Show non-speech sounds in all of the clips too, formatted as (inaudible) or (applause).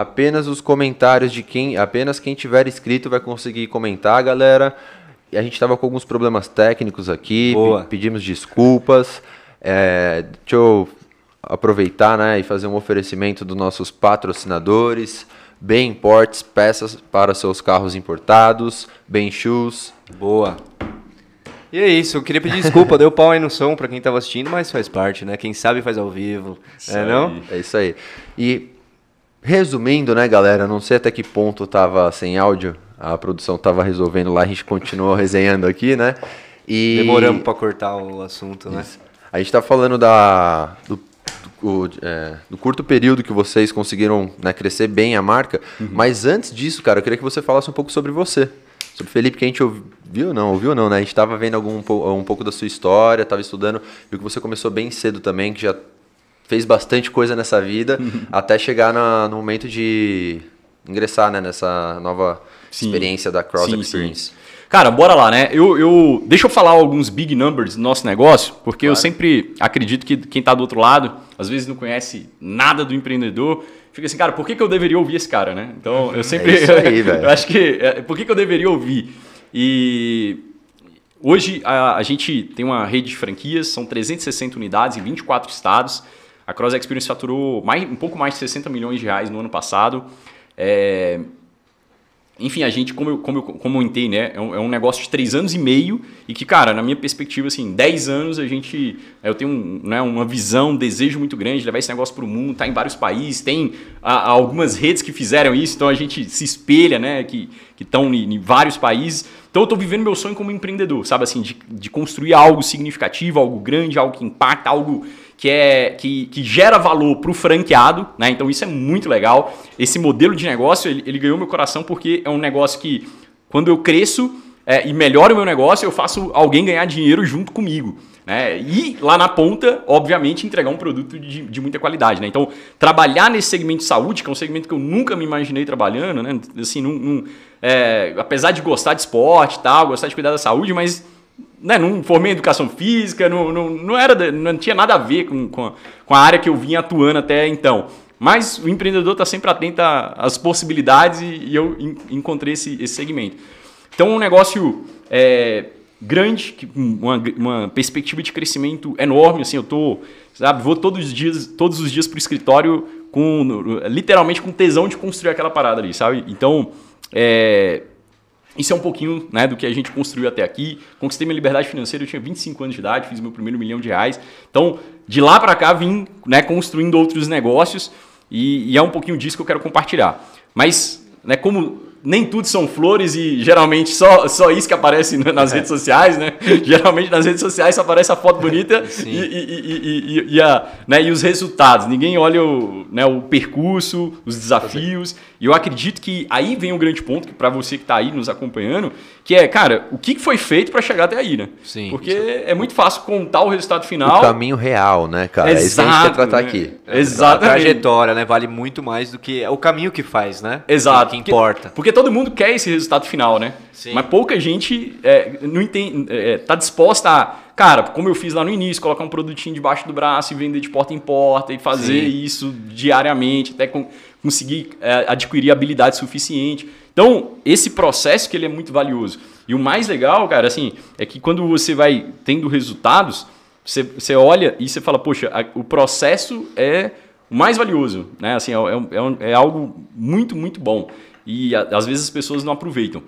apenas os comentários de quem, apenas quem tiver inscrito vai conseguir comentar, galera. E a gente estava com alguns problemas técnicos aqui, Boa. pe- pedimos desculpas. É, deixa eu aproveitar né, e fazer um oferecimento dos nossos patrocinadores. Bem Imports, peças para seus carros importados. Bem Shoes. Boa. E é isso, eu queria pedir desculpa, deu pau aí no som pra quem tava assistindo, mas faz parte, né? Quem sabe faz ao vivo. é não? É isso aí. E resumindo, né, galera, não sei até que ponto tava sem áudio, a produção tava resolvendo lá, a gente continuou (laughs) resenhando aqui, né? E Demoramos pra cortar o assunto, né? a gente tá falando da do, do, é, do curto período que vocês conseguiram né, crescer bem a marca, mas antes disso, cara, eu queria que você falasse um pouco sobre você. Sobre o Felipe, que a gente ouviu, não, ouviu não, né? A gente tava vendo algum, um um pouco da sua história, tava estudando, viu que você começou bem cedo também, que já fez bastante coisa nessa vida, até chegar na- no momento de ingressar né, nessa nova Sim. experiência da Cross Sim, sim. Experience. Cara, bora lá, né? Eu, eu, deixa eu falar alguns big numbers do nosso negócio, porque eu sempre acredito que quem está do outro lado, às vezes não conhece nada do empreendedor, fica assim, cara, por que, que eu deveria ouvir esse cara, né? Então, (laughs) eu sempre... isso aí, (laughs) velho. eu acho que... é, por que, que eu deveria ouvir? E... Hoje a, a gente tem uma rede de franquias, são 360 unidades em 24 estados. A Cross Experience faturou mais, um pouco mais de 60 milhões de reais no ano passado. É, enfim, a gente, como eu, como eu comentei, né, é um, é um negócio de três anos e meio e que, cara, na minha perspectiva, assim, 10 anos a gente, eu tenho um, né, uma visão, um desejo muito grande de levar esse negócio para o mundo, tá em vários países, tem a- algumas redes que fizeram isso, então a gente se espelha, né, que estão em, em vários países. Então eu estou vivendo meu sonho como empreendedor, sabe, assim, de, de construir algo significativo, algo grande, algo que impacta, algo que, é, que, que gera valor para o franqueado, né? Então isso é muito legal. Esse modelo de negócio, ele, ele ganhou meu coração porque é um negócio que, quando eu cresço é, e melhoro o meu negócio, eu faço alguém ganhar dinheiro junto comigo. Né? E lá na ponta, obviamente, entregar um produto de, de muita qualidade. Né? Então, trabalhar nesse segmento de saúde, que é um segmento que eu nunca me imaginei trabalhando, né? assim, não, não- é, apesar de gostar de esporte e tal, gostar de cuidar da saúde, mas né, não formei em educação física, não, não, não, era, não tinha nada a ver com, com, a, com a área que eu vinha atuando até então. Mas o empreendedor está sempre atento às possibilidades e, eu en- encontrei esse, esse segmento. Então, um negócio é, grande, uma, uma perspectiva de crescimento enorme. Assim, eu tô, sabe, vou todos os dias, todos os dias para o escritório com literalmente com tesão de construir aquela parada ali, sabe? Então, é, isso é um pouquinho né, do que a gente construiu até aqui. Conquistei minha liberdade financeira, eu tinha 25 anos de idade, fiz meu primeiro milhão de reais. Então, de lá para cá, vim né, construindo outros negócios e, e é um pouquinho disso que eu quero compartilhar. Mas, né, como nem tudo são flores e geralmente só, só isso que aparece na- nas redes sociais, né? (laughs) Geralmente nas redes sociais só aparece a foto bonita (laughs) e, e, e, e, e a, né, e os resultados. Ninguém olha o, né, o percurso, os desafios. E eu acredito que aí vem o grande ponto, que para você que está aí nos acompanhando, que é, cara, o que que foi feito para chegar até aí, né? Sim. Porque é muito fácil contar o resultado final. O caminho real, né, cara? é isso que a gente quer Exato, tratar né? aqui. A Exatamente. trajetória, né? Vale muito mais do que é o caminho que faz, né? Exato. Que Porque- importa. Porque, todo mundo quer esse resultado final, né? Sim. Mas pouca gente é, não entende, é, tá disposta a, cara, como eu fiz lá no início, colocar um produtinho debaixo do braço e vender de porta em porta e fazer Sim. isso diariamente, até con- conseguir é, adquirir habilidade suficiente. Então, esse processo que ele é muito valioso. E o mais legal, cara, assim, é que quando você vai tendo resultados, você, você olha e você fala, poxa, a- o processo é o mais valioso, né? Assim, é, é é é algo muito, muito bom. E a- às vezes as pessoas não aproveitam.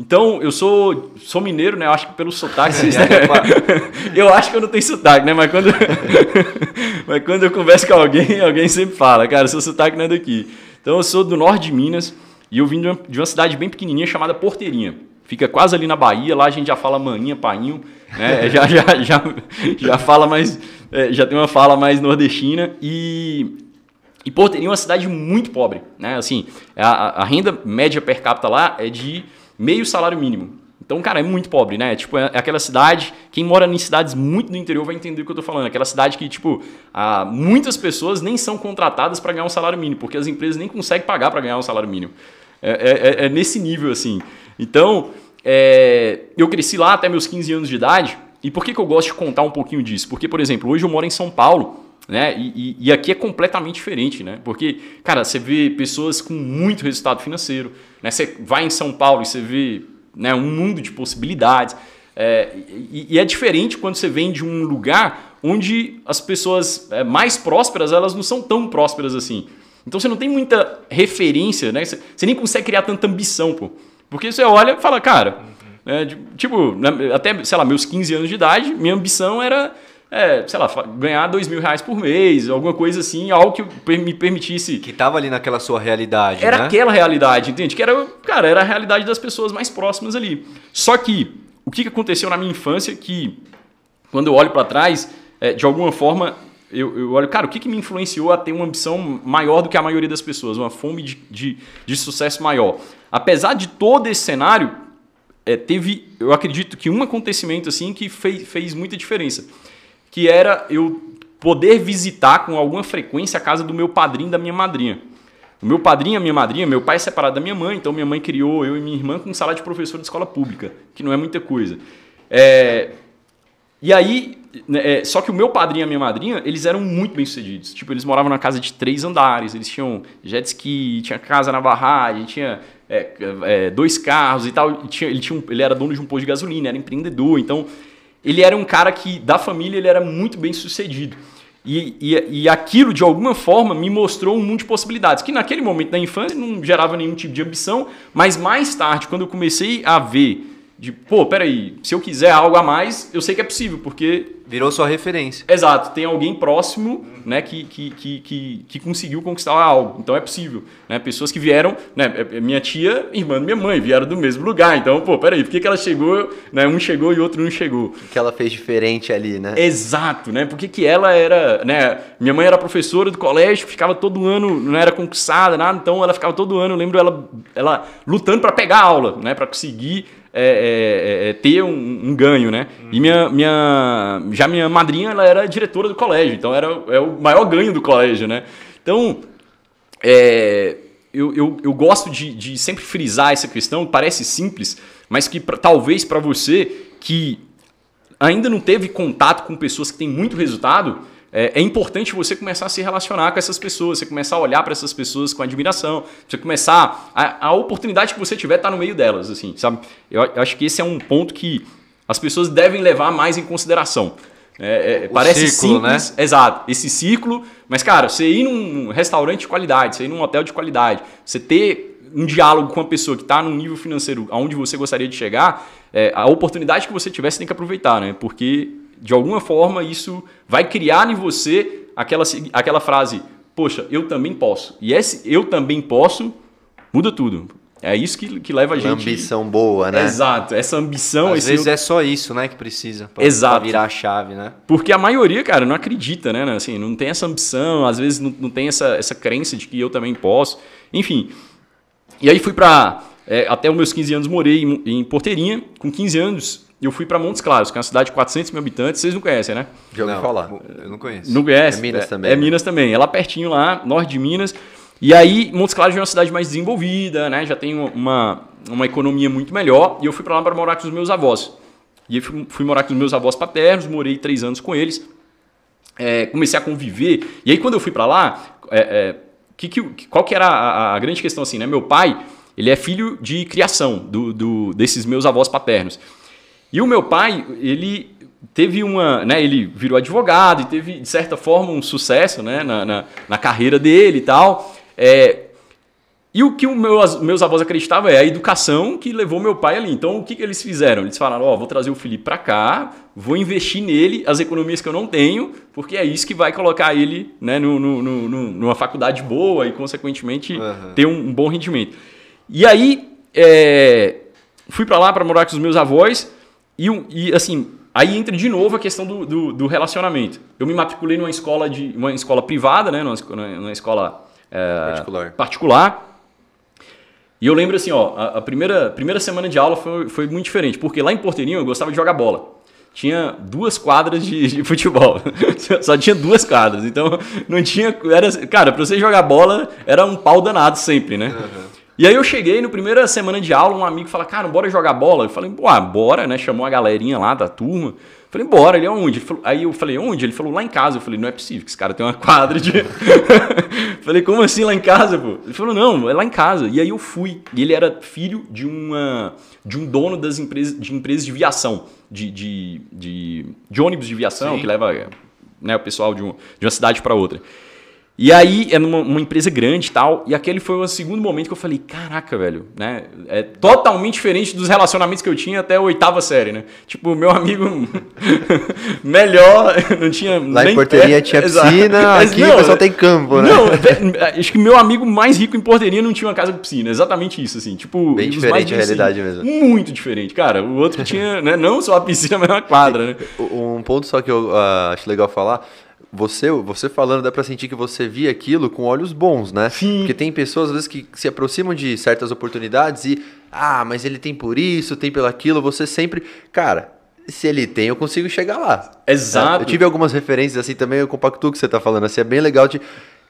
Então, eu sou, sou mineiro, né? Eu acho que pelo sotaque. vocês- (laughs) (laughs) eu acho que eu não tenho sotaque, né? Mas quando, (laughs) mas quando eu converso com alguém, alguém sempre fala, cara, seu sotaque não é daqui. Então, eu sou do norte de Minas e eu vim de uma, de uma cidade bem pequenininha chamada Porteirinha. Fica quase ali na Bahia, lá a gente já fala maninha, painho, né? Já, já, já, já fala mais, é, já tem uma fala mais nordestina e e Porteirinha é uma cidade muito pobre, né? Assim, a, a renda média per capita lá é de meio salário mínimo. Então, cara, é muito pobre, né? Tipo, é aquela cidade, quem mora em cidades muito do interior vai entender o que eu tô falando. Aquela cidade que, tipo, muitas pessoas nem são contratadas para ganhar um salário mínimo, porque as empresas nem conseguem pagar para ganhar um salário mínimo. É, é- é- é nesse nível, assim. Então, é, eu cresci lá até meus 15 anos de idade. E por que, que eu gosto de contar um pouquinho disso? Porque, por exemplo, hoje eu moro em São Paulo Né? E, e, e, aqui é completamente diferente, né? Porque, cara, você vê pessoas com muito resultado financeiro, né? Você vai em São Paulo e você vê né, um mundo de possibilidades. É, e, e, é diferente quando você vem de um lugar onde as pessoas é, mais prósperas elas não são tão prósperas assim. Então você não tem muita referência, né? Você, você nem consegue criar tanta ambição, pô. Porque você olha e fala, cara, é, tipo, até, sei lá, meus 15 anos de idade, minha ambição era, é, sei lá, ganhar 2 mil reais por mês, alguma coisa assim, algo que me permitisse. Que tava ali naquela sua realidade. Era né? aquela realidade, entende? Que era, cara, era a realidade das pessoas mais próximas ali. Só que, o que aconteceu na minha infância que, quando eu olho para trás, é, de alguma forma, eu, eu, olho, cara, o que, que me influenciou a ter uma ambição maior do que a maioria das pessoas, uma fome de, de, de sucesso maior? Apesar de todo esse cenário, é, teve, eu acredito que um acontecimento assim que fez, fez muita diferença, que era eu poder visitar com alguma frequência a casa do meu padrinho e da minha madrinha. O meu padrinho a minha madrinha, meu pai é separado da minha mãe, então minha mãe criou eu e minha irmã com salário de professor de escola pública, que não é muita coisa. É, e aí, né, é, só que o meu padrinho e a minha madrinha, eles eram muito bem sucedidos. Tipo, eles moravam na casa de três andares, eles tinham jet ski, tinha casa na barragem, tinha é, é, dois carros e tal. E tinha, ele, tinha um, ele era dono de um posto de gasolina, era empreendedor. Então, ele era um cara que, da família, ele era muito bem sucedido. E, e, e, aquilo, de alguma forma, me mostrou um mundo de possibilidades, que naquele momento da infância não gerava nenhum tipo de ambição, mas mais tarde, quando eu comecei a ver de, pô, peraí, se eu quiser algo a mais, eu sei que é possível, porque. Virou sua referência. Exato, tem alguém próximo né, que, que, que, que, que conseguiu conquistar algo. Então é possível. Né? Pessoas que vieram, né, é, é minha tia, irmã da minha mãe, vieram do mesmo lugar. Então, pô, peraí, por que, que ela chegou, né, um chegou e outro não chegou? O que ela fez diferente ali, né? Exato, né? Porque que ela era, né? Minha mãe era professora do colégio, ficava todo ano, não era conquistada, nada, então ela ficava todo ano, eu lembro ela, ela lutando para pegar aula, né? Para conseguir é, é, é, ter um, um, ganho, né? Uhum. E minha, minha, já minha madrinha, ela era diretora do colégio, então era é o maior ganho do colégio, né? Então, é, eu, eu, eu gosto de, de sempre frisar essa questão, parece simples, mas que pra, talvez para você que ainda não teve contato com pessoas que têm muito resultado, é, é, importante você começar a se relacionar com essas pessoas, você começar a olhar para essas pessoas com admiração, você começar a, a oportunidade que você tiver estar tá no meio delas, assim, sabe? Eu, eu, acho que esse é um ponto que as pessoas devem levar mais em consideração. É, é, parece ciclo, simples, né? exato, esse ciclo, mas cara, você ir num restaurante de qualidade, você ir num hotel de qualidade, você ter um diálogo com uma pessoa que está num nível financeiro aonde você gostaria de chegar, é, a oportunidade que você tiver, você tem que aproveitar, né? Porque de alguma forma isso vai criar em você aquela, aquela frase, poxa, eu também posso. E esse eu também posso muda tudo. É isso que, que leva a gente. Uma ambição boa, né? Exato. Essa ambição. Às vezes eu... é só isso, né, que precisa. Pra, Exato. Pra virar a chave, né? Porque a maioria, cara, não acredita, né? Assim, não tem essa ambição, às vezes não, não tem essa, essa crença de que eu também posso. Enfim. E aí fui para é, até os meus 15 anos morei em, em Porteirinha. Com 15 anos, eu fui para Montes Claros, que é uma cidade de 400 mil habitantes. Vocês não conhecem, né? Já ouvi falar. Eu não conheço. Não conhece? É Minas é, também. É, né? Minas também. É lá pertinho, lá, norte de Minas. E aí, Montes Claros já é uma cidade mais desenvolvida, né? Já tem uma, uma economia muito melhor. E eu fui para lá para morar com os meus avós. E eu fui, fui, morar com os meus avós paternos, morei três anos com eles. É, comecei a conviver. E aí, quando eu fui para lá, é, é, que, que, qual que era a, a, grande questão assim, né? Meu pai, ele é filho de criação do, do desses meus avós paternos. E o meu pai, ele teve uma, né, ele virou advogado e teve, de certa forma, um sucesso né, na, na, na carreira dele e tal. É, e o que os meus, meus avós acreditavam é a educação que levou meu pai ali. Então, o que, que eles fizeram? Eles falaram: Ó, oh, vou trazer o Felipe para cá, vou investir nele as economias que eu não tenho, porque é isso que vai colocar ele né, no, no, no, numa faculdade boa e, consequentemente, uhum. ter um, um, bom rendimento. E aí, é, fui para lá para morar com os meus avós. E, e assim, aí entra de novo a questão do, do, do, relacionamento. Eu me matriculei numa escola de uma escola privada, né, numa, numa escola é, particular. particular. E eu lembro assim, ó, a, a, primeira, primeira semana de aula foi, foi muito diferente, porque lá em Porteirinho eu gostava de jogar bola. Tinha duas quadras de, de futebol. (laughs) Só tinha duas quadras. Então não tinha. Era, cara, pra você jogar bola era um pau danado sempre, né? Uhum. E aí eu cheguei no primeira semana de aula, um amigo fala, cara, bora jogar bola? Eu falei, ah, bora, né? Chamou a galerinha lá da turma. Falei, bora, ele aonde? Ele falou, aí eu falei, onde? Ele falou, lá em casa. Eu falei, não é possível, que esse cara tem uma quadra de. (laughs) falei, como assim lá em casa, pô? Ele falou, não, é lá em casa. E aí eu fui. E ele era filho de uma de um dono das empresas de empresas de viação, de, de, de, de ônibus de viação, Sim. que leva né, o pessoal de, um, de uma cidade para outra. E aí, é numa uma empresa grande e tal, e aquele foi o segundo momento que eu falei, caraca, velho, né? É totalmente diferente dos relacionamentos que eu tinha até a oitava série, né? Tipo, meu amigo (laughs) melhor, não tinha Lá em Porteirinha tinha (laughs) piscina, aqui não, o pessoal tem campo, né? Não, acho que meu amigo mais rico em Porteirinha não tinha uma casa com piscina, exatamente isso, assim, tipo... Bem diferente a realidade mesmo. Muito diferente, cara. O outro tinha, né, não só a piscina, mas uma quadra, (laughs) né? Um ponto só que eu uh, acho legal falar você, você falando, dá pra sentir que você via aquilo com olhos bons, né? Sim. Porque tem pessoas, às vezes, que se aproximam de certas oportunidades e, ah, mas ele tem por isso, tem pelo aquilo, você sempre. Cara, se ele tem, eu consigo chegar lá. Exato. Eu tive algumas referências assim também, eu compacto o que você tá falando, assim, é bem legal de.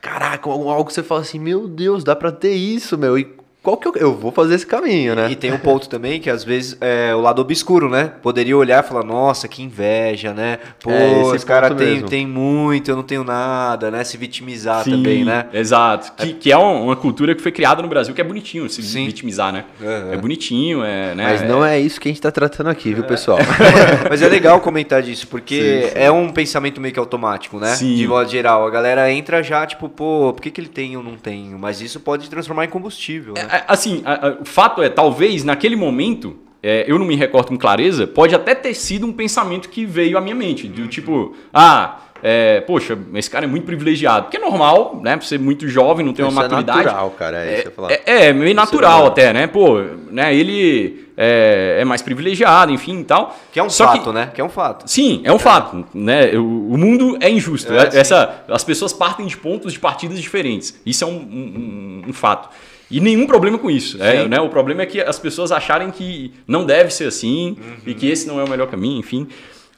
Caraca, algo que você fala assim, meu Deus, dá pra ter isso, meu. E qual que eu, eu vou fazer esse caminho, né? E tem um ponto também que às vezes é o lado obscuro, né? Poderia olhar e falar, nossa, que inveja, né? Pô, é, esse cara tem, tem muito, eu não tenho nada, né? Se vitimizar Sim, também, né? Exato. Que, que é uma cultura que foi criada no Brasil que é bonitinho se Sim. vitimizar, né? Uhum. É bonitinho, é, né? Mas não é isso que a gente tá tratando aqui, viu, pessoal? (laughs) Mas é legal comentar disso, porque sim, é um pensamento meio que automático, né? Sim. De modo geral. A galera entra já, tipo, pô, por que, que ele tem eu não tenho? Mas isso pode transformar em combustível, né? É, assim, o fato é, talvez naquele momento, é, eu não me recordo com clareza, pode até ter sido um pensamento que veio à minha mente, do tipo, ah, é, poxa, esse cara é muito privilegiado. Porque é normal, né? Por ser muito jovem, não ter uma maturidade. É natural, cara, é, isso é, é, é meio natural até, né? Pô, né? Ele é, é, mais privilegiado, enfim e tal. Que é um Só fato, que, né? Que é um fato. Sim, é um é. fato. Né? O, o, mundo é injusto. É, Essa, as pessoas partem de pontos de partidas diferentes. Isso é um, um, um fato. E nenhum problema com isso. É, né? O problema é que as pessoas acharem que não deve ser assim uhum. e que esse não é o melhor caminho, enfim.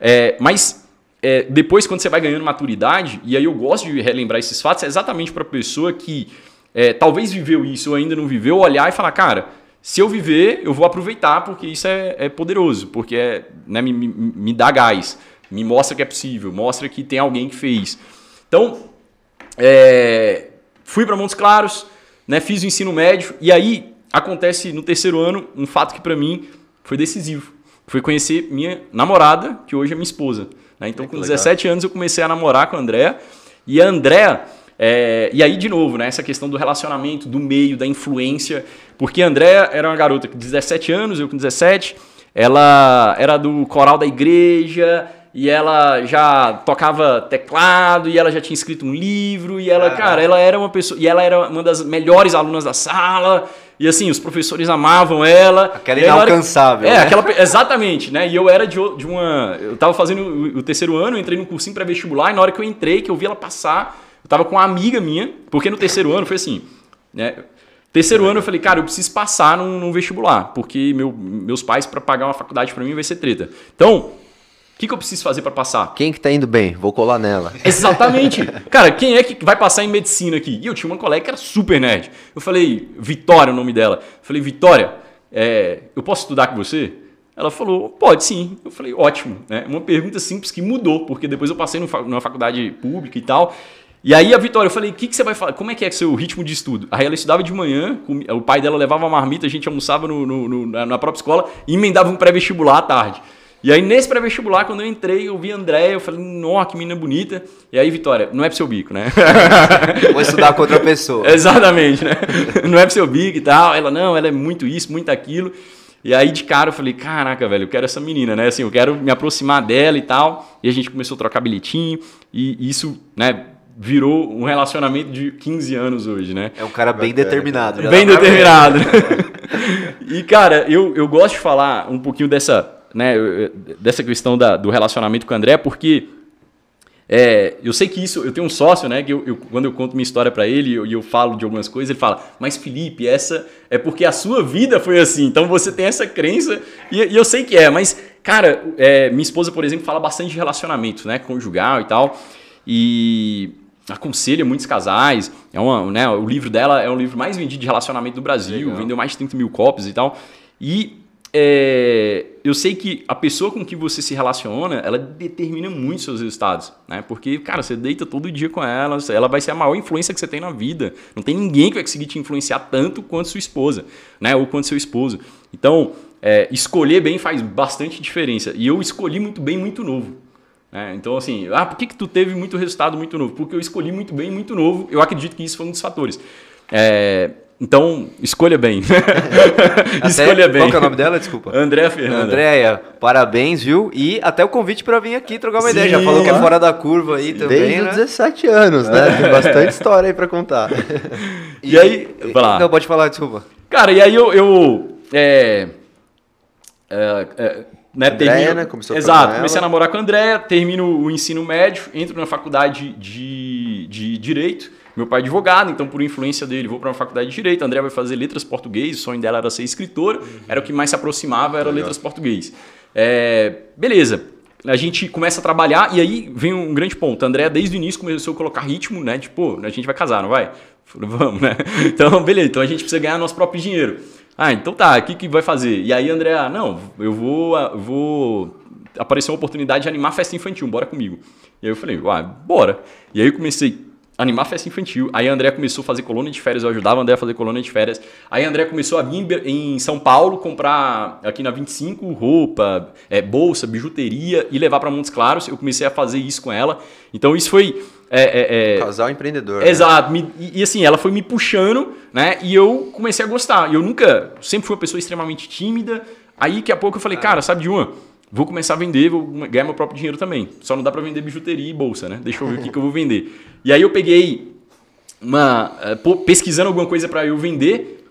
É, mas é, depois, quando você vai ganhando maturidade, e aí eu gosto de relembrar esses fatos, é exatamente para a pessoa que é, talvez viveu isso ou ainda não viveu, olhar e falar, cara, se eu viver, eu vou aproveitar porque isso é, é poderoso, porque é, né, me, me, me dá gás, me mostra que é possível, mostra que tem alguém que fez. Então, é, fui para Montes Claros, né, fiz o ensino médio e aí acontece no terceiro ano um fato que para mim foi decisivo. Foi conhecer minha namorada, que hoje é minha esposa. Né? Então, é com 17 legal. anos, eu comecei a namorar com a Andréa. E a Andréa, é, e aí, de novo, né, essa questão do relacionamento, do meio, da influência. Porque a Andréa era uma garota com 17 anos, eu com 17. Ela era do coral da igreja, e ela já tocava teclado, e ela já tinha escrito um livro, e ela, cara, ela era uma pessoa, e ela era uma das melhores alunas da sala, e assim, os professores amavam ela. Aquela inalcançável. Era, é, né? aquela, exatamente, né? E eu era de, de uma. Eu tava fazendo o, o terceiro ano, entrei num cursinho pré-vestibular, e na hora que eu entrei, que eu vi ela passar, eu tava com uma amiga minha, porque no terceiro ano foi assim, né? Terceiro ano eu falei, cara, eu preciso passar num, num vestibular, porque meu, meus pais, para pagar uma faculdade para mim, vai ser treta. Então, o que, que, eu preciso fazer para passar? Quem que tá indo bem? Vou colar nela. (laughs) Exatamente. Cara, quem é que vai passar em medicina aqui? E eu tinha uma colega que era super nerd. Eu falei, Vitória, o nome dela. Eu falei, Vitória, é, eu posso estudar com você? Ela falou, pode sim. Eu falei, ótimo. Né? Uma pergunta simples que mudou, porque depois eu passei numa faculdade pública e tal. E aí a Vitória, eu falei, o que, que você vai falar? Como é que é o seu ritmo de estudo? Aí ela estudava de manhã, o pai dela levava uma marmita, a gente almoçava no, no, no, na própria escola e emendava um pré-vestibular à tarde. E aí, nesse pré-vestibular, quando eu entrei, eu vi a Andréia, eu falei, nossa, que menina bonita. E aí, Vitória, não é pro seu bico, né? (laughs) Vou estudar com outra pessoa. (laughs) Exatamente, né? (laughs) Não é pro seu bico e tal. Ela, não, ela é muito isso, muito aquilo. E aí, de cara, eu falei, caraca, velho, eu quero essa menina, né? Assim, eu quero me aproximar dela e tal. E a gente começou a trocar bilhetinho. E isso, né, virou um relacionamento de 15 anos hoje, né? É um cara bem determinado. Bem determinado. e, cara, eu, eu gosto de falar um pouquinho dessa né, dessa questão da, do relacionamento com o André, porque é, eu sei que isso, eu tenho um sócio, né, que eu, eu quando eu conto minha história para ele e eu, eu, falo de algumas coisas, ele fala, mas Felipe, essa é porque a sua vida foi assim, então você tem essa crença, e, e eu sei que é, mas, cara, é, minha esposa, por exemplo, fala bastante de relacionamento, né, conjugal e tal, e aconselha muitos casais. É uma, né, o livro dela é o livro mais vendido de relacionamento do Brasil, Legal. vendeu mais de 30 mil cópias e tal. E é, eu sei que a pessoa com que você se relaciona, ela determina muito seus resultados, né? Porque, cara, você deita todo dia com ela, ela vai ser a maior influência que você tem na vida. Não tem ninguém que vai conseguir te influenciar tanto quanto sua esposa, né? Ou quanto seu esposo. Então, é, escolher bem faz bastante diferença. E eu escolhi muito bem, muito novo. Né? Então, assim, ah, por que, que tu teve muito resultado muito novo? Porque eu escolhi muito bem, muito novo. Eu acredito que isso foi um dos fatores. É, então, escolha bem. (laughs) escolha bem. Qual é o nome dela? Desculpa. Andréa Fernanda. Andréia, parabéns, viu? E até o convite para vir aqui trocar uma Sim, ideia. Já falou que é fora da curva aí também, Desde né? os 17 anos, né? Tem bastante (laughs) história aí para contar. E, e aí... Vai lá. Não, pode falar, desculpa. Cara, e aí eu... eu é, é, é, né, Andréia, termino, né? Começou Exato, comecei a namorar com a Andréia, termino o ensino médio, entro na faculdade de, de Direito meu pai é advogado, então por influência dele vou para uma faculdade de direito. A André vai fazer letras português, o sonho dela era ser escritora, uhum. era o que mais se aproximava, era Legal. letras português. É, beleza. A gente começa a trabalhar e aí vem um grande ponto. A André desde o início começou a colocar ritmo, né? Tipo, a gente vai casar, não vai? Falei, vamos, né? (laughs) Então, beleza. Então a gente precisa ganhar nosso próprio dinheiro. Ah, então tá, o que, que vai fazer? E aí, André, ah, não, eu vou, eu vou apareceu uma oportunidade de animar festa infantil, bora comigo. E aí eu falei, ah, bora. E aí eu comecei animar festa infantil. Aí a André começou a fazer colônia de férias, eu ajudava a André a fazer colônia de férias. Aí a André começou a vir em São Paulo comprar aqui na 25 roupa, é, bolsa, bijuteria e levar para Montes Claros. Eu comecei a fazer isso com ela. Então isso foi é, é, é... Casal empreendedor. Né? Exato. Né? E, e, assim, ela foi me puxando, né? E eu comecei a gostar. E eu nunca, sempre fui uma pessoa extremamente tímida. Aí, daqui a pouco, eu falei, ah. cara, sabe de uma? Vou começar a vender, vou ganhar meu próprio dinheiro também. Só não dá para vender bijuteria e bolsa, né? Deixa eu ver o que, que eu vou vender. E aí eu peguei uma eh, pesquisando alguma coisa para eu vender.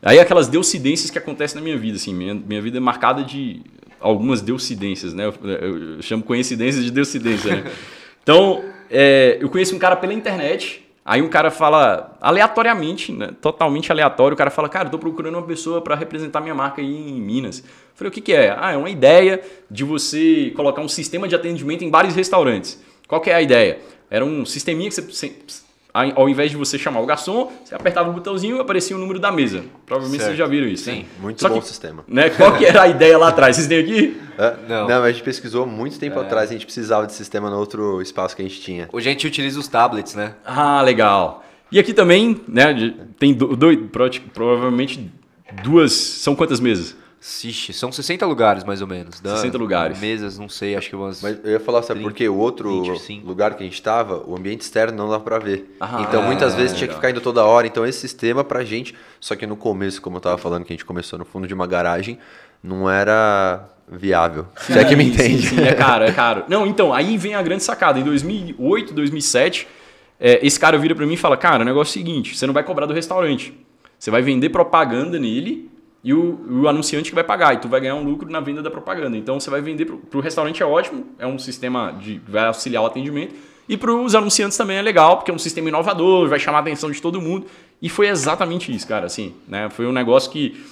Aí aquelas deucidências que acontecem na minha vida, assim, minha, minha vida é marcada de algumas deucidências, né? Eu, eu chamo coincidências de deucidência, né? (laughs) Então, é, eu conheço um cara pela internet Aí um cara fala aleatoriamente, né, totalmente aleatório, o cara fala, cara, estou procurando uma pessoa para representar minha marca aí em Minas. Eu falei, o que, que é? Ah, é uma ideia de você colocar um sistema de atendimento em e restaurantes. Qual que é a ideia? Era um sisteminha que você ao invés de você chamar o garçom, você apertava o botãozinho e aparecia o número da mesa. Provavelmente certo. vocês já viram isso. Sim, né? muito Só bom que, sistema. Né, qual que era a ideia lá atrás? Vocês têm aqui? É, (laughs) não. não, a gente pesquisou muito tempo é. atrás, a gente precisava de sistema no outro espaço que a gente tinha. Hoje a gente utiliza os tablets, né? Ah, legal. E aqui também, né, tem dois, provavelmente duas, são quantas mesas? Ixi, são 60 lugares mais ou menos. 60 lugares. Mesas, não sei, acho que umas. Mas eu ia falar, sabe 30, porque o outro 25. lugar que a gente estava, o ambiente externo não dá para ver. Ah, então muitas é, vezes tinha que ficar indo toda hora. Então esse sistema pra gente, só que no começo, como eu tava falando, que a gente começou no fundo de uma garagem, não era viável. Sim, Se é que me entende. Sim, sim, é (laughs) caro, é caro. Não, então, aí vem a grande sacada. Em 2008, 2007, é, esse cara vira para mim e fala: Cara, o negócio é o seguinte, você não vai cobrar do restaurante. Você vai vender propaganda nele e o, o, anunciante que vai pagar. E tu vai ganhar um lucro na venda da propaganda. Então você vai vender para o restaurante é ótimo, é um sistema de vai auxiliar o atendimento. E para os anunciantes também é legal, porque é um sistema inovador, vai chamar a atenção de todo mundo. E foi exatamente isso, cara. Assim, né? Foi um negócio que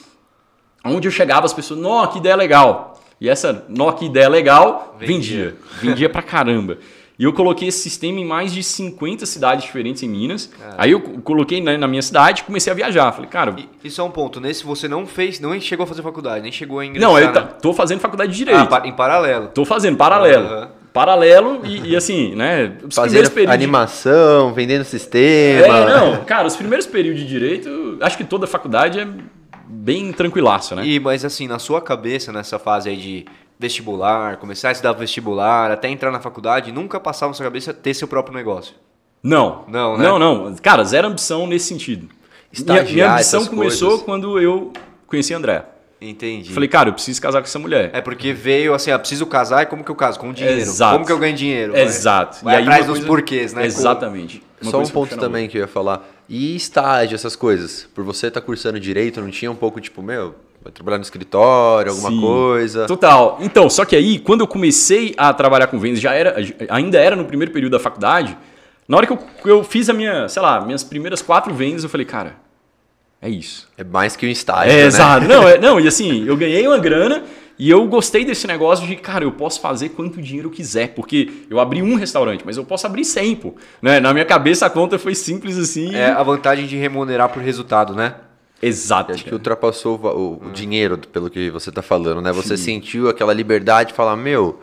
onde eu chegava as pessoas, nó, que ideia legal. E essa, nó, que ideia legal, vendia. Vendia, vendia pra caramba. (laughs) E eu coloquei esse sistema em mais de 50 cidades diferentes em Minas. Aí eu coloquei né, na minha cidade e comecei a viajar. Falei, cara. Isso é um ponto. Nesse você não fez, não chegou a fazer faculdade, nem chegou a ingressar. Não, eu né? tô fazendo faculdade de direito. Ah, em paralelo. Tô fazendo, paralelo. Uhum. Paralelo e, e, (laughs) assim, né? Fazendo animação, de... vendendo sistema. É, não, cara, os primeiros períodos de direito, acho que toda faculdade é bem tranquilaço, né? E, mas assim, na sua cabeça, nessa fase aí de vestibular, começar a estudar vestibular, até entrar na faculdade, nunca passava na sua cabeça ter seu próprio negócio? Não. Não, né? Não, não. Cara, zero ambição nesse sentido. Estagiar, minha, minha ambição começou coisas. quando eu conheci a André. Entendi. Falei, cara, eu preciso casar com essa mulher. É porque veio assim, ah, preciso casar e como que eu caso? Com dinheiro. Exato. Como que eu ganho dinheiro? Exato. Vai, vai e aí atrás dos porquês, né? Exatamente. Só um ponto também que eu ia falar. E estágio, essas coisas? Por você estar tá cursando direito, não tinha um pouco tipo, meu, vai trabalhar no escritório, alguma Sim, coisa? Total. Então, só que aí, quando eu comecei a trabalhar com vendas, já era, ainda era no primeiro período da faculdade, na hora que eu, eu fiz a minha, sei lá, minhas primeiras quatro vendas, eu falei, cara, é isso. É mais que um estágio, é, né? Exato. Não, (laughs) é, não, e assim, eu ganhei uma grana E eu gostei desse negócio de, cara, eu posso fazer quanto dinheiro eu quiser, porque eu abri um restaurante, mas eu posso abrir 100, pô. Né? Na minha cabeça a conta foi simples assim. É a vantagem de remunerar por resultado, né? Exato. Acho que ultrapassou o, o, o, dinheiro, pelo que você está falando, né? Você Sim. sentiu aquela liberdade de falar, meu,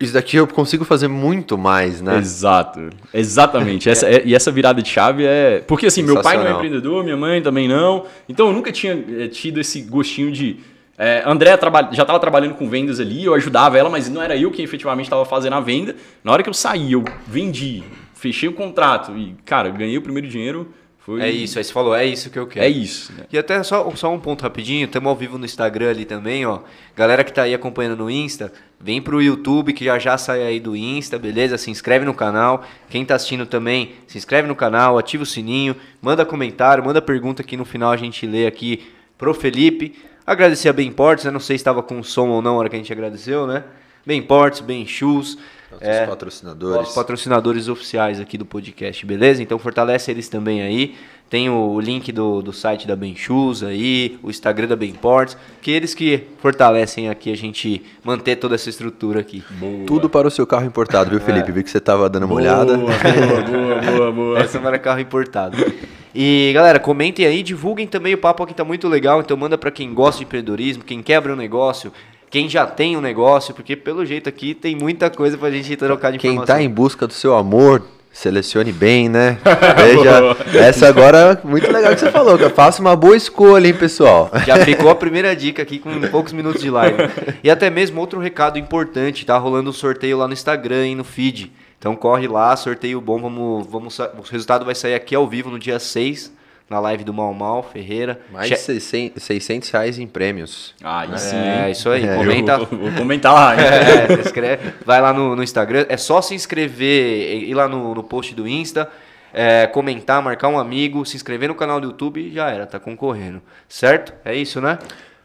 isso daqui eu consigo fazer muito mais, né? Exato. Exatamente. essa, é, e essa virada de chave é. Porque assim, meu pai não é empreendedor, minha mãe também não. Então eu nunca tinha é, tido esse gostinho de. É, André traba... já estava trabalhando com vendas ali, eu ajudava ela, mas não era eu que efetivamente estava fazendo a venda. Na hora que eu saí, eu vendi, fechei o contrato e, cara, ganhei o primeiro dinheiro foi... É isso, aí você falou, é isso que eu quero. É isso. Né? E até só, só um ponto rapidinho, estamos ao vivo no Instagram ali também, ó. Galera que tá aí acompanhando no Insta, vem pro YouTube que já já sai aí do Insta, beleza? Se inscreve no canal. Quem tá assistindo também, se inscreve no canal, ativa o sininho, manda comentário, manda pergunta que no final a gente lê aqui pro Felipe. Agradecer a Bem Portes, né? Não sei se estava com som ou não na hora que a gente agradeceu, né? Bem Portes, Bem Shoes. Nossos é, patrocinadores. Os patrocinadores oficiais aqui do podcast, beleza? Então fortalece eles também aí. Tem o link do, do site da Benchus aí, o Instagram da Benports, que eles que fortalecem aqui a gente manter toda essa estrutura aqui. Boa. Tudo para o seu carro importado, viu, Felipe? É. Vi que você estava dando uma boa, olhada. Boa, boa, boa, boa. (laughs) Essa para carro importado. E galera, comentem aí, divulguem também o papo aqui tá muito legal, então manda para quem gosta de empreendedorismo, quem quebra um negócio, quem já tem um negócio, porque pelo jeito aqui tem muita coisa pra gente trocar de quem informação. Quem tá em busca do seu amor, selecione bem, né? (laughs) Veja, essa agora muito legal que você falou, que faça uma boa escolha, hein, pessoal. Já (laughs) ficou a primeira dica aqui com poucos minutos de live. E até mesmo outro recado importante, tá rolando um sorteio lá no Instagram e no feed. Então corre lá, sorteio bom, vamos, vamos, o resultado vai sair aqui ao vivo no dia 6 na live do Mal Mal Ferreira. Mais de 600, 600 reais em prêmios. Ah, isso sim. É, isso aí. É, comenta. Vou, vou comentar lá. (laughs) É, escreve, vai lá no, no, Instagram. É só se inscrever, ir lá no, no post do Insta, é, comentar, marcar um amigo, se inscrever no canal do YouTube e já era, tá concorrendo. Certo? É isso, né?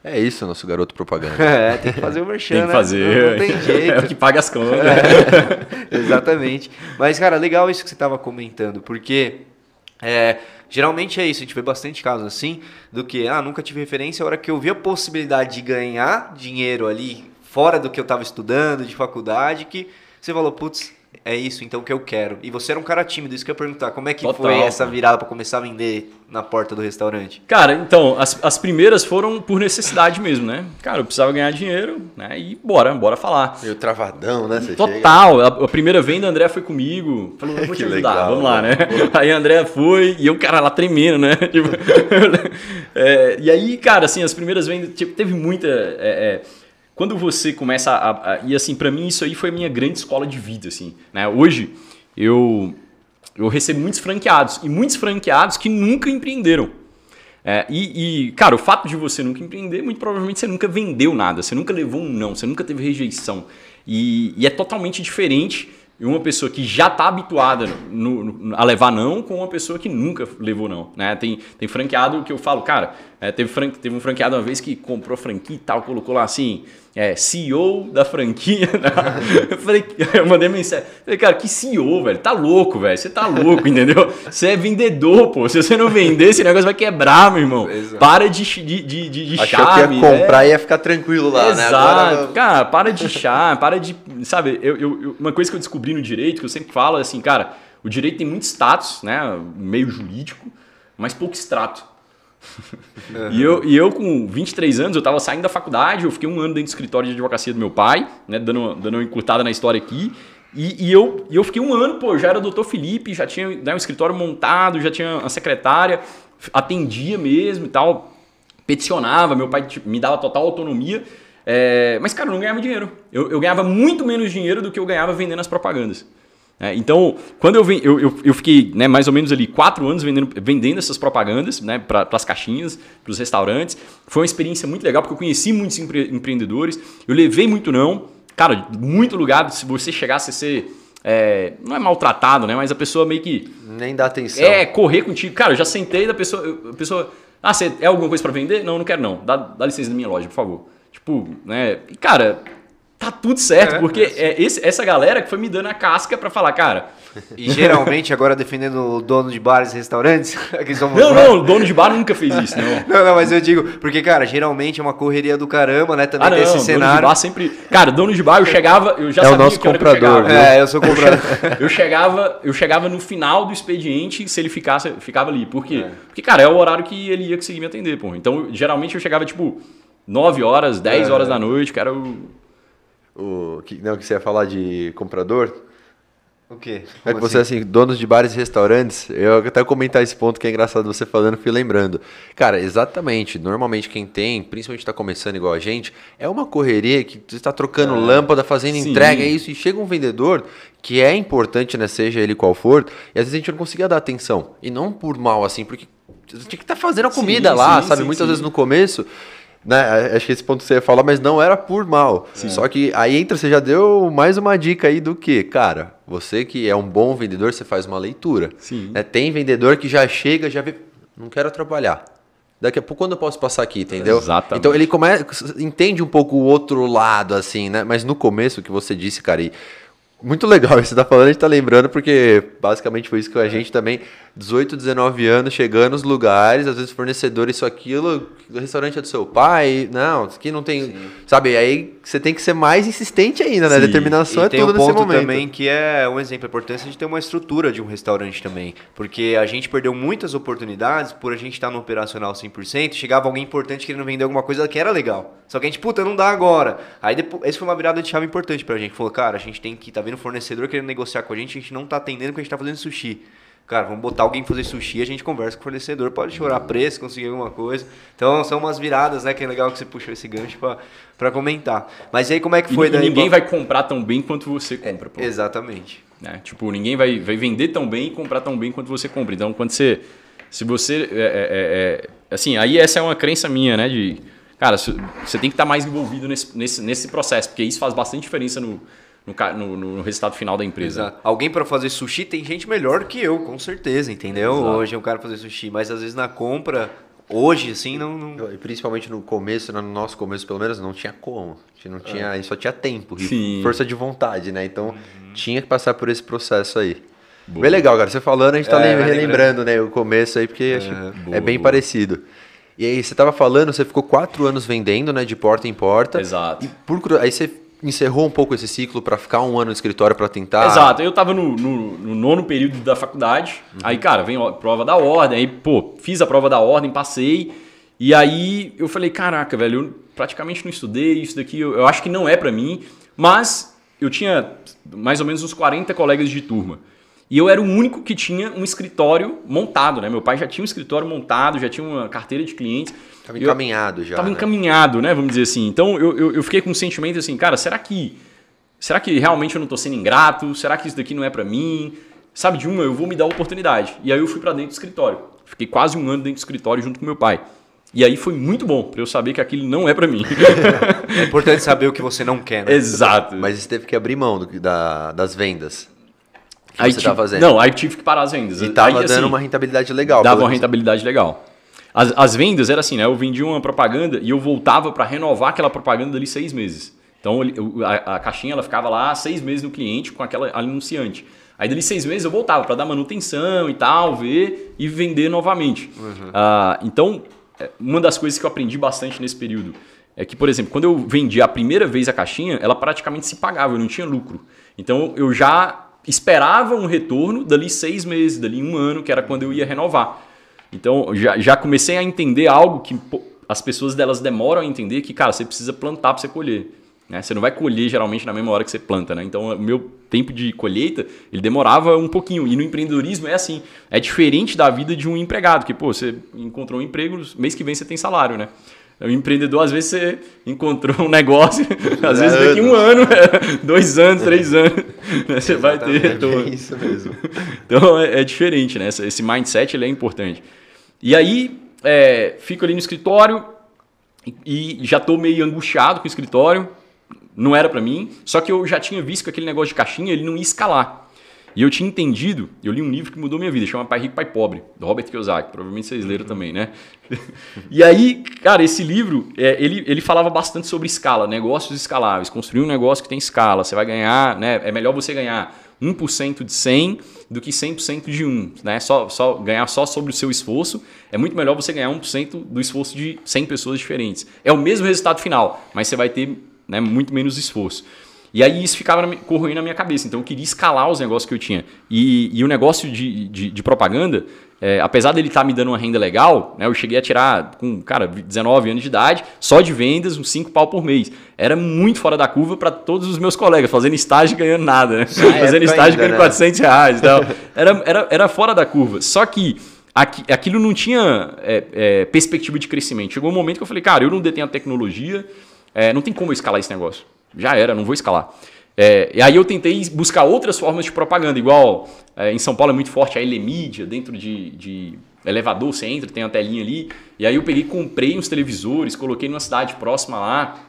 É isso, nosso garoto propaganda. (laughs) É, tem que fazer o merchan, Tem que fazer. Não, não tem jeito. (laughs) É o que paga as contas. É, exatamente. Mas, cara, legal isso que você estava comentando, porque é, Geralmente é isso, a gente vê bastante casos assim, do que, ah, nunca tive referência, a hora que eu vi a possibilidade de ganhar dinheiro ali, fora do que eu estava estudando, de faculdade, que você falou, putz, é isso então que eu quero. E você era um cara tímido, isso que eu ia perguntar. Como é que Total, foi essa virada para começar a vender na porta do restaurante? Cara, então, as, as primeiras foram por necessidade mesmo, né? Cara, eu precisava ganhar dinheiro, né? E bora, bora falar. Meio travadão, né? Você Total. A, a, primeira venda, a André foi comigo. Falou, vou te ajudar, legal, vamos lá, né? Aí a André foi e eu, cara, lá tremendo, né? (laughs) Tipo, (laughs) é, e aí, cara, assim, as primeiras vendas, tipo, teve muita... É, é, quando você começa a, a e assim para mim isso aí foi a minha grande escola de vida assim né hoje eu eu recebo muitos franqueados e muitos franqueados que nunca empreenderam é, e, e, cara, o fato de você nunca empreender, muito provavelmente você nunca vendeu nada, você nunca levou um não, você nunca teve rejeição. E, e é totalmente diferente uma pessoa que já está habituada no, no, a levar não com uma pessoa que nunca levou não. Né? Tem, tem franqueado que eu falo, cara, é, teve, fran, teve um franqueado uma vez que comprou franquia e tal, colocou lá assim, é, CEO da franquia. (laughs) eu falei, eu mandei mensagem. Falei, cara, que CEO, velho? Tá louco, velho. Você tá louco, entendeu? Você é vendedor, pô. Se você não vender, esse negócio vai quebrar, meu irmão. Exato. Para de, de, de, de, Achou charme. que ia comprar e ia ficar tranquilo lá, Exato. né? Agora... Cara, para de charme, para de. Sabe, eu, eu, uma coisa que eu descobri no direito, que eu sempre falo, é assim, cara, o direito tem muito status, né? Meio jurídico, mas pouco extrato. Uhum. (laughs) E, eu, e eu, com 23 anos, eu estava saindo da faculdade, eu fiquei um ano dentro do escritório de advocacia do meu pai, né, dando, dando uma encurtada na história aqui. E, e, eu, e eu fiquei um ano, pô, já era doutor Felipe, já tinha né, um escritório montado, já tinha uma secretária, atendia mesmo e tal, peticionava, meu pai tipo, me dava total autonomia. É, mas, cara, eu não ganhava dinheiro. Eu, eu ganhava muito menos dinheiro do que eu ganhava vendendo as propagandas. É, então, quando eu, eu, eu, eu fiquei né, mais ou menos ali quatro anos vendendo, vendendo essas propagandas né, para as caixinhas, para os restaurantes, foi uma experiência muito legal porque eu conheci muitos empre empreendedores, eu levei muito não. Cara, muito lugar, se você chegasse a ser. É, não é maltratado, né? Mas a pessoa meio que. Nem dá atenção. É, correr contigo. Cara, eu já sentei da pessoa. A pessoa. Ah, você é alguma coisa para vender? Não, não quero não. Dá, dá licença da minha loja, por favor. Tipo, né? E, cara, tá tudo certo, É, porque é esse- essa galera que foi me dando a casca pra falar, cara, E geralmente, agora defendendo o dono de bares e restaurantes, (laughs) não, não, o dono de bar nunca fez isso, não. (laughs) Não, não, mas eu digo, porque, cara, geralmente é uma correria do caramba, né? Também Ah, não, tem esse dono de cenário. bar sempre. Cara, dono de bar, eu chegava, eu já É o sabia nosso que hora que comprador, eu chegava. É, eu sou comprador. (laughs) Eu chegava, eu chegava no final do expediente se ele ficasse, ficava ali. Por quê? É. Porque, cara, é o horário que ele ia conseguir me atender, pô. Então, geralmente eu chegava, tipo, 9 horas, 10 É. horas da noite, que era o. Que, não, que você ia falar de comprador? o quê? É Como que você, assim, donos de bares e restaurantes, eu até comentar esse ponto que é engraçado você falando, fui lembrando. Cara, exatamente, normalmente quem tem, principalmente está começando igual a gente, é uma correria que você está trocando lâmpada, fazendo Sim. entrega, é isso, e chega um vendedor que é importante, né, seja ele qual for, e às vezes a gente não conseguia dar atenção. E não por mal, assim, porque você tinha que estar fazendo a Sim, comida lá, sim, sabe? sim, Muitas sim. vezes no começo, né? Acho que esse ponto você ia falar, mas não era por mal. Só que aí entra, você já deu mais uma dica aí do que, cara, você que é um bom vendedor, você faz uma leitura. Sim. né? Tem vendedor que já chega, já vê, não quero atrapalhar. Daqui a pouco, quando eu posso passar aqui, entendeu? Exatamente. Então ele começa, entende um pouco o outro lado, assim, né? Mas no começo que você disse, cara, e muito legal isso que você tá falando, a gente tá lembrando, porque basicamente foi isso que a gente também, 18, 19 anos, chegando nos lugares, às vezes fornecedor, isso, aquilo, o restaurante é do seu pai, não, isso aqui não tem, sabe? Aí você tem que ser mais insistente ainda, né? Sim. Determinação E é tem tudo um nesse ponto momento. também que é um exemplo, a importância de ter uma estrutura de um restaurante também. Porque a gente perdeu muitas oportunidades por a gente estar no operacional 100%, chegava alguém importante querendo vender alguma coisa que era legal. Só que a gente, puta, não dá agora. Aí depois, esse foi uma virada de chave importante pra gente. Falou, cara, a gente tem que, tá vendo fornecedor querendo negociar com a gente, a gente não tá atendendo porque a gente tá fazendo sushi. Cara, vamos botar alguém fazer sushi, a gente conversa com o fornecedor, pode chorar preço, conseguir alguma coisa. Então são umas viradas, né? Que é legal que você puxou esse gancho pra comentar. Mas aí como é que foi e daí? ninguém pra- vai comprar tão bem quanto você compra, pô. Exatamente. né? Tipo, ninguém vai, vai vender tão bem e comprar tão bem quanto você compra. Então, quando você. Se você. é, é, é, assim, aí essa é uma crença minha, né? De. Cara, você tem que estar mais envolvido nesse, nesse, nesse processo, porque isso faz bastante diferença no, no, no, no resultado final da empresa. Exato. Alguém para fazer sushi tem gente melhor que eu, com certeza, entendeu? Exato. Hoje é um cara fazer sushi, mas às vezes na compra, hoje assim, não. não... E principalmente no começo, né, no nosso começo pelo menos, não tinha como. A gente não tinha, gente só tinha tempo Sim. força de vontade, né? Então tinha que passar por esse processo aí. Boa. Bem legal, cara. Você falando, a gente tá É, relembrando, né, o começo aí, porque acho que é boa, bem boa. parecido. E aí, você tava falando, você ficou quatro anos vendendo, né, de porta em porta. Exato. E por, aí você encerrou um pouco esse ciclo pra ficar um ano no escritório pra tentar. Exato, eu tava no, no- no nono período da faculdade, aí, cara, vem a prova da ordem, aí, pô, fiz a prova da ordem, passei, e aí eu falei, caraca, velho, eu praticamente não estudei, isso daqui eu, eu acho que não é pra mim, mas eu tinha mais ou menos uns 40 colegas de turma. E eu era o único que tinha um escritório montado, né? Meu pai já tinha um escritório montado, já tinha uma carteira de clientes. Tava Eu- encaminhado já. Tava né? encaminhado, né? Vamos dizer assim. Então eu, eu, eu fiquei com um sentimento assim, cara, será que. Será que realmente eu não tô sendo ingrato? Será que isso daqui não é pra mim? Sabe, de uma, eu vou me dar a oportunidade. E aí eu fui pra dentro do escritório. Fiquei quase um ano dentro do escritório junto com meu pai. E aí foi muito bom pra eu saber que aquilo não é pra mim. (laughs) É importante saber o que você não quer, né? Exato. Mas você teve que abrir mão do- da- das vendas. Que aí você tive- tava fazendo. Não, aí tive que parar as vendas. E tava Aí, assim, dando uma rentabilidade legal. dava uma rentabilidade legal. As, as vendas era assim, né? Eu vendia uma propaganda e eu voltava para renovar aquela propaganda ali seis meses. Então o- a, a caixinha ela ficava lá seis meses no cliente com aquela anunciante. Aí dali seis meses eu voltava para dar manutenção e tal, ver e vender novamente. Ah, então, é, uma das coisas que eu aprendi bastante nesse período é que, por exemplo, quando eu vendi a primeira vez a caixinha, ela praticamente se pagava, eu não tinha lucro. Então eu já esperava um retorno dali seis meses, dali um ano, que era quando eu ia renovar. Então já, já comecei a entender algo que pô, as pessoas delas demoram a entender que, cara, você precisa plantar para você colher. Né? Você não vai colher geralmente na mesma hora que você planta, né? Então o meu tempo de colheita ele demorava um pouquinho. E no empreendedorismo é assim. É diferente da vida de um empregado, que, pô, você encontrou um emprego, mês que vem você tem salário, né? O empreendedor, às vezes, você encontrou um negócio, (laughs) às vezes daqui um ano, dois anos, três anos, (laughs) né? você vai ter É retorno. bem isso mesmo. (laughs) Então é, é diferente, né? Esse- mindset ele é importante. E aí, é, fico ali no escritório e, e já tô meio angustiado com o escritório. Não era para mim, só que eu já tinha visto que aquele negócio de caixinha ele não ia escalar. E eu tinha entendido, eu li um livro que mudou minha vida, chama Pai Rico, Pai Pobre, do Robert Kiyosaki. Provavelmente vocês leram também, né? (laughs) e aí, cara, esse livro, é, ele, ele falava bastante sobre escala, negócios escaláveis. Construir um negócio que tem escala, você vai ganhar, né? É melhor você ganhar 1% de 100 do que 100% de 1, né? Só, só ganhar só sobre o seu esforço, é muito melhor você ganhar 1% do esforço de 100 pessoas diferentes. É o mesmo resultado final, mas você vai ter né, muito menos esforço. E aí isso ficava corroendo na minha cabeça. Então eu queria escalar os negócios que eu tinha. E, e o negócio de, de, de propaganda, é, apesar dele estar tá me dando uma renda legal, né, eu cheguei a tirar com, cara, 19 anos de idade, só de vendas, uns 5 pau por mês. Era muito fora da curva para todos os meus colegas, fazendo estágio ganhando nada, né? (laughs) fazendo estágio ainda, ganhando né? 400 reais e tal. (laughs) Era, era, era fora da curva. Só que aquilo não tinha é, é, perspectiva de crescimento. Chegou um momento que eu falei, cara, eu não detenho a tecnologia, é, não tem como eu escalar esse negócio já era, não vou escalar. É, e aí eu tentei buscar outras formas de propaganda, igual é, em São Paulo é muito forte a Elemídia, dentro de, de, elevador, você entra, tem uma telinha ali. E aí eu peguei, comprei uns televisores, coloquei numa cidade próxima lá,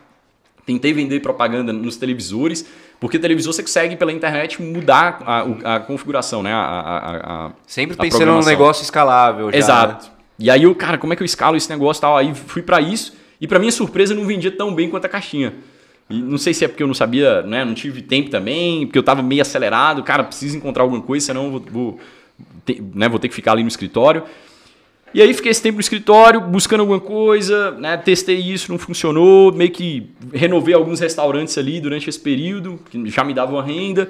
tentei vender propaganda nos televisores, porque televisor você consegue pela internet mudar a, a configuração, né? A, a, a Sempre pensando num negócio escalável. Já, Exato. Né? E aí eu, cara, como é que eu escalo esse negócio e tal? Aí fui para isso, e para minha surpresa não vendia tão bem quanto a caixinha. E não sei se é porque eu não sabia, né? Não tive tempo também, porque eu estava meio acelerado. Cara, preciso encontrar alguma coisa, senão eu vou, vou, ter, né, vou ter que ficar ali no escritório. E aí fiquei esse tempo no escritório, buscando alguma coisa, né? Testei isso, não funcionou. Meio que renovei alguns restaurantes ali durante esse período, que já me davam renda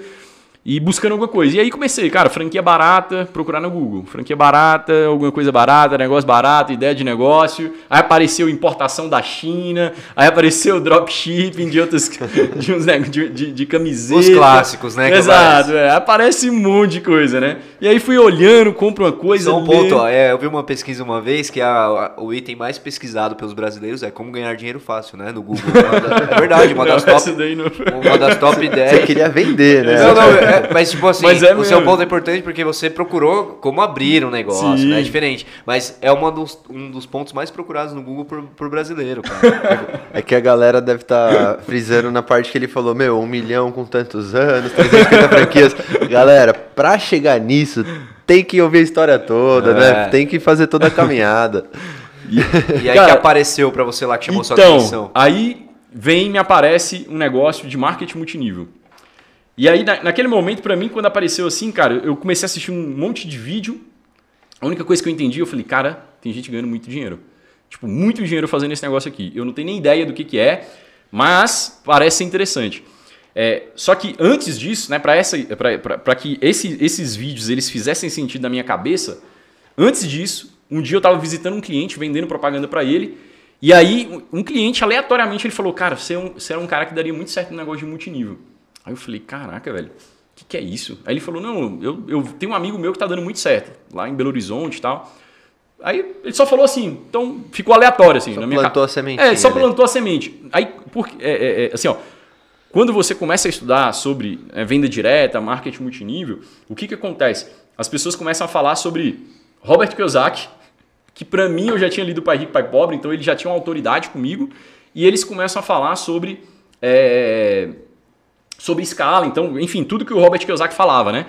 e buscando alguma coisa. E aí comecei, cara, franquia barata, procurar no Google. Franquia barata, alguma coisa barata, negócio barato, ideia de negócio. Aí apareceu importação da China, aí apareceu (laughs) dropshipping de outros de uns né, de, de, de camiseta. Os clássicos, né? Exato, é, aparece um monte de coisa, né? E aí fui olhando, compro uma coisa. Só um ponto, ó, é, eu vi uma pesquisa uma vez que a, a, o item mais pesquisado pelos brasileiros é como ganhar dinheiro fácil, né? No Google. é (laughs) verdade, uma das, top, uma das top 10. Você queria vender, né? Não, não, é, (laughs) mas, tipo assim, mas é o seu ponto é importante porque você procurou como abrir um negócio, Sim. né? É diferente. Mas é uma dos, um dos pontos mais procurados no Google por, por brasileiro, cara. (laughs) É que a galera deve estar tá frisando na parte que ele falou, meu, um milhão com tantos anos, 350 (laughs) franquias. Galera, pra chegar nisso, tem que ouvir a história toda, né? é. né? Tem que fazer toda a caminhada. E, e aí Cara, que apareceu para você lá que chamou então, sua atenção? Aí vem me aparece um negócio de marketing multinível. E aí, na, naquele momento, para mim, quando apareceu assim, cara, eu comecei a assistir um monte de vídeo. A única coisa que eu entendi, eu falei, cara, tem gente ganhando muito dinheiro. Tipo, muito dinheiro fazendo esse negócio aqui. Eu não tenho nem ideia do que, que é, mas parece ser interessante. É, só que antes disso, né, para que esse, esses vídeos eles fizessem sentido na minha cabeça, antes disso, um dia eu estava visitando um cliente, vendendo propaganda para ele, e aí um cliente aleatoriamente ele falou, cara, você é, um, você é um cara que daria muito certo no negócio de multinível. Aí eu falei, caraca, velho, o que, que é isso? Aí ele falou, não, eu, eu tenho um amigo meu que tá dando muito certo, lá em Belo Horizonte e tal. Aí ele só falou assim, então ficou aleatório assim. Só na minha plantou a semente. É, só plantou a semente. Aí, porque, é, é, é, assim, ó, quando você começa a estudar sobre é, venda direta, marketing multinível, o que, que acontece? As pessoas começam a falar sobre Robert Kiyosaki, que para mim eu já tinha lido Pai Rico, Pai Pobre, então ele já tinha uma autoridade comigo, e eles começam a falar sobre é, sobre escala, então, enfim, tudo que o Robert Kiyosaki falava, né?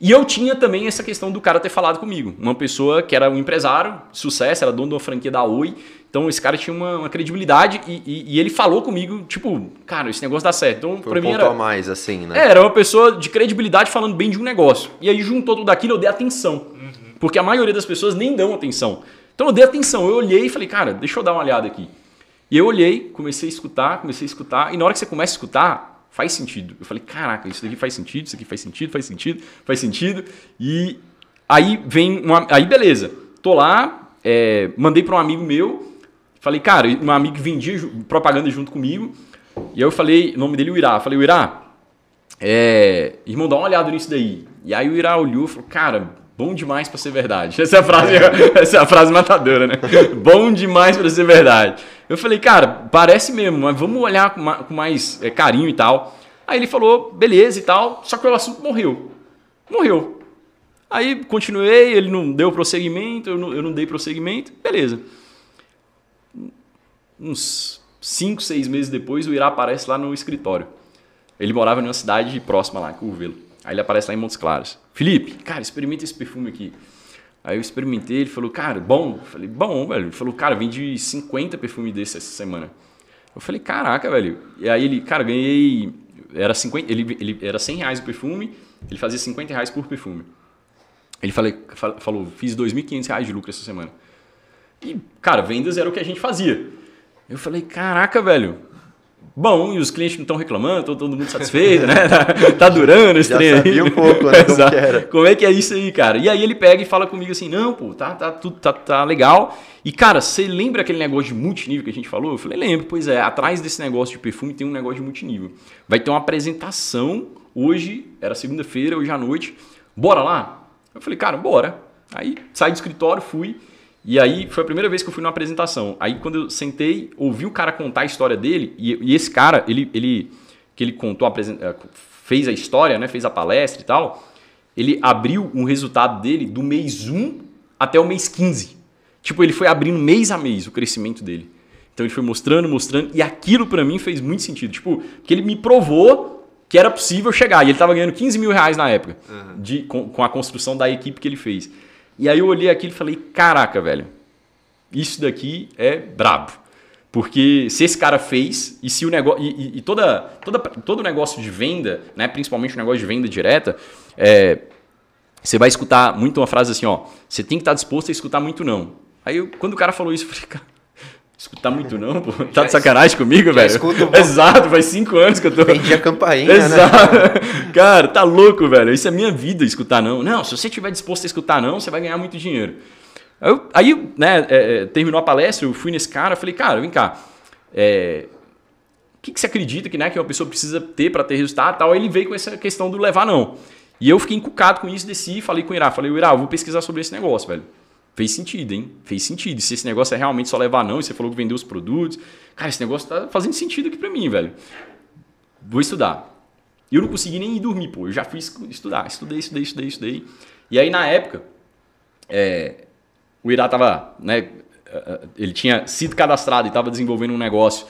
E eu tinha também essa questão do cara ter falado comigo. Uma pessoa que era um empresário, sucesso, era dono de uma franquia da Oi. Então esse cara tinha uma, uma credibilidade e, e, e, ele falou comigo, tipo, cara, esse negócio dá certo. Então, Foi pra um mim era. a mais, assim, né? É, era uma pessoa de credibilidade falando bem de um negócio. E aí juntou tudo aquilo, eu dei atenção. Uhum. Porque a maioria das pessoas nem dão atenção. Então eu dei atenção, eu olhei e falei, cara, deixa eu dar uma olhada aqui. E eu olhei, comecei a escutar, comecei a escutar, e na hora que você começa a escutar, faz sentido. Eu falei, caraca, isso daqui faz sentido, isso aqui faz sentido, faz sentido, faz sentido. E aí vem uma. Aí beleza. Tô lá, é, mandei para um amigo meu, falei, cara, um amigo que vendia propaganda junto comigo. E aí eu falei, o nome dele é o Irá. Falei, o Irá, é, irmão, dá uma olhada nisso daí. E aí o Irá olhou e falou, cara, bom demais para ser verdade. (laughs) Essa é a frase, (laughs) essa é a frase matadora, né? (laughs) bom demais para ser verdade. Eu falei, cara, parece mesmo, mas vamos olhar com mais é, carinho e tal. Aí ele falou, beleza e tal, só que o assunto morreu. Morreu. Aí continuei, ele não deu prosseguimento, eu não, eu não dei prosseguimento, beleza. Uns 5, 6 meses depois, o Irá aparece lá no escritório. Ele morava em uma cidade próxima lá, Curvelo. Aí ele aparece lá em Montes Claros. Felipe, cara, experimenta esse perfume aqui. Aí eu experimentei, ele falou, cara, bom. Eu falei, bom, velho. Ele falou, cara, vendi 50 perfumes desses essa semana. Eu falei, caraca, velho. E aí ele, cara, ganhei. Era 50, ele, ele era 100 reais o perfume, ele fazia 50 reais por perfume. Ele falei, falou, fiz 2.500 reais de lucro essa semana. E, cara, vendas era o que a gente fazia. Eu falei, caraca, velho, bom e os clientes não estão reclamando, todo mundo satisfeito, né? Tá, tá durando esse Já trem sabia um pouco, né? Como (laughs) que era. Como é que é isso aí, cara? E aí ele pega e fala comigo assim, não, pô, tá, tá, tudo tá, tá legal. E, cara, você lembra aquele negócio de multinível que a gente falou? Eu falei, lembro, pois é, atrás desse negócio de perfume tem um negócio de multinível. Vai ter uma apresentação hoje, era segunda-feira, hoje à noite. Bora lá? Eu falei, cara, bora. Aí saí do escritório, fui. E aí foi a primeira vez que eu fui numa apresentação. Aí quando eu sentei, ouvi o cara contar a história dele, e, e esse cara, ele, ele que ele contou, a fez a história, né, fez a palestra e tal, ele abriu um resultado dele do mês 1 até o mês 15. Tipo, ele foi abrindo mês a mês o crescimento dele. Então ele foi mostrando, mostrando, e aquilo para mim fez muito sentido. Tipo, que ele me provou que era possível chegar. E ele estava ganhando 15 mil reais na época, uhum. de, com, com a construção da equipe que ele fez. E aí eu olhei aquilo e falei, caraca, velho, isso daqui é brabo. Porque se esse cara fez, e se o negócio. E, e, toda, toda, todo negócio de venda, né, principalmente o negócio de venda direta, é, você vai escutar muito uma frase assim, ó. Você tem que estar disposto a escutar muito não. Aí eu, quando o cara falou isso, eu falei, cara, escutar muito não, pô. (laughs) Tá de sacanagem comigo, velho? Escuto Exato, faz cinco anos que eu tô. Vendi a campainha, né? Exato. né? (laughs) Cara, tá louco, velho. Isso é minha vida, escutar não. Não, se você estiver disposto a escutar não, você vai ganhar muito dinheiro. Eu, aí, né, é, é, terminou a palestra, eu fui nesse cara, falei, cara, vem cá. É, o que, que você acredita que, né, que uma pessoa precisa ter para ter resultado tal? Aí ele veio com essa questão do levar não. E eu fiquei encucado com isso, desci, falei com o Irá, falei, Irá, eu vou pesquisar sobre esse negócio, velho. Fez sentido, hein? Fez sentido. Se esse negócio é realmente só levar não, e você falou que vendeu os produtos. Cara, esse negócio tá fazendo sentido aqui pra mim, velho. Vou estudar. E eu não consegui nem ir dormir, pô. Eu já fui estudar. Estudei, estudei, estudei, estudei. E aí, na época, é, o Irá tava, né? Ele tinha sido cadastrado e estava desenvolvendo um negócio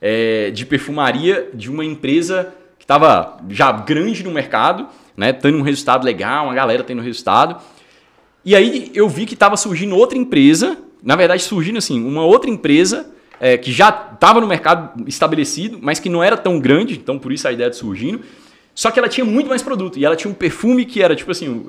é, de perfumaria de uma empresa que estava já grande no mercado, né? Tendo um resultado legal, uma galera tendo resultado. E aí eu vi que estava surgindo outra empresa, na verdade surgindo assim, uma outra empresa é, que já estava no mercado estabelecido, mas que não era tão grande, então por isso a ideia de surgindo. Só que ela tinha muito mais produto. E ela tinha um perfume que era, tipo assim,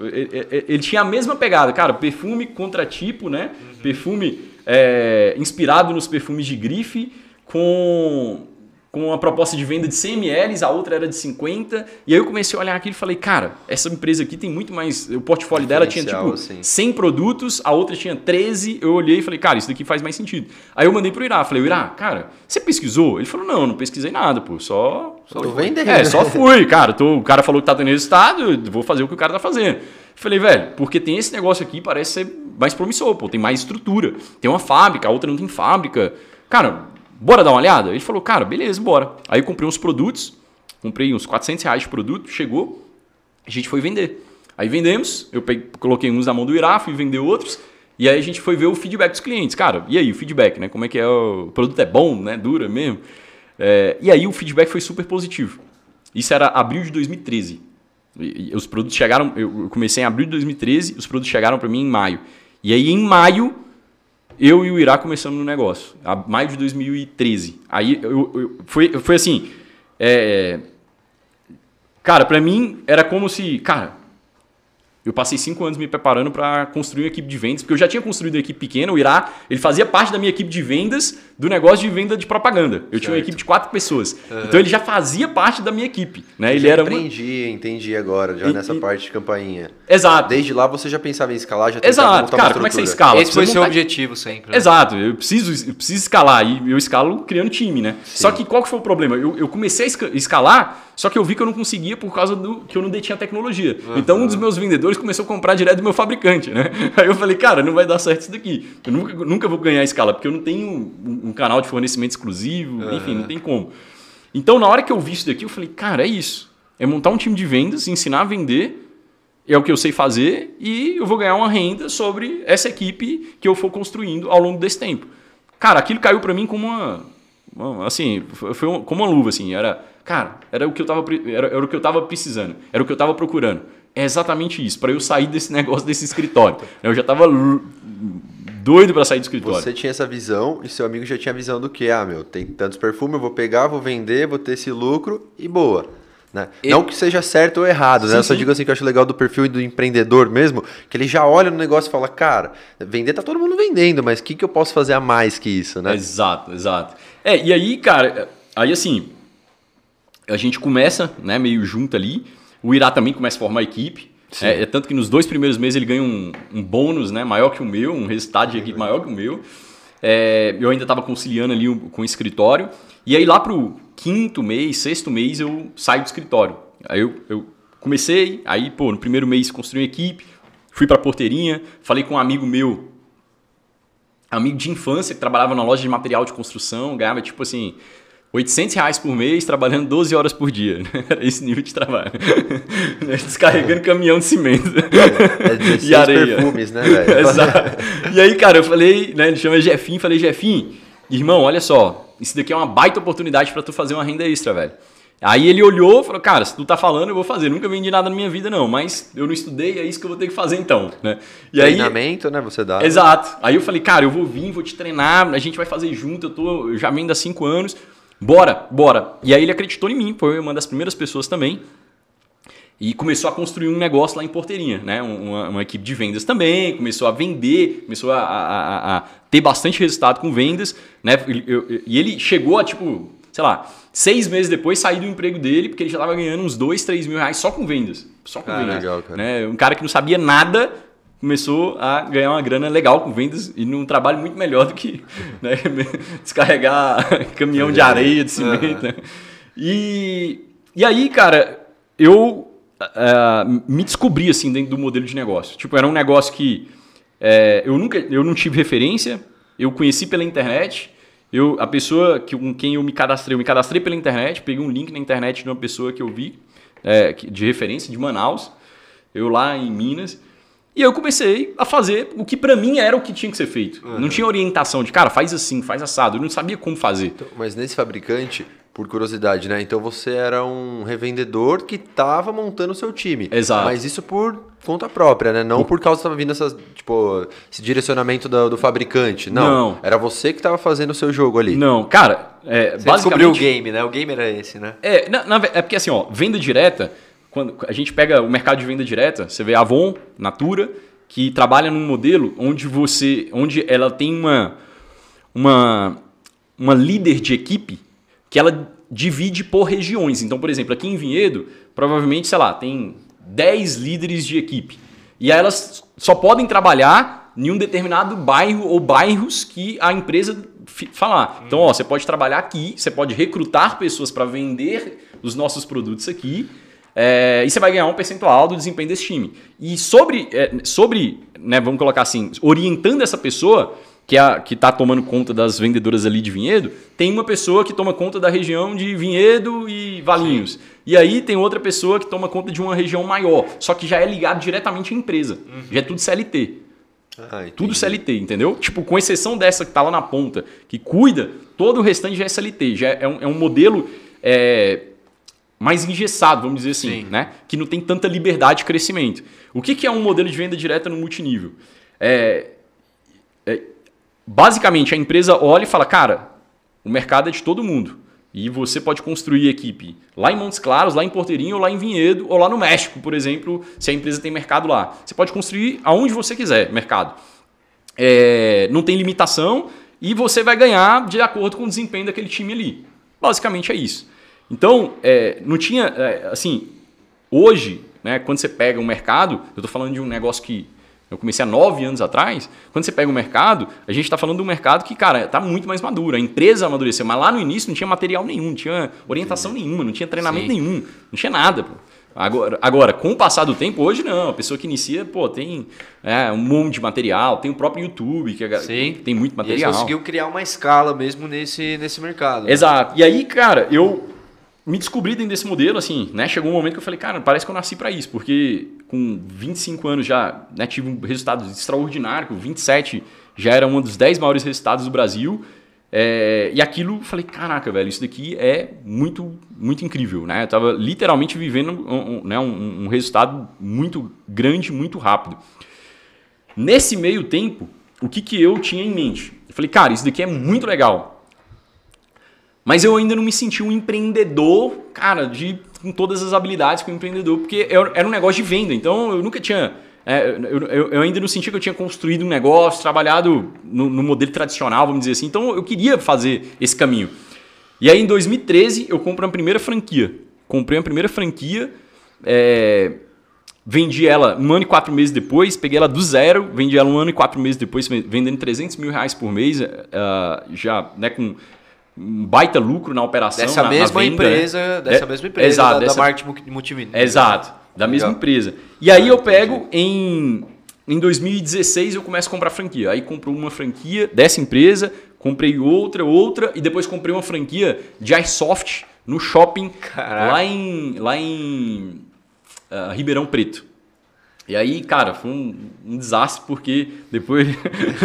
ele tinha a mesma pegada. Cara, perfume contra tipo, né? Uhum. Perfume é, inspirado nos perfumes de grife, com com uma proposta de venda de 100 ml, a outra era de 50. E aí eu comecei a olhar aquilo e falei, cara, essa empresa aqui tem muito mais. O portfólio dela tinha tipo assim. 100 produtos, a outra tinha 13. Eu olhei e falei, cara, isso daqui faz mais sentido. Aí eu mandei pro Irá, falei, Irá, cara, você pesquisou? Ele falou, não, não pesquisei nada, pô, só. Só tô vendendo. É, só fui, cara. Tô, o cara falou que tá tendo resultado, vou fazer o que o cara tá fazendo. Falei, velho, porque tem esse negócio aqui, parece ser mais promissor, pô, tem mais estrutura. Tem uma fábrica, a outra não tem fábrica. Cara, bora dar uma olhada? Ele falou, cara, beleza, bora. Aí eu comprei uns produtos, comprei uns 400 reais de produto, chegou, a gente foi vender. Aí vendemos, eu peguei, coloquei uns na mão do Irá, fui vender outros, e aí a gente foi ver o feedback dos clientes. Cara, e aí, o feedback, né? Como é que é? O produto é bom, né? Dura mesmo. É, e aí o feedback foi super positivo. Isso era abril de 2013. E, e os produtos chegaram, eu comecei em abril de 2013, os produtos chegaram para mim em maio. E aí em maio eu e o Irá começamos no negócio, a maio de 2013. Aí eu, eu foi, foi assim. É, cara, para mim era como se. Cara, eu passei cinco anos me preparando para construir uma equipe de vendas, porque eu já tinha construído uma equipe pequena. O Irá, ele fazia parte da minha equipe de vendas do negócio de venda de propaganda. Eu certo. tinha uma equipe de quatro pessoas. Uhum. Então ele já fazia parte da minha equipe. Né? Ele já era entendi, uma... entendi agora, já e, nessa e... parte de campainha. Exato. Desde lá você já pensava em escalar, já Exato. Cara, como é que você escala? Esse foi seu montar... objetivo sempre. Né? Exato. Eu preciso, eu preciso escalar. E eu escalo criando time, né? Sim. Só que qual que foi o problema? Eu, eu comecei a escalar só que eu vi que eu não conseguia por causa do que eu não detinha tecnologia. Uhum. Então um dos meus vendedores começou a comprar direto do meu fabricante, né? (laughs) Aí eu falei, cara, não vai dar certo isso daqui. Eu nunca, nunca vou ganhar escala, porque eu não tenho um, um canal de fornecimento exclusivo, uhum. enfim, não tem como. Então na hora que eu vi isso daqui, eu falei, cara, é isso. É montar um time de vendas, ensinar a vender, é o que eu sei fazer, e eu vou ganhar uma renda sobre essa equipe que eu for construindo ao longo desse tempo. Cara, aquilo caiu para mim como uma assim, foi um, como uma luva, assim, era, cara, era o que eu tava, era, era o que eu tava precisando, era o que eu tava procurando. É exatamente isso, para eu sair desse (laughs) negócio desse escritório. Eu já tava doido para sair do escritório. Você tinha essa visão e seu amigo já tinha a visão do que, ah, meu, tem tantos perfumes, eu vou pegar, vou vender, vou ter esse lucro e boa. Né? E... Não que seja certo ou errado, sim, né? Eu só digo assim que eu acho legal do perfil do empreendedor mesmo, que ele já olha no negócio e fala, cara, vender tá todo mundo vendendo, mas o que, que eu posso fazer a mais que isso, né? Exato, exato. É, e aí, cara, aí assim, a gente começa, né, meio junto ali, o Irá também começa a formar a equipe, é, é, tanto que nos dois primeiros meses ele ganha um, um, bônus né, maior que o meu, um resultado de equipe maior que o meu. É, eu ainda estava conciliando ali com o escritório. E aí lá pro quinto mês, sexto mês, eu saio do escritório. Aí eu, eu comecei, aí, pô, no primeiro mês construí uma equipe, fui pra porteirinha, falei com um amigo meu, amigo de infância, que trabalhava na loja de material de construção, ganhava tipo assim, 800 reais por mês, trabalhando 12 horas por dia. (laughs) Era esse nível de trabalho. (laughs) Descarregando caminhão de cimento. É, (laughs) e areia. perfumes, né, velho? Exato. E aí, cara, eu falei, né, ele chama Jefim, falei, Jefim, irmão, olha só, isso daqui é uma baita oportunidade para tu fazer uma renda extra, velho. Aí ele olhou e falou, cara, se tu tá falando, eu vou fazer. Nunca vendi nada na minha vida, não, mas eu não estudei, é isso que eu vou ter que fazer então. Né? E Treinamento, aí, né? Você dá. Exato. Aí eu falei, cara, eu vou vir, vou te treinar, a gente vai fazer junto, eu, tô, eu já vendo há cinco anos. Bora, bora. E aí ele acreditou em mim, foi uma das primeiras pessoas também. E começou a construir um negócio lá em Porteirinha, né? Uma, uma equipe de vendas também, começou a vender, começou a, a, a ter bastante resultado com vendas, né? E ele chegou a, tipo, sei lá, seis meses depois sair do emprego dele, porque ele já estava ganhando uns dois, três mil reais só com vendas. Só com ah, vendas. Legal, cara. Né? Um cara que não sabia nada começou a ganhar uma grana legal com vendas e num trabalho muito melhor do que (laughs) né, (laughs) descarregar caminhão de areia, de cimento. Né? E, e aí, cara, eu uh, me descobri assim dentro do modelo de negócio. Tipo, era um negócio que uh, eu nunca, eu não tive referência, eu conheci pela internet. Eu, a pessoa que, com quem eu me cadastrei, eu me cadastrei pela internet, peguei um link na internet de uma pessoa que eu vi, é, de referência, de Manaus, eu lá em Minas. E eu comecei a fazer o que para mim era o que tinha que ser feito. Uhum. Não tinha orientação de, cara, faz assim, faz assado. Eu não sabia como fazer. Então, mas nesse fabricante, por curiosidade, né? Então você era um revendedor que estava montando o seu time. Exato. Mas isso por conta própria, né? Não por causa que estava vindo essas, tipo, esse direcionamento do, do fabricante. Não. Não. Era você que estava fazendo o seu jogo ali. Não, cara, é, você basicamente... descobriu o game, né? O game era esse, né? É, na, na, é porque assim, ó, venda direta quando a gente pega o mercado de venda direta, você vê a Avon, Natura, que trabalha num modelo onde você, onde ela tem uma uma uma líder de equipe que ela divide por regiões. Então, por exemplo, aqui em Vinhedo, provavelmente, sei lá, tem 10 líderes de equipe. E aí elas só podem trabalhar em um determinado bairro ou bairros que a empresa falar. Então, ó, você pode trabalhar aqui, você pode recrutar pessoas para vender os nossos produtos aqui é, e você vai ganhar um percentual do desempenho desse time. E sobre, é, sobre né, vamos colocar assim, orientando essa pessoa que é que está tomando conta das vendedoras ali de Vinhedo, tem uma pessoa que toma conta da região de Vinhedo e Valinhos. Sim. E aí tem outra pessoa que toma conta de uma região maior, só que já é ligado diretamente à empresa. Uhum. Já é tudo CLT. Ah, tudo CLT, entendeu? Tipo, com exceção dessa que está lá na ponta, que cuida, todo o restante já é CLT. Já é um, é um modelo é, mais engessado, vamos dizer assim, Sim. né? que não tem tanta liberdade de crescimento. O que, que é um modelo de venda direta no multinível? É, é, basicamente, a empresa olha e fala, cara, o mercado é de todo mundo. E você pode construir equipe lá em Montes Claros, lá em Porteirinho, ou lá em Vinhedo, ou lá no México, por exemplo, se a empresa tem mercado lá. Você pode construir aonde você quiser mercado. É, não tem limitação e você vai ganhar de acordo com o desempenho daquele time ali. Basicamente é isso. Então, é, não tinha, é, assim, hoje, né, quando você pega um mercado, eu estou falando de um negócio que eu comecei há nove anos atrás, quando você pega o um mercado, a gente está falando de um mercado que, cara, está muito mais maduro. A empresa amadureceu, mas lá no início não tinha material nenhum, não tinha orientação nenhuma, não tinha treinamento Sim. nenhum, não tinha nada. Pô. Agora, agora, com o passar do tempo, hoje não. A pessoa que inicia, pô, tem é, um monte de material, tem o próprio YouTube, que tem muito material. E conseguiu criar uma escala mesmo nesse, nesse mercado. Né? Exato. E aí, cara, eu me descobri dentro desse modelo, assim, né? Chegou um momento que eu falei, cara, parece que eu nasci para isso, porque com 25 anos já né, tive um resultado extraordinário, com 27 já era um dos 10 maiores resultados do Brasil. É, e aquilo, falei, caraca, velho, isso daqui é muito, muito incrível, né? Eu tava literalmente vivendo um, um, né, um, um resultado muito grande, muito rápido. Nesse meio tempo, o que, que eu tinha em mente? Eu falei, cara, isso daqui é muito legal. Mas eu ainda não me senti um empreendedor, cara, de, com todas as habilidades que um empreendedor, porque era um negócio de venda, então eu nunca tinha é, eu, eu, eu, ainda não sentia que eu tinha construído um negócio, trabalhado no, no, modelo tradicional, vamos dizer assim. Então eu queria fazer esse caminho. E aí em 2013 eu comprei a primeira franquia. Comprei a primeira franquia, é, vendi ela um ano e quatro meses depois, peguei ela do zero, vendi ela um ano e quatro meses depois, vendendo 300 mil reais por mês, uh, já né, com um baita lucro na operação. Dessa na, mesma na empresa, dessa é, mesma empresa, exato, da, dessa, da Marketing. Exato da mesma Legal. empresa. E aí eu pego em, em 2016 eu começo a comprar franquia. Aí compro uma franquia dessa empresa, comprei outra, outra e depois comprei uma franquia de iSoft no shopping Caraca. lá em, lá em uh, Ribeirão Preto. E aí, cara, foi um, um desastre porque depois.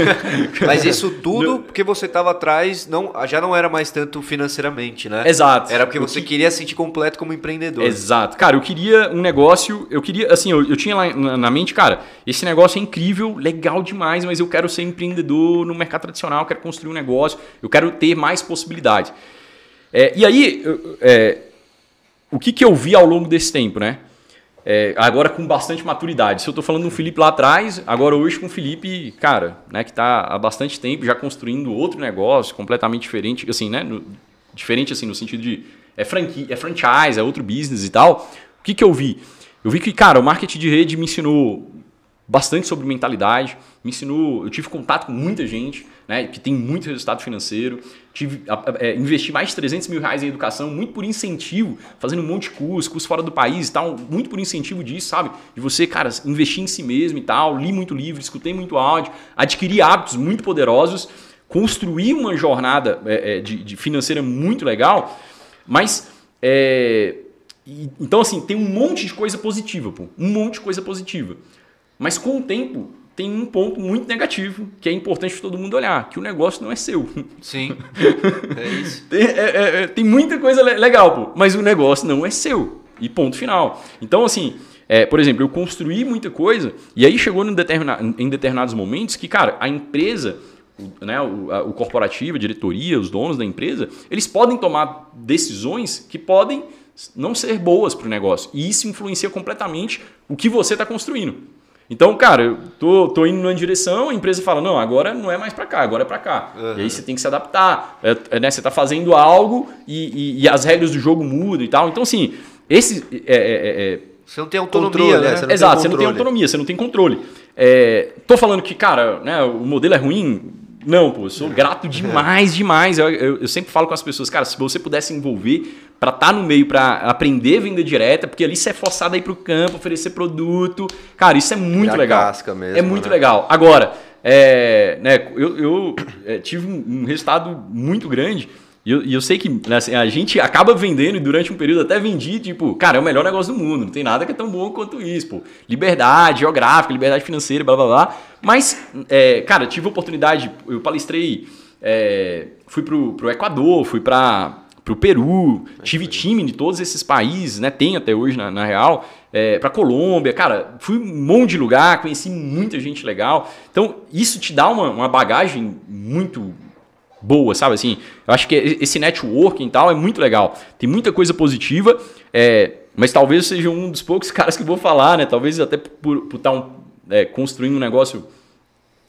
(laughs) Mas isso tudo porque você estava atrás, não, já não era mais tanto financeiramente, né? Exato. Era porque você que... queria se sentir completo como empreendedor. Exato. Cara, eu queria um negócio, eu queria, assim, eu, eu tinha lá na, na, mente, cara, esse negócio é incrível, legal demais, mas eu quero ser empreendedor no mercado tradicional, eu quero construir um negócio, eu quero ter mais possibilidades. É, e aí, é, o que, que eu vi ao longo desse tempo, né? É, agora com bastante maturidade. Se eu estou falando do Felipe lá atrás, agora hoje com o Felipe, cara, né, que está há bastante tempo já construindo outro negócio completamente diferente, assim, né, no, diferente assim no sentido de é franquia, é franchise, é outro business e tal. O que, que eu vi? Eu vi que, cara, o marketing de rede me ensinou bastante sobre mentalidade, me ensinou, eu tive contato com muita gente, né, que tem muito resultado financeiro, tive, é, investi mais de 300 mil reais em educação, muito por incentivo, fazendo um monte de curso, curso fora do país e tal, muito por incentivo disso, sabe? De você, cara, investir em si mesmo e tal, li muito livro, escutei muito áudio, adquiri hábitos muito poderosos, construí uma jornada é, é de, de, financeira muito legal, mas... É, então, assim, tem um monte de coisa positiva, pô, um monte de coisa positiva. Mas com o tempo tem um ponto muito negativo que é importante todo mundo olhar, que o negócio não é seu. Sim. (laughs) É isso. tem, é, é, é, tem muita coisa legal, pô, mas o negócio não é seu. E ponto final. Então, assim, é, por exemplo, eu construí muita coisa e aí chegou em, determina, em determinados momentos que, cara, a empresa, o, né, o, a, o corporativo, a diretoria, os donos da empresa, eles podem tomar decisões que podem não ser boas para o negócio. E isso influencia completamente o que você está construindo. Então, cara, eu tô, tô indo numa direção, a empresa fala, não, agora não é mais para cá, agora é para cá. Uhum. E aí você tem que se adaptar. É, é, né? Você tá fazendo algo e, e, e, as regras do jogo mudam e tal. Então, assim, esse... É, é, é, é você não tem autonomia, controle, né? Você não Exato, você não tem autonomia, você não tem controle. Tô falando que, cara, né, o modelo é ruim, não, pô, eu sou grato demais, demais. Eu, eu, eu, sempre falo com as pessoas, cara, se você pudesse envolver para estar tá no meio, para aprender venda direta, porque ali você é forçado a ir para o campo, oferecer produto. Cara, isso é muito legal. Mesmo, é muito né? legal. Agora, é, né, eu, eu é, tive um, um, resultado muito grande. E eu, eu, sei que né, assim, a gente acaba vendendo e durante um período até vendi, tipo, cara, é o melhor negócio do mundo. Não tem nada que é tão bom quanto isso, pô. Liberdade geográfica, liberdade financeira, blá blá blá. Mas, é, cara, tive oportunidade, eu palestrei, é, fui pro, pro Equador, fui para para o Peru, tive time de todos esses países, né? Tem até hoje na, na real, é, para Colômbia, cara, fui um monte de lugar, conheci muita gente legal. Então isso te dá uma, uma bagagem muito boa, sabe assim? Eu acho que esse networking e tal é muito legal. Tem muita coisa positiva, é, mas talvez seja um dos poucos (laughs) caras que vou falar, né? Talvez até por, estar tá um, é, construindo um negócio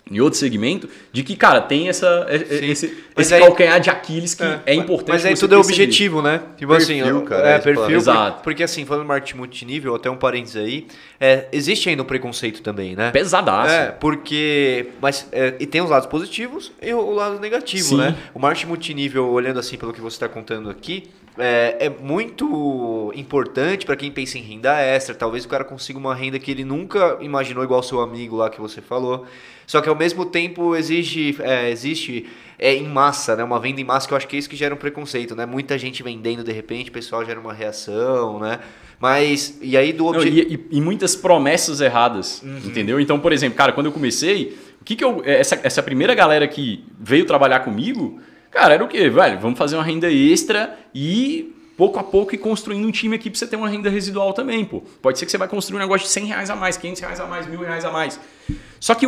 em outro segmento, de que, cara, tem essa, esse, esse aí, calcanhar de Aquiles que é, é importante. Mas aí tudo é objetivo, né? Tipo perfil, assim, cara, é, perfil. Exato. Porque, assim, falando marketing multinível, até um parênteses aí, é, existe ainda um preconceito também, né? Pesadaço. É, porque. Mas, é, e tem os lados positivos e o, lado negativo, Sim. né? O marketing multinível, olhando assim pelo que você está contando aqui, é, é muito importante para quem pensa em renda extra. Talvez o cara consiga uma renda que ele nunca imaginou, igual o seu amigo lá que você falou. Só que ao mesmo tempo exige, é, existe é, em massa, né? Uma venda em massa que eu acho que é isso que gera um preconceito, né? Muita gente vendendo de repente, o pessoal gera uma reação, né? Mas, e aí do objetivo... E, e, e, muitas promessas erradas, uhum. entendeu? Então, por exemplo, cara, quando eu comecei, o que que eu... Essa, essa primeira galera que veio trabalhar comigo, Cara, era o quê? Velho, vamos fazer uma renda extra e pouco a pouco ir construindo um time aqui pra você ter uma renda residual também, pô. Pode ser que você vai construir um negócio de 100 reais a mais, 500 reais a mais, mil reais a mais. Só que,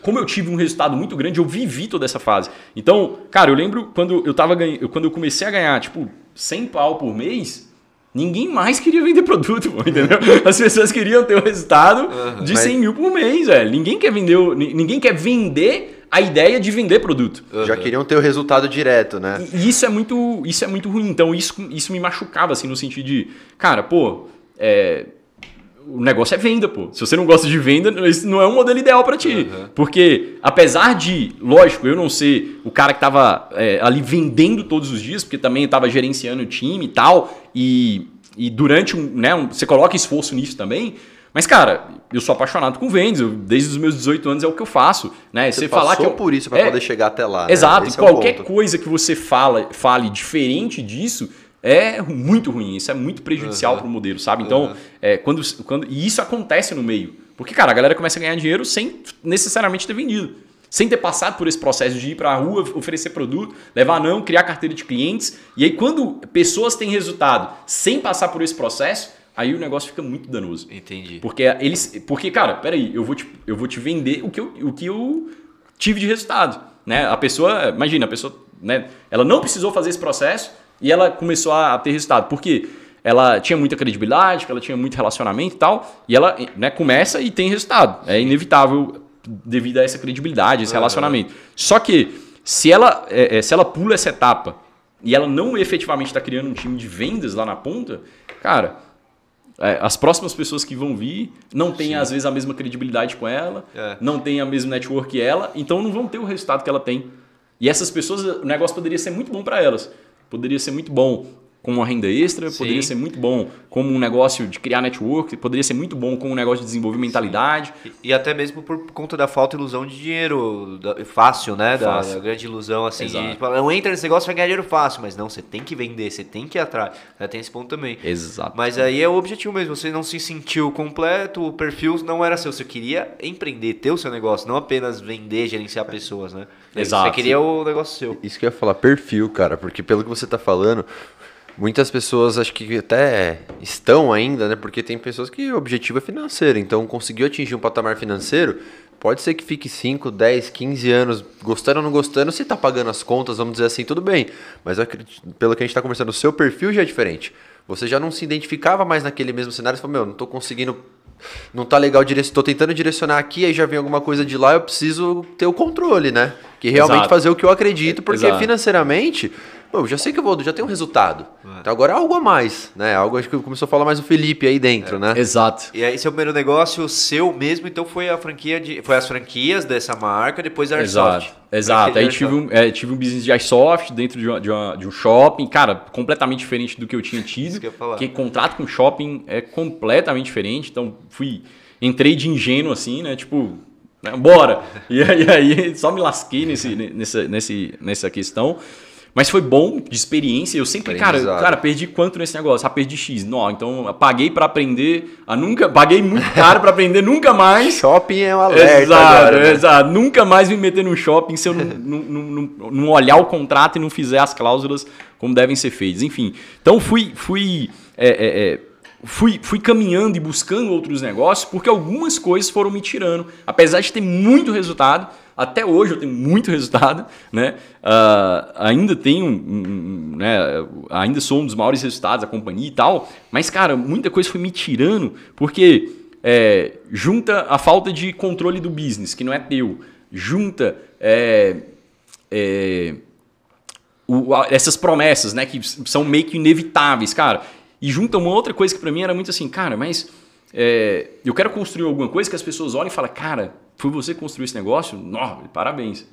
como eu tive um resultado muito grande, eu vivi toda essa fase. Então, cara, eu lembro quando eu tava ganhando, quando eu comecei a ganhar, tipo, 100 pau por mês, ninguém mais queria vender produto, entendeu? (laughs) As pessoas queriam ter o resultado uhum, de 100 mas... mil por mês, velho. Ninguém quer vender, ninguém quer vender a ideia de vender produto. Uhum. Já queriam ter o resultado direto, né? E isso é muito, isso é muito ruim. Então isso, isso me machucava assim no sentido de, cara, pô, é, o negócio é venda, pô. Se você não gosta de venda, isso não é um modelo ideal para ti. Uhum. Porque, apesar de, lógico, eu não ser o cara que tava é, ali vendendo todos os dias, porque também estava gerenciando o time e tal, e, e durante um, né, um, você coloca esforço nisso também, mas, cara, eu sou apaixonado com vendas. Eu, desde os meus 18 anos é o que eu faço. Né? Você, você falar que eu, por isso para é, poder chegar até lá. Né? Exato. Né? Qualquer é coisa que você fala, fale diferente disso é muito ruim. Isso é muito prejudicial uhum. para o modelo, sabe? Então, uhum. é, quando, quando, e isso acontece no meio. Porque, cara, a galera começa a ganhar dinheiro sem necessariamente ter vendido. Sem ter passado por esse processo de ir para a rua, oferecer produto, levar não, criar carteira de clientes. E aí, quando pessoas têm resultado sem passar por esse processo, aí o negócio fica muito danoso. Entendi. Porque eles. Porque, cara, peraí, eu vou te, eu vou te vender o que eu, o que eu tive de resultado. Né? A pessoa, imagina, a pessoa, né, ela não precisou fazer esse processo e ela começou a ter resultado. Por quê? Ela tinha muita credibilidade, ela tinha muito relacionamento e tal, e ela né, começa e tem resultado. É inevitável devido a essa credibilidade, esse uhum. relacionamento. Só que se ela, é, é, se ela pula essa etapa e ela não efetivamente está criando um time de vendas lá na ponta, cara, as próximas pessoas que vão vir não têm, Sim. às vezes, a mesma credibilidade com ela, é. não têm a mesma network que ela, então não vão ter o resultado que ela tem. E essas pessoas, o negócio poderia ser muito bom para elas. Poderia ser muito bom como uma renda extra, Sim. poderia ser muito bom como um negócio de criar network, poderia ser muito bom como um negócio de desenvolver mentalidade. E, e até mesmo por conta da falta de ilusão de dinheiro fácil, né? Da, da, grande ilusão, assim, Exato. de, tipo, não entra nesse negócio vai ganhar dinheiro fácil, mas não, você tem que vender, você tem que ir atrás. Já tem esse ponto também. Exato. Mas aí é o objetivo mesmo, você não se sentiu completo, o perfil não era seu, você queria empreender, ter o seu negócio, não apenas vender, gerenciar pessoas, né? Exato. Você queria o negócio seu. Isso que eu ia falar, perfil, cara, porque pelo que você tá falando, Muitas pessoas acho que até estão ainda, né? Porque tem pessoas que o objetivo é financeiro. Então, conseguiu atingir um patamar financeiro, pode ser que fique 5, 10, 15 anos gostando ou não gostando. Se está pagando as contas, vamos dizer assim, tudo bem. Mas pelo que a gente está conversando, o seu perfil já é diferente. Você já não se identificava mais naquele mesmo cenário. Você falou, meu, não estou conseguindo não tá legal, estou tentando direcionar aqui, aí já vem alguma coisa de lá, eu preciso ter o controle, né? Que realmente Exato. fazer o que eu acredito, porque Exato. financeiramente Pô, já sei que eu vou, já tenho um resultado. É. Então agora é algo a mais, né? Algo acho que começou a falar mais o Felipe aí dentro, é. né? Exato. E aí seu primeiro negócio seu mesmo, então foi a franquia de, foi as franquias dessa marca, depois a Airsoft. Exato. Exato. Aí tive um, é, tive um business de Airsoft dentro de, uma, de, uma, de, um shopping, cara, completamente diferente do que eu tinha (laughs) tido. que porque contrato com shopping é completamente diferente. Então fui entrei de ingênuo assim, né? Tipo, né? bora. E aí, (laughs) aí só me lasquei nesse, nessa, nesse, nessa questão. Mas foi bom de experiência. Eu sempre, cara, cara, perdi quanto nesse negócio? Ah, perdi X. Não, então paguei para aprender. A nunca, paguei muito (laughs) caro para aprender nunca mais. Shopping é um alerta. Exato, agora, né? exato. Nunca mais me meter no shopping se eu não, não, não, não, olhar o contrato e não fizer as cláusulas como devem ser feitas. Enfim, então fui, fui, é, é, é, fui, fui caminhando e buscando outros negócios porque algumas coisas foram me tirando. Apesar de ter muito resultado até hoje eu tenho muito resultado, né? Uh, ainda tenho, um, né? Ainda sou um dos maiores resultados da companhia e tal, mas cara, muita coisa foi me tirando porque é, junta a falta de controle do business que não é teu, junta é, é, o, essas promessas, né? Que são meio que inevitáveis, cara. E junta uma outra coisa que para mim era muito assim, cara, mas é, eu quero construir alguma coisa que as pessoas olhem e falem, cara, foi você que construiu esse negócio? Nossa, parabéns.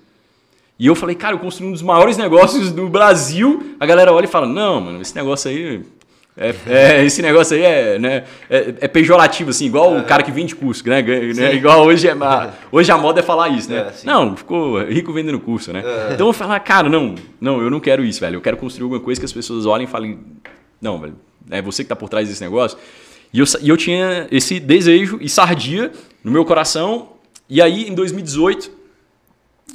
E eu falei, cara, eu construí um dos maiores negócios do Brasil. A galera olha e fala, não, mano, esse negócio aí. É, é, (laughs) esse negócio aí é, né, é, é pejorativo, assim, igual o cara que vende curso, né? né igual hoje, é, a, hoje a moda é falar isso, né? É, não, ficou rico vendendo curso, né? É. Então eu falar, cara, não, não, eu não quero isso, velho. Eu quero construir alguma coisa que as pessoas olhem e falem, não, velho, é você que está por trás desse negócio. E eu, e eu tinha esse desejo e sardia no meu coração e aí, em 2018,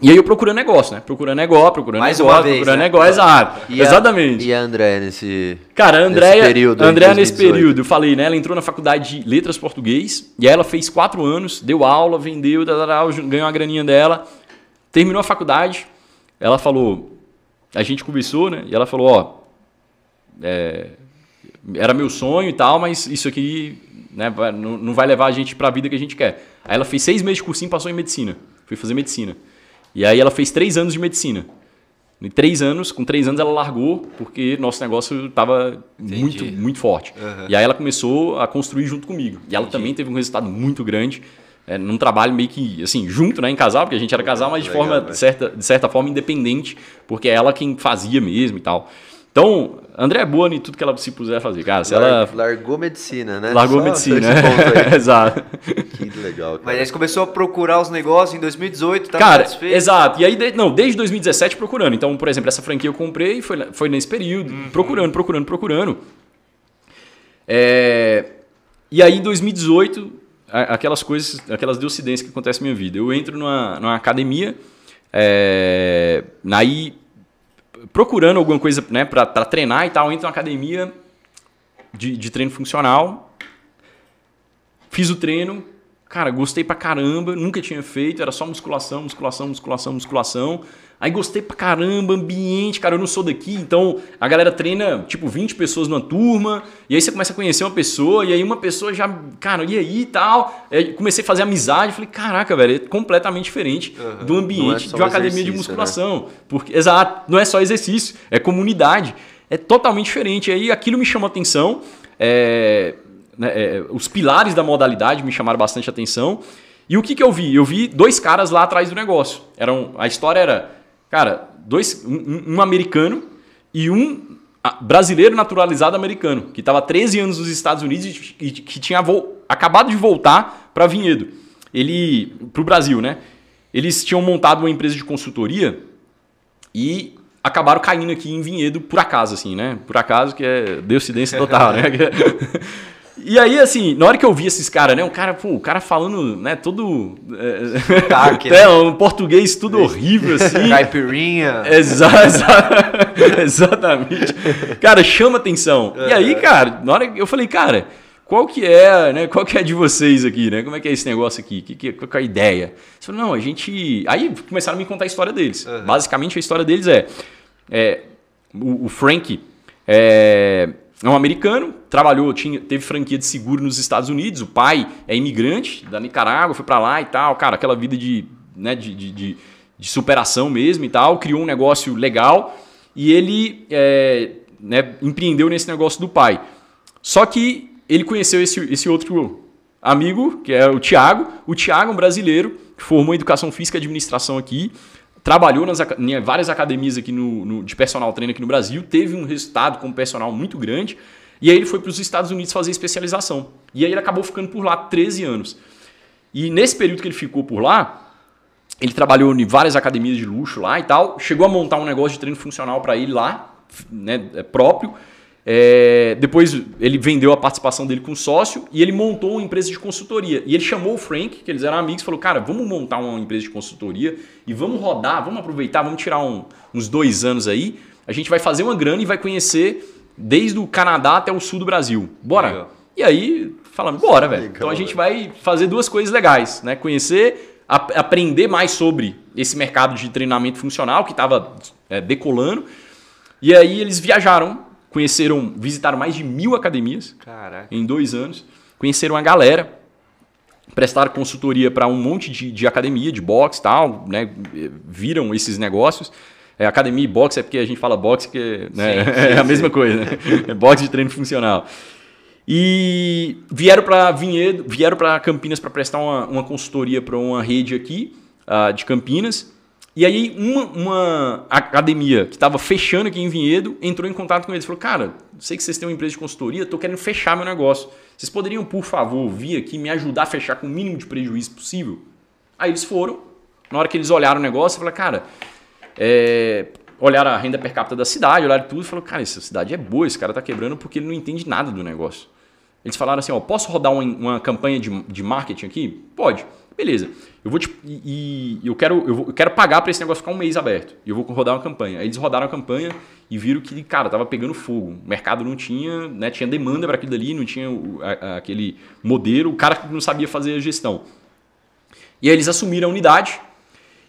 E aí eu procurando negócio, né? Procurando negócio, procurando Mais negócio, uma vez, procurando né? negócio, exato. E a- Exatamente. E a André nesse. Cara, a Andréia, nesse período, a Andréia nesse 2018. período, eu falei, né? Ela entrou na faculdade de Letras Português, e aí ela fez quatro anos, deu aula, vendeu, ganhou uma graninha dela, terminou a faculdade, ela falou, a gente conversou, né? E ela falou, ó, é, era meu sonho e tal, mas isso aqui né, não, não vai levar a gente pra vida que a gente quer. Aí ela fez seis meses de cursinho e passou em medicina. Foi fazer medicina. E aí ela fez três anos de medicina. Em três anos, com três anos ela largou porque nosso negócio estava muito, muito forte. E aí ela começou a construir junto comigo. E ela também teve um resultado muito grande. É, num trabalho meio que, assim, junto, né, em casal, porque a gente era casal, mas de, Legal, forma, né? certa, de certa forma, independente, porque é ela quem fazia mesmo e tal. Então, André é boa em tudo que ela se puser a fazer, cara. Se ela Lar- Largou medicina, né? largou Só- medicina, né? (laughs) Exato. que legal, cara. Mas aí você começou a procurar os negócios em 2018, tá Cara, satisfeito? exato. E aí, de- não, desde 2017 procurando. Então, por exemplo, essa franquia eu comprei, foi, foi nesse período, procurando, procurando, procurando. É, e aí, em 2018, a- aquelas coisas, aquelas deucidências que acontecem na minha vida. Eu entro numa, numa academia, é, aí procurando alguma coisa né, para treinar e tal, entro na academia de, de treino funcional, fiz o treino, cara, gostei pra caramba, nunca tinha feito, era só musculação, musculação, musculação, musculação. Aí gostei pra caramba, ambiente, cara, eu não sou daqui, então a galera treina tipo 20 pessoas numa turma, e aí você começa a conhecer uma pessoa, e aí uma pessoa já, cara, e aí e tal. Aí comecei a fazer amizade, falei, caraca, velho, é completamente diferente do Não é ambiente só de uma academia de né? musculação. Porque, exato, não é só exercício, é comunidade. É totalmente diferente. Aí aquilo me chamou atenção. é, né, é, os pilares da modalidade me chamaram bastante atenção. E o que, que eu vi? Eu vi dois caras lá atrás do negócio. Eram, a história era, cara, dois, um, um- americano e um brasileiro naturalizado americano, que estava 13 anos nos Estados Unidos e que tinha acabado de voltar para Vinhedo. Ele, para o Brasil, né? Eles tinham montado uma empresa de consultoria e acabaram caindo aqui em Vinhedo por acaso, assim, né? Por acaso, que é deucidência total, né? (laughs) (laughs) E aí, assim, na hora que eu vi esses caras, né? O cara, pô, o cara falando, né, todo. É, Sotaque, (laughs) é, né? um português tudo horrível, (laughs) assim. Caipirinha. Exa (laughs) exa- exatamente. Cara, chama atenção. E aí, cara, na hora que eu falei, cara, qual que é, né? Qual que é de vocês aqui, né? Como é que é esse negócio aqui? Que, que, qual que é a ideia? Eles falaram, não, a gente. Aí começaram a me contar a história deles. Basicamente, a história deles é. é, o, o Frank é, é um americano, trabalhou, tinha, teve franquia de seguro nos Estados Unidos. O pai é imigrante da Nicarágua, foi pra lá e tal. Cara, aquela vida de, né, de, de, de- de superação mesmo e tal. Criou um negócio legal e ele é, né, empreendeu nesse negócio do pai. Só que ele conheceu esse, esse outro amigo, que é o Tiago. O Tiago é um brasileiro que formou em Educação Física e Administração aqui, trabalhou nas, em várias academias aqui no, no- de personal treino aqui no Brasil, teve um resultado como personal muito grande, e aí ele foi para os Estados Unidos fazer especialização. E aí ele acabou ficando por lá 13 anos. E nesse período que ele ficou por lá, ele trabalhou em várias academias de luxo lá e tal. Chegou a montar um negócio de treino funcional para ele lá, né, é, próprio. É, depois ele vendeu a participação dele com um sócio e ele montou uma empresa de consultoria. E ele chamou o Frank, que eles eram amigos, e falou: Cara, vamos montar uma empresa de consultoria e vamos rodar, vamos aproveitar, vamos tirar um- uns dois anos aí. A gente vai fazer uma grana e vai conhecer desde o Canadá até o sul do Brasil. Bora? Legal. E aí, falando, bora, velho. Então a gente vai fazer duas coisas legais, né? Conhecer, ap- aprender mais sobre esse mercado de treinamento funcional que estava decolando. E aí eles viajaram, conheceram, visitaram mais de mil academias Caraca. em dois anos, conheceram a galera, prestaram consultoria para um monte de, de academia, de boxe e tal, né? Viram esses negócios. É, academia e boxe é porque a gente fala boxe que né? Sim, (laughs) é a mesma coisa, né? É boxe de treino funcional. E vieram para Vinhedo, vieram para Campinas para prestar uma, uma consultoria para uma rede aqui ah, de Campinas. E aí uma, uma academia que estava fechando aqui em Vinhedo entrou em contato com eles. Falou, cara, sei que vocês têm uma empresa de consultoria, estou querendo fechar meu negócio. Vocês poderiam, por favor, vir aqui me ajudar a fechar com o mínimo de prejuízo possível? Aí eles foram. Na hora que eles olharam o negócio, falaram, cara, é, olharam a renda per capita da cidade, olharam tudo e falaram, cara, essa cidade é boa, esse cara tá quebrando porque ele não entende nada do negócio. Eles falaram assim, ó, posso rodar uma, uma campanha de, de marketing aqui? Pode. Beleza. Eu vou te, e, e eu quero eu, vou, eu quero pagar para esse negócio ficar um mês aberto. E eu vou rodar uma campanha. Aí eles rodaram a campanha e viram que, cara, tava pegando fogo. O mercado não tinha, né, tinha demanda para aquilo dali, não tinha aquele modelo, o cara não sabia fazer a gestão. E aí eles assumiram a unidade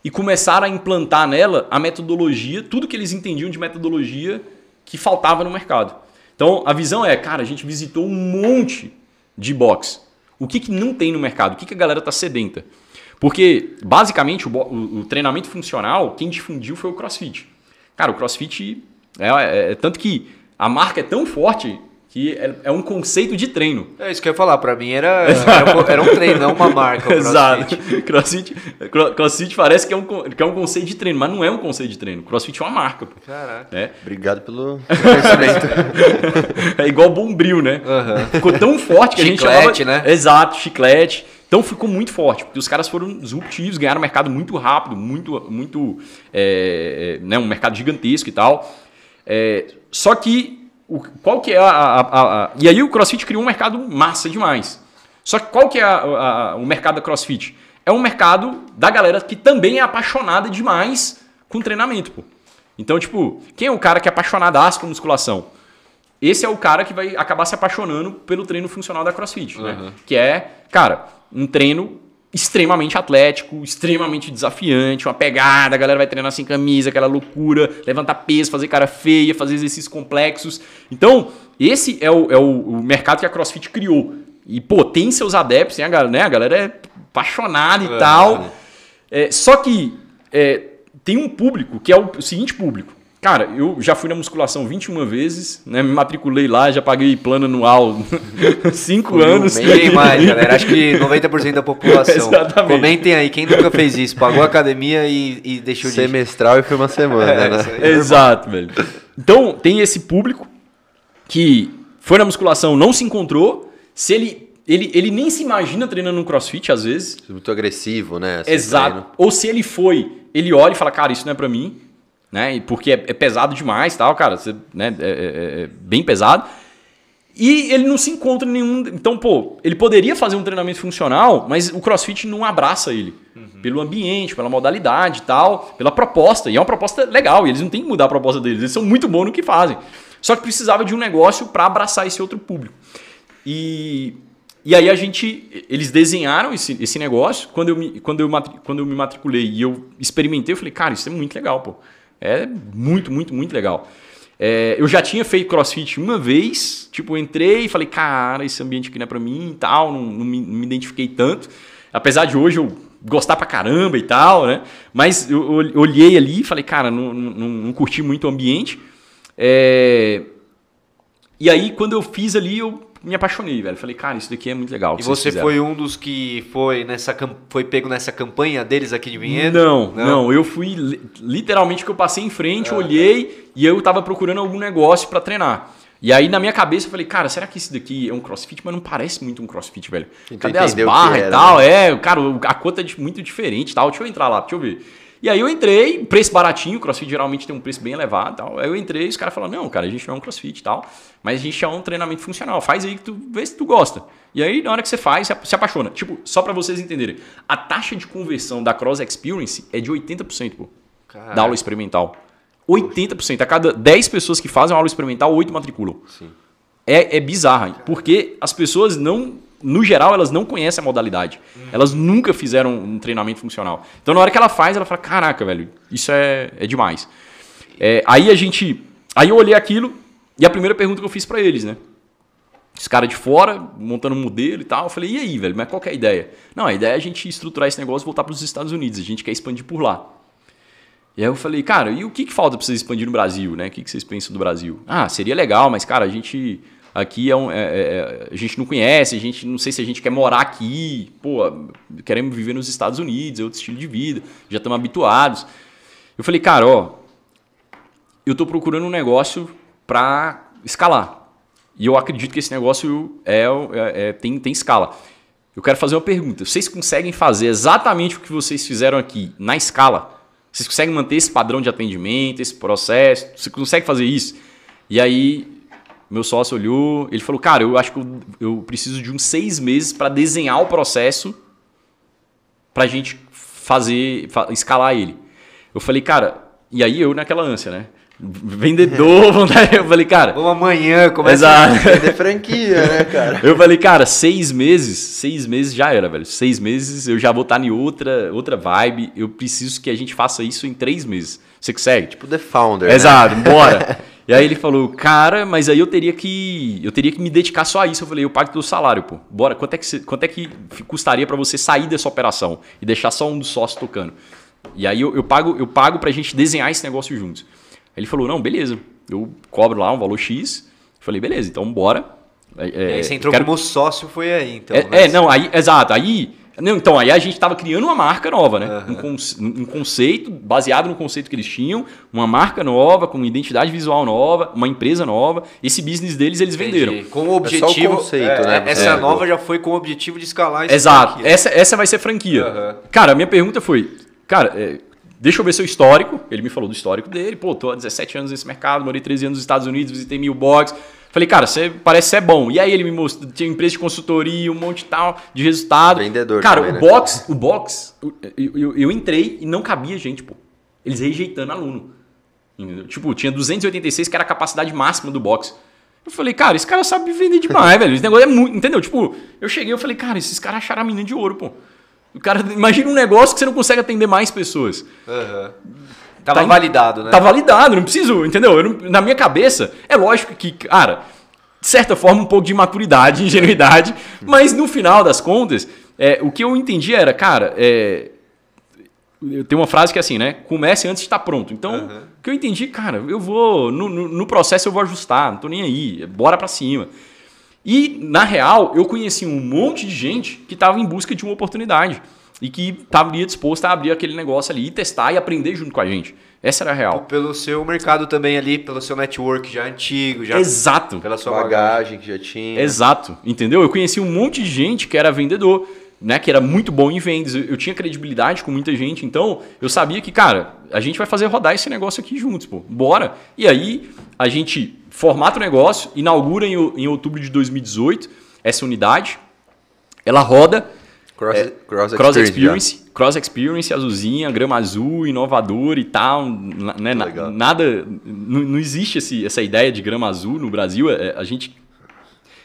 e começaram a implantar nela a metodologia, tudo que eles entendiam de metodologia que faltava no mercado. Então a visão é, cara, a gente visitou um monte de box. O que, que não tem no mercado? O que, que a galera está sedenta? Porque, basicamente, o, o, o, treinamento funcional, quem difundiu foi o CrossFit. Cara, o CrossFit é, é, é tanto que a marca é tão forte que é, é, um conceito de treino. É isso que eu ia falar, para mim era, (laughs) era, era, um treino, não uma marca. Exato. Crossfit, (laughs) crossfit parece que é, um, que é um conceito de treino, mas não é um conceito de treino. Crossfit é uma marca. Pô. Caraca. É. Obrigado pelo (laughs) conhecimento. é igual bombril, né? Uhum. Ficou tão forte que chiclete, a gente chamava... né? Exato, chiclete. Então ficou muito forte, porque os caras foram disruptivos, ganharam um mercado muito rápido, muito, muito é, né, um mercado gigantesco e tal. É, só que o, qual que é a, a, a, a, E aí o CrossFit criou um mercado massa demais. Só que qual que é o mercado da CrossFit? É um mercado da galera que também é apaixonada demais com treinamento, pô. Então, tipo, quem é o cara que é apaixonado com musculação? Esse é o cara que vai acabar se apaixonando pelo treino funcional da CrossFit, uhum. né? Que é, cara, um treino extremamente atlético, extremamente desafiante, uma pegada, a galera vai treinar sem camisa, aquela loucura, levantar peso, fazer cara feia, fazer exercícios complexos. Então, esse é o, é o, mercado que a CrossFit criou. E, pô, tem seus adeptos, a galera, né? a galera é apaixonada e é, tal. É, só que é, tem um público que é o, o seguinte público. Cara, eu já fui na musculação 21 vezes, né? Me matriculei lá, já paguei plano anual (laughs) 5 anos. Bem mais, (laughs) galera. Acho que 90% da população. Exatamente. Comentem aí, quem nunca fez isso? Pagou a academia e, e deixou de Semestral e foi uma semana, é, né? É Exato, velho. Então, tem esse público que foi na musculação, não se encontrou. Se ele ele, ele nem se imagina treinando no crossfit, às vezes. Muito agressivo, né? Exato. Treino. Ou se ele foi, ele olha e fala, cara, isso não é para mim né? Porque é, é pesado demais, tal, cara, você, né? É, é, é, bem pesado. E ele não se encontra em nenhum. Então, pô, ele poderia fazer um treinamento funcional, mas o CrossFit não abraça ele. Uhum. Pelo ambiente, pela modalidade e tal, pela proposta. E é uma proposta legal, e eles não têm que mudar a proposta deles, eles são muito bons no que fazem. Só que precisava de um negócio para abraçar esse outro público. E, e aí a gente. Eles desenharam esse, esse negócio. Quando eu, me, quando, eu, quando eu me matriculei e eu experimentei, eu falei, cara, isso é muito legal, pô. É muito, muito, muito legal. É, eu já tinha feito crossfit uma vez, tipo, entrei e falei, cara, esse ambiente aqui não é pra mim e tal, não, não, me, não me identifiquei tanto. Apesar de hoje eu gostar pra caramba e tal, né? Mas eu, eu olhei ali e falei, cara, não, não, não curti muito o ambiente. É... E aí, quando eu fiz ali, eu me apaixonei, velho. Falei, cara, isso daqui é muito legal. E você foi um dos que foi nessa foi pego nessa campanha deles aqui de Vinhedo? Não, não, não, Eu fui literalmente que eu passei em frente, ah, olhei tá. e eu tava procurando algum negócio para treinar. E aí na minha cabeça eu falei, cara, será que isso daqui é um crossfit? Mas não parece muito um crossfit, velho. Cadê as barras e tal? Né? É, cara, a cota é muito diferente e tal. Deixa eu entrar lá, deixa eu ver. E aí eu entrei, preço baratinho, crossfit geralmente tem um preço bem elevado tal. Aí eu entrei e os caras falaram, não, cara, a gente não é um crossfit e tal, mas a gente é um treinamento funcional. Faz aí que tu vê se tu gosta. E aí, na hora que você faz, se apaixona. Tipo, só para vocês entenderem, a taxa de conversão da Cross Experience é de 80%, pô, da aula experimental. 80%. A cada 10 pessoas que fazem uma aula experimental, 8 matriculam. Sim. É, é bizarra, porque as pessoas não no geral, elas não conhecem a modalidade. Uhum. Elas nunca fizeram um treinamento funcional. Então, na hora que ela faz, ela fala: caraca, velho, isso é, é demais. É, aí a gente. Aí eu olhei aquilo e a primeira pergunta que eu fiz para eles, né? Os caras de fora, montando um modelo e tal. Eu falei: e aí, velho, mas qual é a ideia? Não, a ideia é a gente estruturar esse negócio e voltar para os Estados Unidos. A gente quer expandir por lá. E aí eu falei, cara, e o que, que falta para vocês expandir no Brasil, né? O que, que vocês pensam do Brasil? Ah, seria legal, mas, cara, a gente Aqui é, um, é, é, é, a gente não conhece, a gente não sei se a gente quer morar aqui, pô, queremos viver nos Estados Unidos, é outro estilo de vida, já estamos habituados. Eu falei, cara, ó, eu estou procurando um negócio para escalar. E eu acredito que esse negócio é, é, é, tem, tem escala. Eu quero fazer uma pergunta. Vocês conseguem fazer exatamente o que vocês fizeram aqui na escala? Vocês conseguem manter esse padrão de atendimento, esse processo? Você consegue fazer isso? E aí meu sócio olhou, ele falou, cara, eu acho que eu, eu preciso de uns seis meses para desenhar o processo pra gente fazer, fa- escalar ele. Eu falei, cara, e aí eu naquela ânsia, né? Vendedor, (laughs) vontade. Eu falei, cara. Vamos amanhã, começa Exato. Vender franquia, né, cara? Eu falei, cara, seis meses, seis meses já era, velho. Seis meses eu já vou estar em outra, outra vibe. Eu preciso que a gente faça isso em três meses. Você consegue? Tipo, Tipo The Founder, né? Exato, bora. (laughs) E aí ele falou, cara, mas aí eu teria que. Eu teria que me dedicar só a isso. Eu falei, eu pago teu salário, pô. Bora, quanto é que, você- quanto é que custaria pra você sair dessa operação e deixar só um dos sócios tocando? E aí eu, eu pago, eu pago pra gente desenhar esse negócio juntos. Aí ele falou, não, beleza. Eu cobro lá um valor X. Eu falei, beleza, então bora. É, E aí é, você entrou quero- como sócio, foi aí, então. é, né? é, não, aí, exato. Aí, não, então, aí a gente tava criando uma marca nova, né? Um, conce- um conceito, baseado no conceito que eles tinham, uma marca nova, com identidade visual nova, uma empresa nova. Esse business deles eles venderam. Entendi. Com o objetivo. É só o conceito, é, né? Essa É. nova já foi com o objetivo de escalar esse Exato. franquia. Essa, essa vai ser franquia. Aham. Cara, a minha pergunta foi, cara, é, deixa eu ver seu histórico. Ele me falou do histórico dele. Pô, tô há 17 anos nesse mercado, morei 13 anos nos Estados Unidos, visitei mil box. Falei, cara, você parece ser bom. E aí ele me mostrou, tinha empresa de consultoria, um monte tal de resultado. Vendedor Cara, também, o né? box, o box, eu, eu- eu entrei e não cabia gente, pô. Eles rejeitando aluno. Tipo, tinha 286 que era a capacidade máxima do box. Eu falei, cara, esse cara sabe vender demais, (laughs) velho. Esse negócio é muito. Entendeu? Tipo, eu cheguei e falei, cara, esses caras acharam a mina de ouro, pô. O cara, imagina um negócio que você não consegue atender mais pessoas. Aham. Tava Tá validado, né? Tá validado, não preciso, entendeu? Não- na minha cabeça, é lógico que, cara, de certa forma, um pouco de maturidade, (laughs) ingenuidade, mas no final das contas, é, o que eu entendi era, cara, é, eu tenho uma frase que é assim, né? Comece antes de estar pronto. Então, o que eu entendi, cara, eu vou, no, no- no processo eu vou ajustar, não tô nem aí, bora pra cima. E, na real, eu conheci um monte de gente que estava em busca de uma oportunidade e que estaria disposta a abrir aquele negócio ali e testar e aprender junto com a gente. Essa era a real. Pelo seu mercado também ali, pelo seu network já antigo, já Exato. pela sua bagagem. Bagagem que já tinha. Exato, entendeu? Eu conheci um monte de gente que era vendedor, né, que era muito bom em vendas. Eu, tinha credibilidade com muita gente, então eu sabia que, cara, a gente vai fazer rodar esse negócio aqui juntos, pô. Bora. E aí a gente formata o negócio, inaugura em, em outubro de 2018 essa unidade. Ela roda Cross, cross, Cross experience. Experience, Cross Experience, azulzinha, grama azul, inovador e tal, né? Legal. nada, não, não existe esse- essa ideia de grama azul no Brasil. é- a gente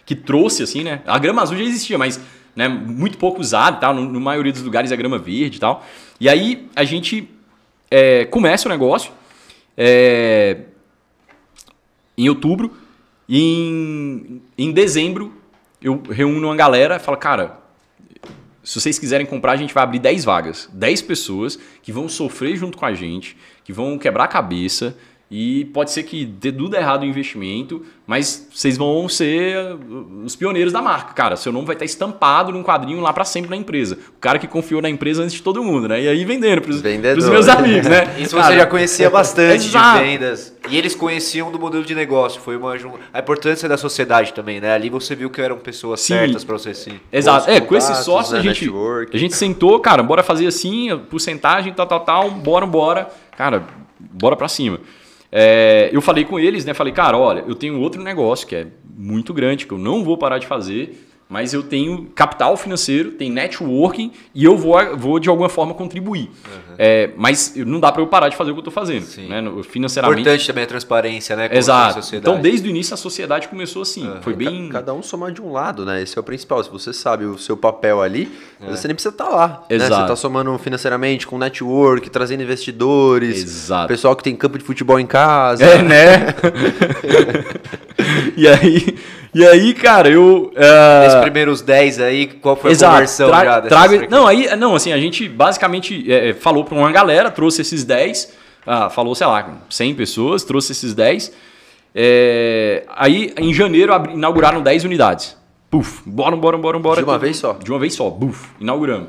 que trouxe assim, né? A grama azul já existia, mas né, muito pouco usado, e tal. No, no maioria dos lugares é grama verde e tal. E aí a gente é, começa o negócio é, em outubro e em, em dezembro eu reúno uma galera e falo, cara, se vocês quiserem comprar, a gente vai abrir 10 vagas. 10 pessoas que vão sofrer junto com a gente, que vão quebrar a cabeça. E pode ser que dê tudo errado o investimento, mas vocês vão ser uh, os pioneiros da marca. Cara, seu nome vai estar estampado num quadrinho lá para sempre na empresa. O cara que confiou na empresa antes de todo mundo, né? E aí vendendo pros, Vendedor. pros meus (laughs) amigos, né? Isso Cara, você já conhecia (laughs) bastante Exato. de vendas. E eles conheciam do modelo de negócio. Foi uma a importância da sociedade também, né? Ali você viu que eram pessoas Sim. certas para você sim. Exato. É, com contatos, sócios a né, gente, network. a gente sentou, cara, bora fazer assim, porcentagem, tal, tal, tal, bora, bora. Cara, bora pra cima. É, eu falei com eles, né? Falei, cara, olha, eu tenho outro negócio que é muito grande, que eu não vou parar de fazer, mas eu tenho capital financeiro, tem networking e eu vou, vou de alguma forma contribuir. É, mas não dá para eu parar de fazer o que eu tô fazendo. Sim. Né? Financeiramente. Importante também a transparência, né? com a Exato. sociedade. Então, desde o início, a sociedade começou assim. Foi bem. Ca- Cada um somar de um lado, né? Esse é o principal. Se você sabe o seu papel ali, você nem precisa estar lá. Né? Exato. Você está somando financeiramente com network, trazendo investidores, Exato. pessoal que tem campo de futebol em casa. É, né? (laughs) (laughs) e aí, e aí, cara, eu. ah, Esses primeiros 10 aí, qual foi a Exato. conversão Tra- já trago- não, aí, não, assim, a gente basicamente é, é, falou para uma galera, trouxe esses 10, ah, falou, sei lá, 100 pessoas, trouxe esses 10. é, aí, em janeiro, inauguraram 10 unidades. Puf, bora, bora, bora, bora. De uma vez só? De uma vez só, buf, inauguramos.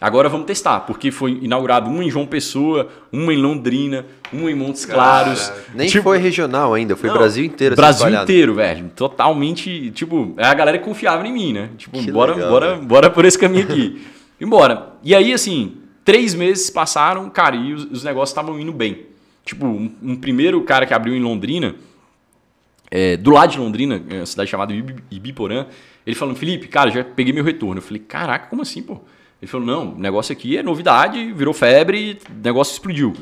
Agora vamos testar, porque foi inaugurado uma em João Pessoa, uma em Londrina, uma em Montes Claros. Nem Tipo, foi regional ainda, foi não, Brasil inteiro. assim, Brasil inteiro, velho. Totalmente, tipo, é a galera confiava em mim, né? Tipo, Que bora, legal, bora, velho. bora por esse caminho aqui. (laughs) Embora. E aí, assim, três meses passaram, cara, e os, os negócios estavam indo bem. Tipo, um, um primeiro cara que abriu em Londrina, é, do lado de Londrina, é uma cidade chamada Ibi- Ibiporã, ele falou, Felipe, cara, já peguei meu retorno. Eu falei, caraca, como assim, pô? Ele falou, não, o negócio aqui é novidade, virou febre, o negócio explodiu.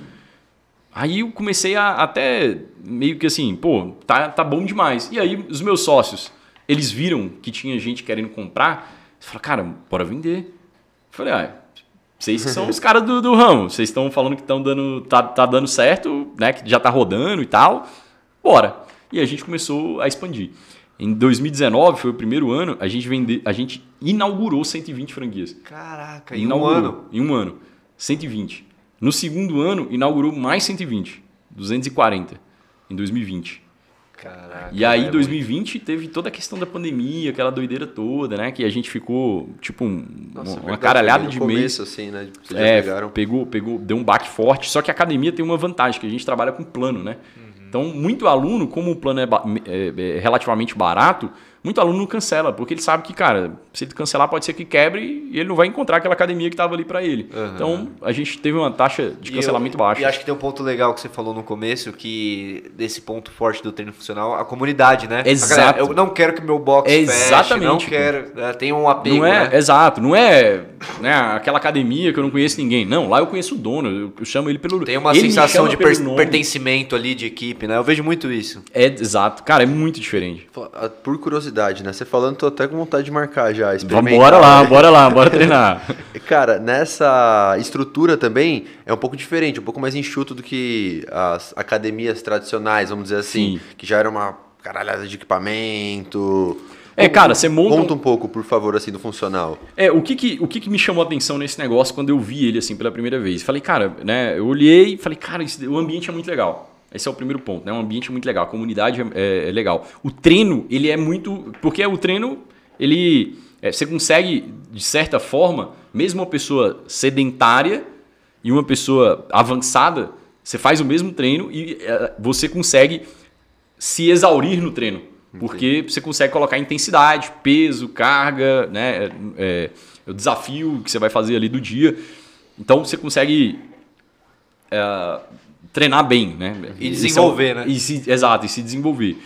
Aí eu comecei a até meio que assim, pô, tá, tá bom demais. E aí os meus sócios, eles viram que tinha gente querendo comprar, falaram, cara, bora vender. Eu falei, ah, vocês são os (laughs) caras do, do ramo, vocês estão falando que estão dando, tá, tá dando certo, né, que já tá rodando e tal, bora. E a gente começou a expandir. Em 2019, foi o primeiro ano, a gente vende, a gente inaugurou 120 franquias. Caraca, em inaugurou, um ano? Em um ano, 120. No segundo ano, inaugurou mais 120, 240 em 2020. Caraca, e aí, é 2020, muito... teve toda a questão da pandemia, aquela doideira toda, né? Que a gente ficou, tipo, um, Nossa, uma caralhada de mês. assim, né? Vocês é, pegou, pegou, deu um baque forte. Só que a academia tem uma vantagem, que a gente trabalha com plano, né? Hum. Então, muito aluno, como o plano é, é, é, relativamente barato, muito aluno não cancela, porque ele sabe que, cara, se ele cancelar, pode ser que quebre e ele não vai encontrar aquela academia que estava ali para ele. Uhum. Então, a gente teve uma taxa de cancelamento eu, baixa. E acho que tem um ponto legal que você falou no começo, que desse ponto forte do treino funcional, a comunidade, né? Exato. Galera, eu não quero que meu box é exatamente, feche, não quero... Né? Tem um apego, não é, né? Exato. Não é né, aquela academia que eu não conheço ninguém. Não, lá eu conheço o dono, eu, eu chamo ele pelo Tem uma sensação de per pertencimento ali de equipe, né? Eu vejo muito isso. É, exato. Cara, é muito diferente. Por curiosidade, né? Você falando falando, tô até com vontade de marcar já. Bora lá, (laughs) bora lá, bora treinar. (laughs) Cara, nessa estrutura também é um pouco diferente, um pouco mais enxuto do que as academias tradicionais, vamos dizer assim, Sim. que já era uma caralhada de equipamento. É, cara, você monta. Conta um pouco, por favor, assim, do funcional. É, o que que, o que que me chamou a atenção nesse negócio quando eu vi ele, assim, pela primeira vez? Falei, cara, né, eu olhei e falei, cara, esse, o ambiente é muito legal. Esse é o primeiro ponto, né? Um ambiente muito legal, a comunidade é, é, é legal. O treino, ele é muito. Porque o treino, ele. É, você consegue, de certa forma, mesmo uma pessoa sedentária e uma pessoa avançada, você faz o mesmo treino e é, você consegue se exaurir no treino. Porque você consegue colocar intensidade, peso, carga, né? É, é, o desafio que você vai fazer ali do dia. Então você consegue é, treinar bem, né? E desenvolver, é, né? E se, exato, e se desenvolver.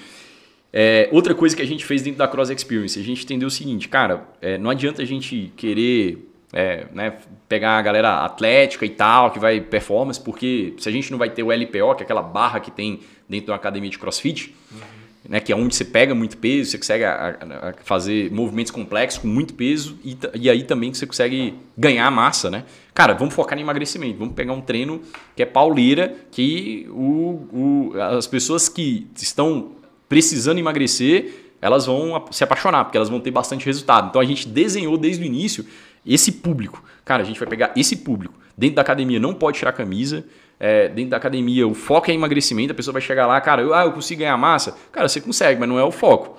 É, outra coisa que a gente fez dentro da Cross Experience, a gente entendeu o seguinte, cara, é, não adianta a gente querer é, né, pegar a galera atlética e tal, que vai performance, porque se a gente não vai ter o LPO, que é aquela barra que tem dentro da academia de crossfit, uhum. Né, que é onde você pega muito peso, você consegue a, a, fazer movimentos complexos com muito peso, e, e aí também você consegue ganhar massa, né? Cara, vamos focar em emagrecimento. Vamos pegar um treino que é pauleira, que o, o, as pessoas que estão precisando emagrecer, elas vão se apaixonar, porque elas vão ter bastante resultado. Então a gente desenhou desde o início esse público. Cara, a gente vai pegar esse público. Dentro da academia não pode tirar camisa. É, dentro da academia o foco é emagrecimento. A pessoa vai chegar lá, cara, eu, ah, eu consigo ganhar massa. Cara, você consegue, mas não é o foco.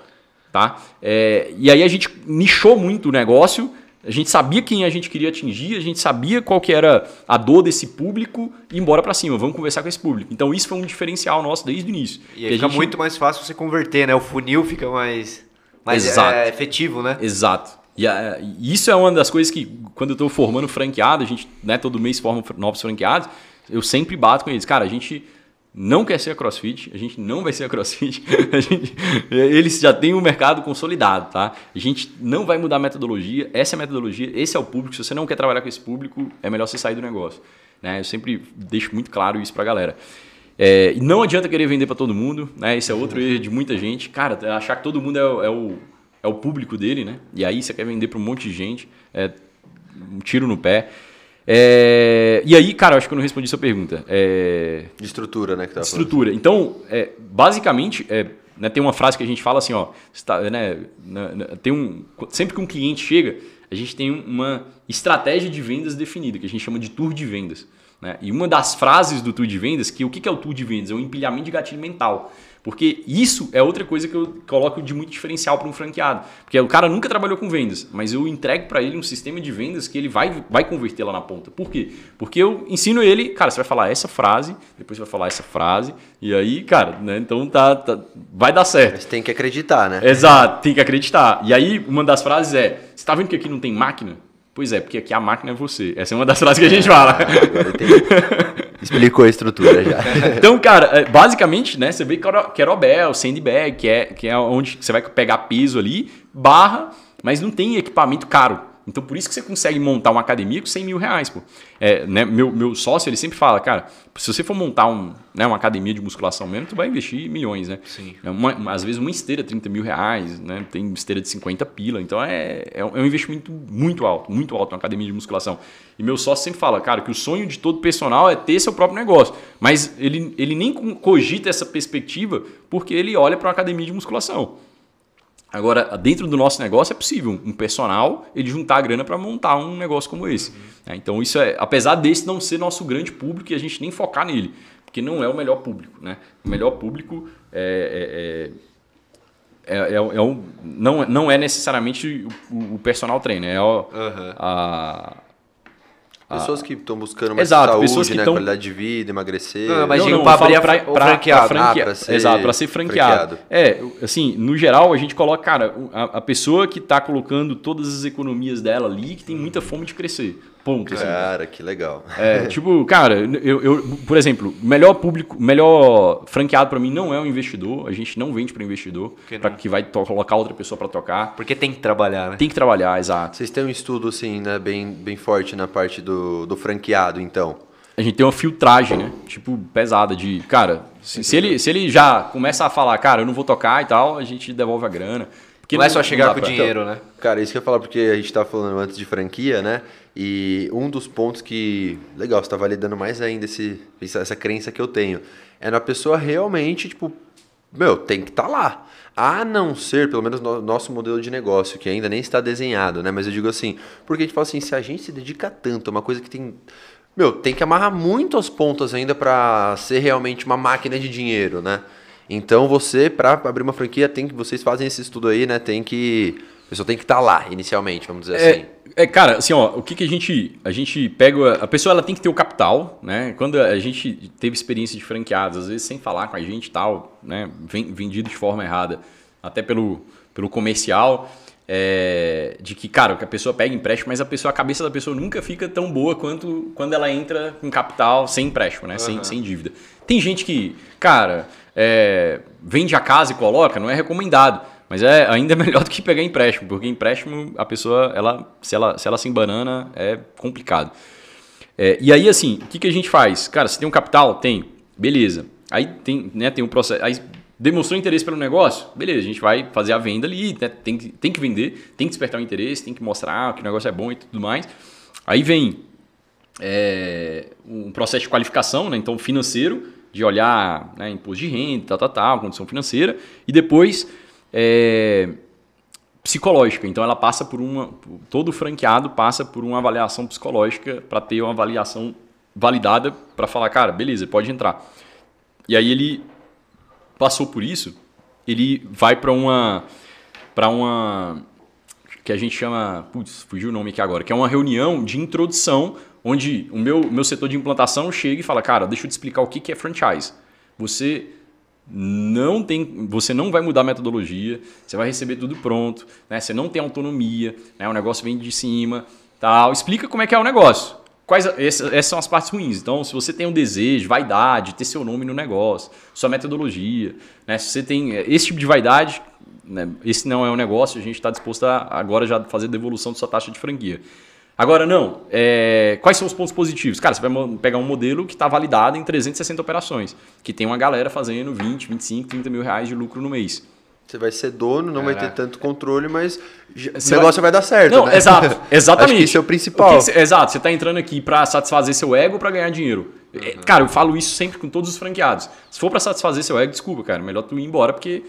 Tá? É, e aí a gente nichou muito o negócio a gente sabia quem a gente queria atingir, a gente sabia qual que era a dor desse público e embora para cima, vamos conversar com esse público. Então isso foi um diferencial nosso desde o início. E aí fica gente... muito mais fácil você converter, né? O funil fica mais, mais é, efetivo, né? Exato. E a, isso é uma das coisas que, quando eu estou formando franqueado, a gente né, todo mês forma novos franqueados, eu sempre bato com eles. Cara, a gente não quer ser a CrossFit, a gente não vai ser a CrossFit, (laughs) a gente, eles já têm um mercado consolidado, tá? A gente não vai mudar a metodologia, essa é a metodologia, esse é o público, se você não quer trabalhar com esse público, é melhor você sair do negócio. Né? Eu sempre deixo muito claro isso pra galera. É, não adianta querer vender para todo mundo, né? Esse é outro erro de muita gente. Cara, achar que todo mundo é, é, o, é o público dele, né? E aí você quer vender para um monte de gente, é um tiro no pé. É, e aí, cara, acho que eu não respondi sua pergunta. É, de estrutura, né? Que tá estrutura. Falando. Então, é, basicamente, é, né, tem uma frase que a gente fala assim, ó, né, tem um, sempre que um cliente chega, a gente tem uma estratégia de vendas definida, que a gente chama de tour de vendas. Né? E uma das frases do tour de vendas, que o que é o tour de vendas? É um empilhamento de gatilho mental. Porque isso é outra coisa que eu coloco de muito diferencial para um franqueado. Porque o cara nunca trabalhou com vendas, mas eu entrego para ele um sistema de vendas que ele vai, vai converter lá na ponta. Por quê? Porque eu ensino ele, cara, você vai falar essa frase, depois você vai falar essa frase, e aí, cara, né, então tá, tá vai dar certo. Mas tem que acreditar, né? Exato, tem que acreditar. E aí, uma das frases é: você tá vendo que aqui não tem máquina? Pois é, porque aqui a máquina é você. Essa é uma das frases que a gente fala. Explicou a estrutura já. (laughs) então, cara, é, basicamente, né, você vê Querobel, Sandbag, que é, que é onde você vai pegar piso ali, barra, mas não tem equipamento caro. Então por isso que você consegue montar uma academia com 100 mil reais, pô. É, né, meu, meu sócio, ele sempre fala, cara, se você for montar um, né, uma academia de musculação mesmo, tu vai investir milhões, né? Sim. É uma- uma- às vezes uma esteira 30 mil reais, né? Tem esteira de 50 pila. Então é, é um é um investimento muito alto, muito alto uma academia de musculação. E meu sócio sempre fala, cara, que o sonho de todo personal é ter seu próprio negócio. Mas ele, ele nem co- cogita essa perspectiva porque ele olha para uma academia de musculação. Agora, dentro do nosso negócio é possível um personal ele juntar a grana para montar um negócio como esse. né? Então, isso é, apesar desse não ser nosso grande público e a gente nem focar nele, porque não é o melhor público. Né? O melhor público é, é, é, é, é um, não, não é necessariamente o, o personal trainer, é o, Aham. a, Pessoas que estão buscando mais Exato, saúde, pessoas que né? tão- Qualidade de vida, emagrecer. Não, mas digo falo abrir a pra- fra- o pra- franqueado. pra franquea- Ah, pra ser Exato, para ser franqueado. franqueado. É, assim, no geral a gente coloca, cara, a, a pessoa que está colocando todas as economias dela ali, que tem muita fome de crescer. Ponto. assim. Cara, que legal. É, (laughs) tipo, cara, eu, eu, por exemplo, melhor público, melhor franqueado para mim não é um investidor. A gente não vende para investidor, que para que vai colocar outra pessoa para tocar. Porque tem que trabalhar, né? Tem que trabalhar, exato. Vocês têm um estudo, assim, né, bem, bem forte na parte do, do franqueado, então. A gente tem uma filtragem, né? Tipo, pesada de, cara, se, se ele, se ele já começa a falar, cara, eu não vou tocar e tal, a gente devolve a grana. Porque Não é só chegar com pra- dinheiro, né? Cara, isso que eu ia falar, porque a gente tava falando antes de franquia, né? E um dos pontos que. Legal, você tá validando mais ainda esse, essa, crença que eu tenho. É na pessoa realmente, tipo, meu, tem que estar lá. A não ser, pelo menos, no nosso modelo de negócio, que ainda nem está desenhado, né? Mas eu digo assim, porque a gente fala assim, se a gente se dedica tanto a uma coisa que tem. Meu, tem que amarrar muito as pontas ainda para ser realmente uma máquina de dinheiro, né? Então você, para abrir uma franquia, tem que. Vocês fazem esse estudo aí, né? Tem que. A pessoa tem que estar lá, inicialmente, vamos dizer assim. É, é, cara, assim, ó, o que, que a gente a gente pega, a pessoa ela tem que ter o capital, né? Quando a gente teve experiência de franqueados, às vezes sem falar com a gente e tal, né? Ven- Vendido de forma errada, até pelo, pelo comercial, é, de que, cara, que a pessoa pega empréstimo, mas a pessoa, a cabeça da pessoa nunca fica tão boa quanto quando ela entra com capital sem empréstimo, né? Sem, sem dívida. Tem gente que, cara, é, vende a casa e coloca, não é recomendado. Mas é ainda (laughs) melhor do que pegar empréstimo, porque empréstimo a pessoa, ela, se, ela, se ela se embanana, é complicado. É, e aí, assim, o que, que a gente faz? Cara, você tem um capital? Tem. Beleza. Aí tem, né, tem um processo. Aí demonstrou interesse pelo negócio? Beleza, a gente vai fazer a venda ali, né, tem, que, tem que vender, tem que despertar o interesse, tem que mostrar que o negócio é bom e tudo mais. Aí vem é, um processo de qualificação, né, então financeiro, de olhar né, imposto de renda, tal, tal, tal, condição financeira, e depois é, psicológica. Então ela passa por uma. Todo franqueado passa por uma avaliação psicológica para ter uma avaliação validada para falar, cara, beleza, pode entrar. E aí ele passou por isso, ele vai para uma. para uma. que a gente chama. Putz, fugiu o nome aqui agora, que é uma reunião de introdução, onde o meu, meu setor de implantação chega e fala, cara, deixa eu te explicar o que que é franchise. Você não tem, você não vai mudar a metodologia, você vai receber tudo pronto, né? Você não tem autonomia, né? O negócio vem de cima, tal. Explica como é que é o negócio. Quais essas, essas são as partes ruins. Então, se você tem um desejo, vaidade, ter seu nome no negócio, sua metodologia, né? Se você tem esse tipo de vaidade, né? esse não é um negócio, a gente está disposto a agora já fazer devolução de sua taxa de franquia. Agora, não. É, quais são os pontos positivos? Cara, você vai pegar um modelo que está validado em 360 operações, que tem uma galera fazendo 20, 25, 30 mil reais de lucro no mês. Você vai ser dono, não vai ter Caraca. tanto controle, mas o negócio vai... dar certo, Não, né? exato, exatamente. (laughs) Acho que isso é o principal. O que que você- exato, você está entrando aqui para satisfazer seu ego ou para ganhar dinheiro. É, Cara, eu falo isso sempre com todos os franqueados. Se for para satisfazer seu ego, desculpa, cara, melhor tu ir embora porque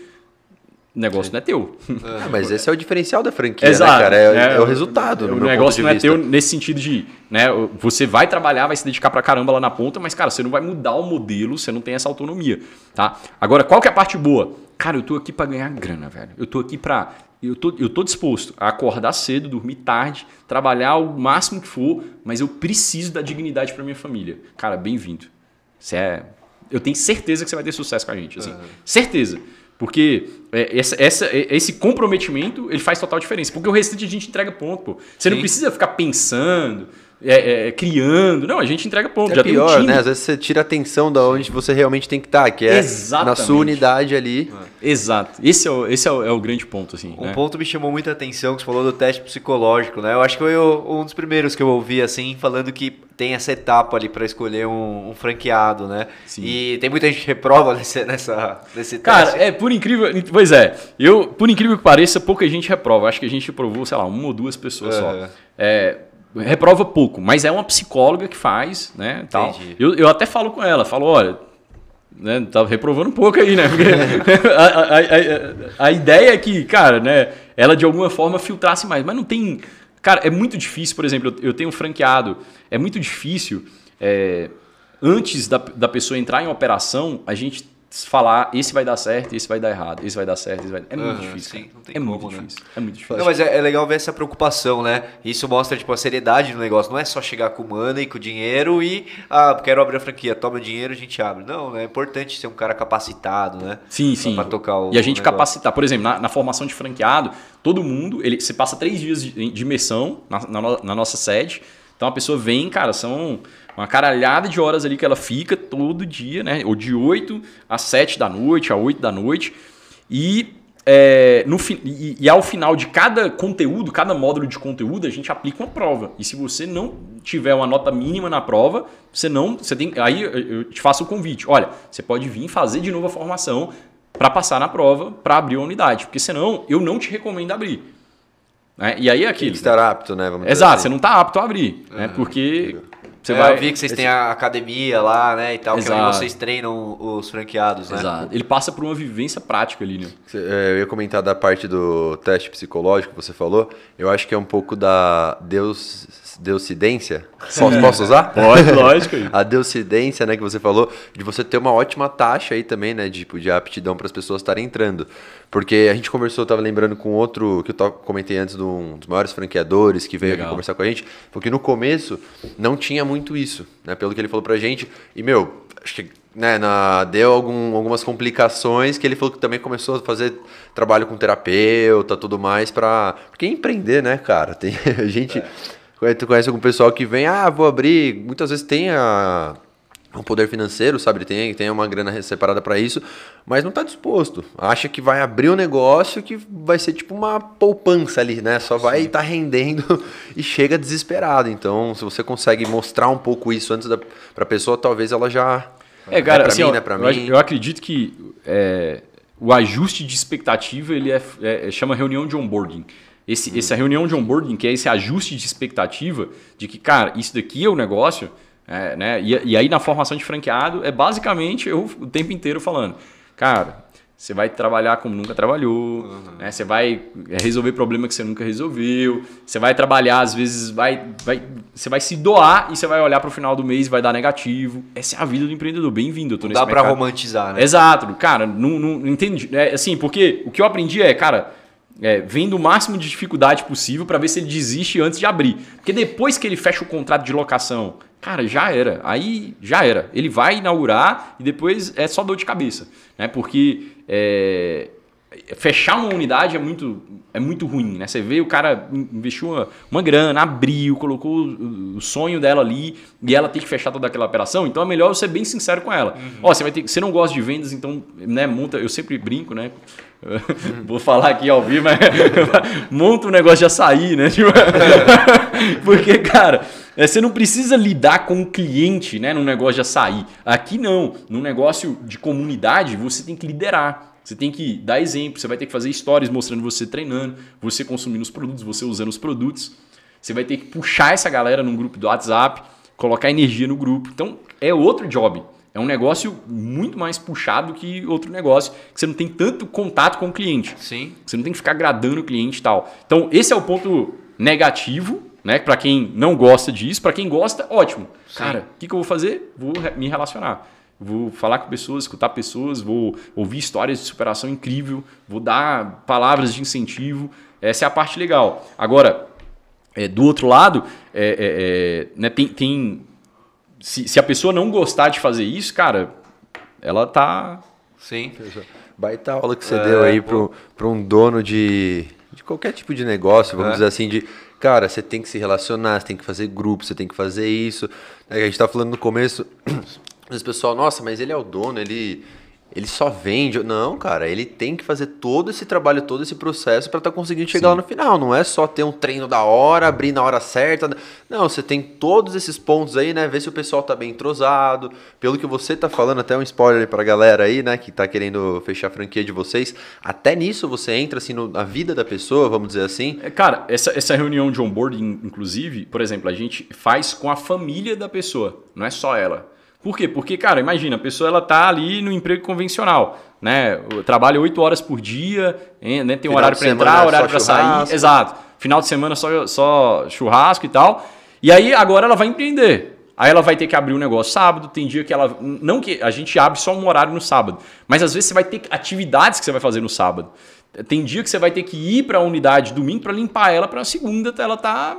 o negócio não é teu. Ah, mas esse é o diferencial da franquia, Exato. né, cara? É, é o resultado, O no meu negócio não é vista. teu nesse sentido de, né, você vai trabalhar, vai se dedicar pra caramba lá na ponta, mas cara, você não vai mudar o modelo, você não tem essa autonomia, tá? Agora, qual que é a parte boa? Cara, eu tô aqui pra ganhar grana, velho. Eu tô aqui pra eu tô, eu tô disposto a acordar cedo, dormir tarde, trabalhar o máximo que for, mas eu preciso da dignidade pra minha família. Cara, bem-vindo. Você é eu tenho certeza que você vai ter sucesso com a gente, assim. Certeza. Porque é, essa, essa- é, esse comprometimento, ele faz total diferença. Porque o restante a gente entrega ponto, pô. Você não Sim. precisa ficar pensando, é, é, criando. Não, a gente entrega ponto. É já pior, tem um time. né? Às vezes você tira a atenção da onde você realmente tem que estar, que é na Exatamente. sua unidade ali. Exato. Esse é o, esse é o, é o grande ponto, assim. Um né? ponto me chamou muita atenção que você falou do teste psicológico, né? Eu acho que foi o- um dos primeiros que eu ouvi, assim, falando que tem essa etapa ali pra escolher um, um franqueado, né? Sim. E tem muita gente que reprova (laughs) nesse, nessa, nesse Cara, teste. é por incrível. Pois é, eu, por incrível que pareça, pouca gente reprova. Acho que a gente reprovou, sei lá, uma ou duas pessoas só. É, reprova pouco, mas é uma psicóloga que faz, né? Tal. Entendi. Eu, eu até falo com ela, falo, olha. Né, tá reprovando um pouco aí, né? Porque (laughs) a, a- a- a ideia é que, cara, né, ela de alguma forma filtrasse mais, mas não tem. Cara, é muito difícil, por exemplo, eu, eu tenho franqueado, é muito difícil. é, antes da, da pessoa entrar em operação, a gente falar esse vai dar certo, esse vai dar errado, esse vai dar certo, esse vai É muito difícil. sim, é como, muito né? difícil. É muito difícil. Não, mas é, é legal ver essa preocupação, né? Isso mostra, tipo, a seriedade do negócio. Não é só chegar com o money, com o dinheiro e, ah, quero abrir a franquia, toma o dinheiro, a gente abre. Não, né? É importante ser um cara capacitado, né? Sim, sim. Pra tocar o e a gente capacitar. Por exemplo, na, na formação de franqueado, todo mundo, ele, você passa três dias de, de imersão na, na na nossa sede. Então a pessoa vem, cara, são uma caralhada de horas ali que ela fica todo dia, né? Ou de 8 às 7 da noite, a 8 da noite. E, é, no, e, e ao final de cada conteúdo, cada módulo de conteúdo, a gente aplica uma prova. E se você não tiver uma nota mínima na prova, você não. Você tem, aí eu te faço o convite. Olha, você pode vir fazer de novo a formação para passar na prova, para abrir a unidade. Porque senão eu não te recomendo abrir. Né? E aí é Tem aquilo. que estar apto, né? Vamos Exato, assim. você não está apto a abrir. Né? Porque você É, vai. Eu vi que vocês têm a academia lá, né? E tal, que é onde Exato. vocês treinam os franqueados, né? Exato. Ele passa por uma vivência prática ali, né? É, Eu ia comentar da parte do teste psicológico que você falou. Eu acho que é um pouco da Deus, deucidência. (laughs) Posso, posso usar? (laughs) Pode, lógico. (laughs) A deucidência, né, que você falou, de você ter uma ótima taxa aí também, né, de, de aptidão para as pessoas estarem entrando. Porque a gente conversou, eu tava lembrando com outro, que eu comentei antes, de um dos maiores franqueadores que veio Legal. aqui conversar com a gente, porque no começo não tinha muito isso, né, pelo que ele falou pra gente. E, meu, acho que né, na, deu algum- algumas complicações que ele falou que também começou a fazer trabalho com terapeuta tudo mais para Porque empreender, né, cara? Tem a gente. Tu conhece algum pessoal que vem, ah, vou abrir. Muitas vezes tem a, um poder financeiro, sabe? Tem, tem uma grana separada para isso, mas não está disposto. Acha que vai abrir um negócio que vai ser tipo uma poupança ali, né? Só vai estar rendendo (laughs) e chega desesperado. Então, se você consegue mostrar um pouco isso antes da pra pessoa, talvez ela já. É, cara, pra assim, mim, ó, né? Pra eu, mim. eu acredito que é, o ajuste de expectativa ele é, é- chama reunião de onboarding. Esse. Essa reunião de onboarding, que é esse ajuste de expectativa de que, cara, isso daqui é o negócio, é, né? E, e aí na formação de franqueado é basicamente eu o tempo inteiro falando, cara, você vai trabalhar como nunca trabalhou, Uhum. né? Você vai resolver problema que você nunca resolveu, você vai trabalhar, às vezes vai, vai, você vai se doar e você vai olhar para o final do mês e vai dar negativo. Essa é a vida do empreendedor. Bem-vindo, eu tô Não dá mercado. romantizar, né? Exato, cara, não, não entende. É, assim, porque o que eu aprendi é, cara, é, vendo o máximo de dificuldade possível para ver se ele desiste antes de abrir. Porque depois que ele fecha o contrato de locação, cara, já era. Aí já era. Ele vai inaugurar e depois é só dor de cabeça. Né? Porque é, fechar uma unidade é muito, é muito ruim, né? Você vê o cara investiu uma, uma grana, abriu, colocou o, o sonho dela ali e ela tem que fechar toda aquela operação, então é melhor eu ser bem sincero com ela. Ó, você vai ter, você não gosta de vendas, então, né, monta, eu sempre brinco, né? (laughs) Vou falar aqui ao vivo, mas (laughs) monta um negócio de açaí, né? Tipo, (laughs) Porque, cara, é, você não precisa lidar com o cliente, né, num negócio de açaí. Aqui não, num negócio de comunidade, você tem que liderar. Você tem que dar exemplo, você vai ter que fazer stories mostrando você treinando, você consumindo os produtos, você usando os produtos. Você vai ter que puxar essa galera num grupo do WhatsApp, colocar energia no grupo. Então, é outro job. É um negócio muito mais puxado que outro negócio, que você não tem tanto contato com o cliente. Sim. Você não tem que ficar agradando o cliente e tal. Então, esse é o ponto negativo, né? Para quem não gosta disso, para quem gosta, ótimo. Cara, o que, que eu vou fazer? Vou me relacionar. Vou falar com pessoas, escutar pessoas, vou ouvir histórias de superação incrível, vou dar palavras de incentivo. Essa é a parte legal. Agora, é, do outro lado, é, é, é, né, tem, tem- se, se a pessoa não gostar de fazer isso, cara, ela tá Sim. Baita aula que você deu aí para um dono de, de qualquer tipo de negócio, vamos É. dizer assim, de cara, você tem que se relacionar, você tem que fazer grupo, você tem que fazer isso. É, a gente tá falando no começo, vezes o pessoal, nossa, mas ele é o dono, ele. Ele só vende. Não, cara, ele tem que fazer todo esse trabalho, todo esse processo para estar conseguindo chegar lá no final. Não é só ter um treino da hora, abrir na hora certa. Não, você tem todos esses pontos aí, né? Ver se o pessoal tá bem entrosado. Pelo que você tá falando, até um spoiler pra galera aí, né? Que tá querendo fechar a franquia de vocês. Até nisso você entra, assim, no- na vida da pessoa, vamos dizer assim. É, Cara, essa, essa reunião de onboarding, inclusive, por exemplo, a gente faz com a família da pessoa, não é só ela. Por quê? Porque, cara, imagina, a pessoa ela tá ali no emprego convencional, né? Trabalha oito horas por dia, né? tem um Final horário de para entrar, é horário para sair. Exato. Final de semana só, só churrasco e tal. E aí agora ela vai empreender. Aí ela vai ter que abrir um negócio sábado, tem dia que ela. Não que a gente abre só um horário no sábado, mas às vezes você vai ter atividades que você vai fazer no sábado. Tem dia que você vai ter que ir para a unidade domingo para limpar ela para segunda ela tá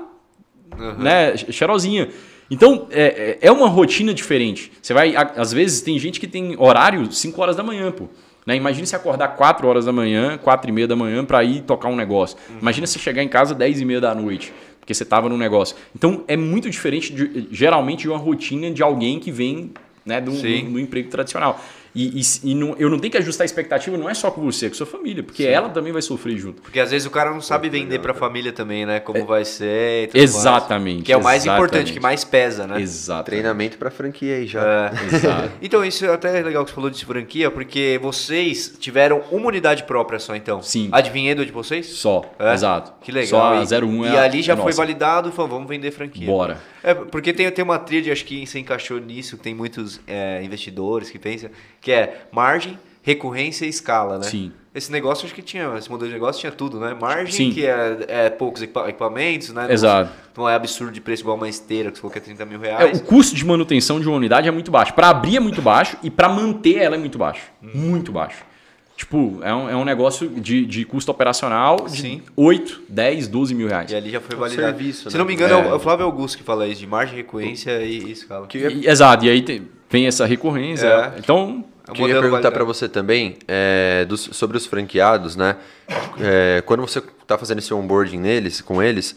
né, cheirosinha. Então, é, é é uma rotina diferente. Você vai, às vezes, tem gente que tem horário 5 horas da manhã, pô. Né? Imagina você acordar 4 horas da manhã, 4 e meia da manhã para ir tocar um negócio. Imagina você chegar em casa 10 e meia da noite, porque você estava num negócio. Então, é muito diferente, de- geralmente, de uma rotina de alguém que vem né, do, do, do emprego tradicional. E, e- e não- eu não tenho que ajustar a expectativa, não é só com você, é com sua família, porque ela também vai sofrer junto. Porque às vezes o cara não sabe vender pra família também, né? Como vai ser e mais. Exatamente. Que é o mais exatamente. importante, que mais pesa, né? Exato. Treinamento pra franquia aí já. É. (laughs) Exato. Então, isso é até legal que você falou de franquia, porque vocês tiveram uma unidade própria só, então. Sim. Adivinhando de vocês? Só, É? exato. Que legal. Só a e, 01 é E a- ali já é foi nossa. validado e falou, vamos vender franquia. Bora. É, porque tem, tem uma tríade, acho que você encaixou nisso, tem muitos é, investidores que pensam, que é margem, recorrência e escala, né? Sim. Esse negócio, acho que tinha, esse modelo de negócio tinha tudo, né? Margem, Sim. que é, é poucos equipa- equipamentos, né? Exato. Não é absurdo de preço igual uma esteira, que você falou que é 30 mil É, reais. o custo de manutenção de uma unidade é muito baixo. Para abrir é muito baixo e para manter ela é muito baixo. Hum. Muito baixo. Tipo, é um, é um negócio de, de custo operacional de Sim. 8, 10, 12 mil reais. E ali já foi É um validado. serviço, Se né? não me engano, é, É. o- é o Flávio Augusto que fala isso, de margem, recorrência e, e escala. Que E- exato, e aí tem- vem essa recorrência. É. Então, É que eu ia modelo perguntar pra você também é, dos- sobre os franqueados, né? É, quando você tá fazendo esse onboarding neles, com eles,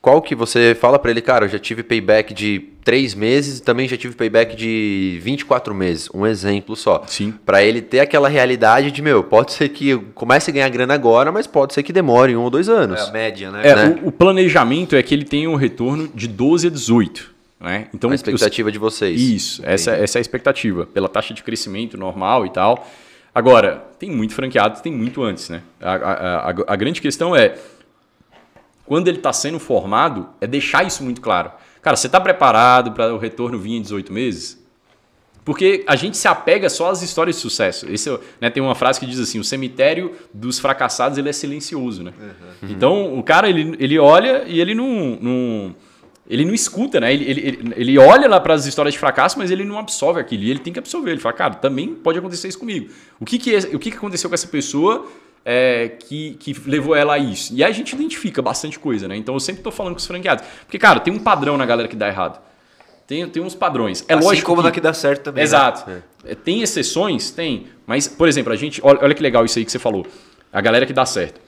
qual que você fala pra ele, cara, eu já tive payback de três meses e também já tive payback de 24 meses. Um exemplo só. Sim. Pra ele ter aquela realidade de, meu, pode ser que eu comece a ganhar grana agora, mas pode ser que demore um ou dois anos. É a média, né? é, né? o, o planejamento é que ele tenha um retorno de 12 a 18. Né? Então, a os- expectativa de vocês. Isso, essa, essa é a expectativa, pela taxa de crescimento normal e tal. Agora, tem muito franqueado, tem muito antes, né? A, a, a, a grande questão é, quando ele está sendo formado, é deixar isso muito claro. Cara, você está preparado para o retorno vir em 18 meses? Porque a gente se apega só às histórias de sucesso. Esse, é né, tem uma frase que diz assim: o cemitério dos fracassados ele é silencioso. Né? Então o cara ele, ele olha e ele não, não- ele não escuta, né? Ele, ele, ele- olha lá para as histórias de fracasso, mas ele não absorve aquilo. E ele tem que absorver. Ele fala, cara, também pode acontecer isso comigo. O que, que, é- o que, que aconteceu com essa pessoa é, que, que levou ela a isso? E aí a gente identifica bastante coisa, né? Então eu sempre estou falando com os franqueados. Porque, cara, tem um padrão na galera que dá errado. Tem, tem uns padrões. É assim lógico como que... na que dá certo também. né? Exato. É, Tem exceções? Tem. Mas, por exemplo, a gente. Olha, olha que legal isso aí que você falou. A galera que dá certo.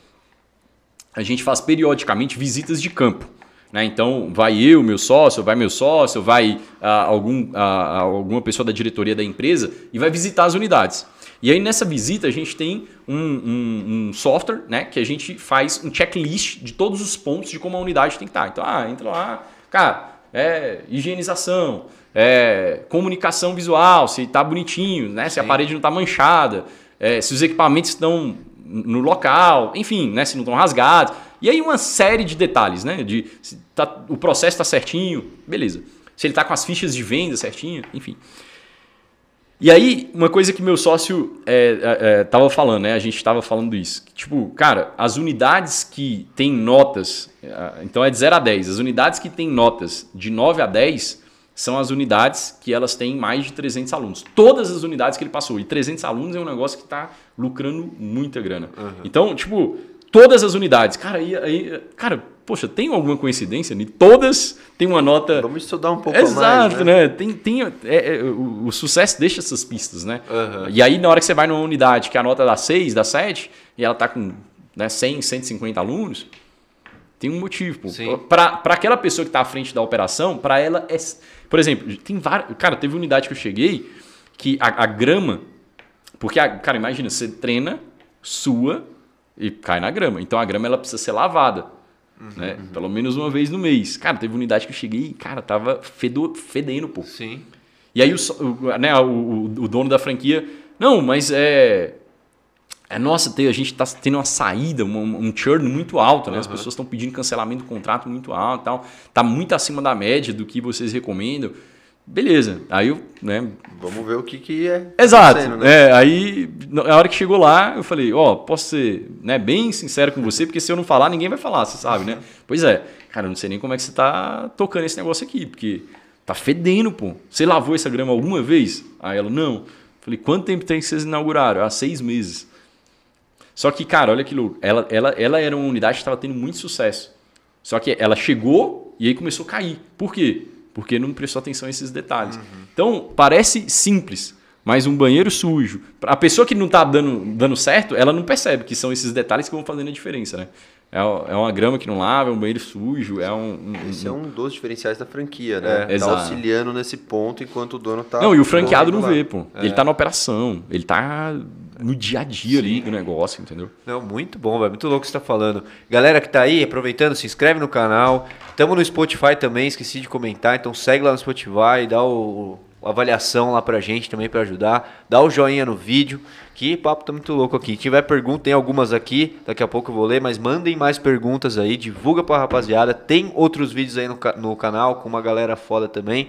A gente faz periodicamente visitas de campo. Né? Então, vai eu, meu sócio, vai meu sócio, vai ah, algum, ah, alguma pessoa da diretoria da empresa e vai visitar as unidades. E aí, nessa visita, a gente tem um, um- um software né, que a gente faz um checklist de todos os pontos de como a unidade tem que estar. Então, ah, entra lá, cara, é higienização, é comunicação visual, se está bonitinho, né, se a parede não está manchada, é, se os equipamentos estão no local, enfim, né, se não estão rasgados. E aí uma série de detalhes, né? De se tá- o processo está certinho, beleza. Se ele está com as fichas de venda certinho, enfim. E aí, uma coisa que meu sócio estava falando, né? A gente estava falando isso. que, Tipo, cara, as unidades que têm notas, eh, então é de 0 a 10, as unidades que têm notas de 9 a 10 são as unidades que elas têm mais de 300 alunos. Todas as unidades que ele passou. E 300 alunos é um negócio que está lucrando muita grana. Então, tipo, todas as unidades. Cara, aí, aí, cara, poxa, tem alguma coincidência? E todas têm uma nota... Vamos estudar um pouco Exato, mais, né? né? Tem, tem, é, é, o, o sucesso deixa essas pistas, né? Aham. E aí, na hora que você vai numa unidade que a nota dá 6, dá 7, e ela tá com né, 100, 150 alunos, tem um motivo. pra aquela pessoa que está à frente da operação, para ela é. Por exemplo, tem várias. Cara, teve unidade que eu cheguei que a, a grama. Porque, a, cara, imagina, você treina, sua e cai na grama. Então a grama ela precisa ser lavada. Né? Pelo menos uma vez no mês. Cara, teve unidade que eu cheguei e, cara, tava fedo, fedendo, pô. Sim. E aí o, né, o, o- o dono da franquia, não, mas é. É, nossa, a gente está tendo uma saída, um, um churn muito alto, né? As pessoas estão pedindo cancelamento do contrato muito alto e tal. Tá muito acima da média do que vocês recomendam. Beleza. Aí eu, né? Vamos ver o que, que é. Exato. né? É, aí, na hora que chegou lá, eu falei, ó, posso ser né, bem sincero com você, porque se eu não falar, ninguém vai falar, você sabe, né? Pois é. Cara, eu não sei nem como é que você tá tocando esse negócio aqui, porque tá fedendo, pô. Você lavou essa grama alguma vez? Aí ela, não. Falei, quanto tempo tem que vocês inauguraram? Há seis meses. Só que, cara, olha que louco. Ela, ela, ela era uma unidade que estava tendo muito sucesso. Só que ela chegou e aí começou a cair. Por quê? Porque não prestou atenção a esses detalhes. Então, parece simples, mas um banheiro sujo. A pessoa que não está dando, dando certo, ela não percebe que são esses detalhes que vão fazendo a diferença, né? É, é uma grama que não lava, é um banheiro sujo, é um. um- Esse é um dos diferenciais da franquia, né? É, tá auxiliando nesse ponto enquanto o dono tá. Não, e o franqueado não vê, pô. Ele tá na operação, ele tá no dia a dia ali do negócio, entendeu? Não, muito bom, velho. Muito louco o que você tá falando. Galera que tá aí, aproveitando, se inscreve no canal. Tamo no Spotify também, esqueci de comentar. Então segue lá no Spotify, dá o, a avaliação lá pra gente também pra ajudar. Dá o joinha no vídeo. Que papo tá muito louco aqui. Se tiver pergunta, tem algumas aqui. Daqui a pouco eu vou ler, mas mandem mais perguntas aí. Divulga pra rapaziada. Tem outros vídeos aí no, no canal com uma galera foda também.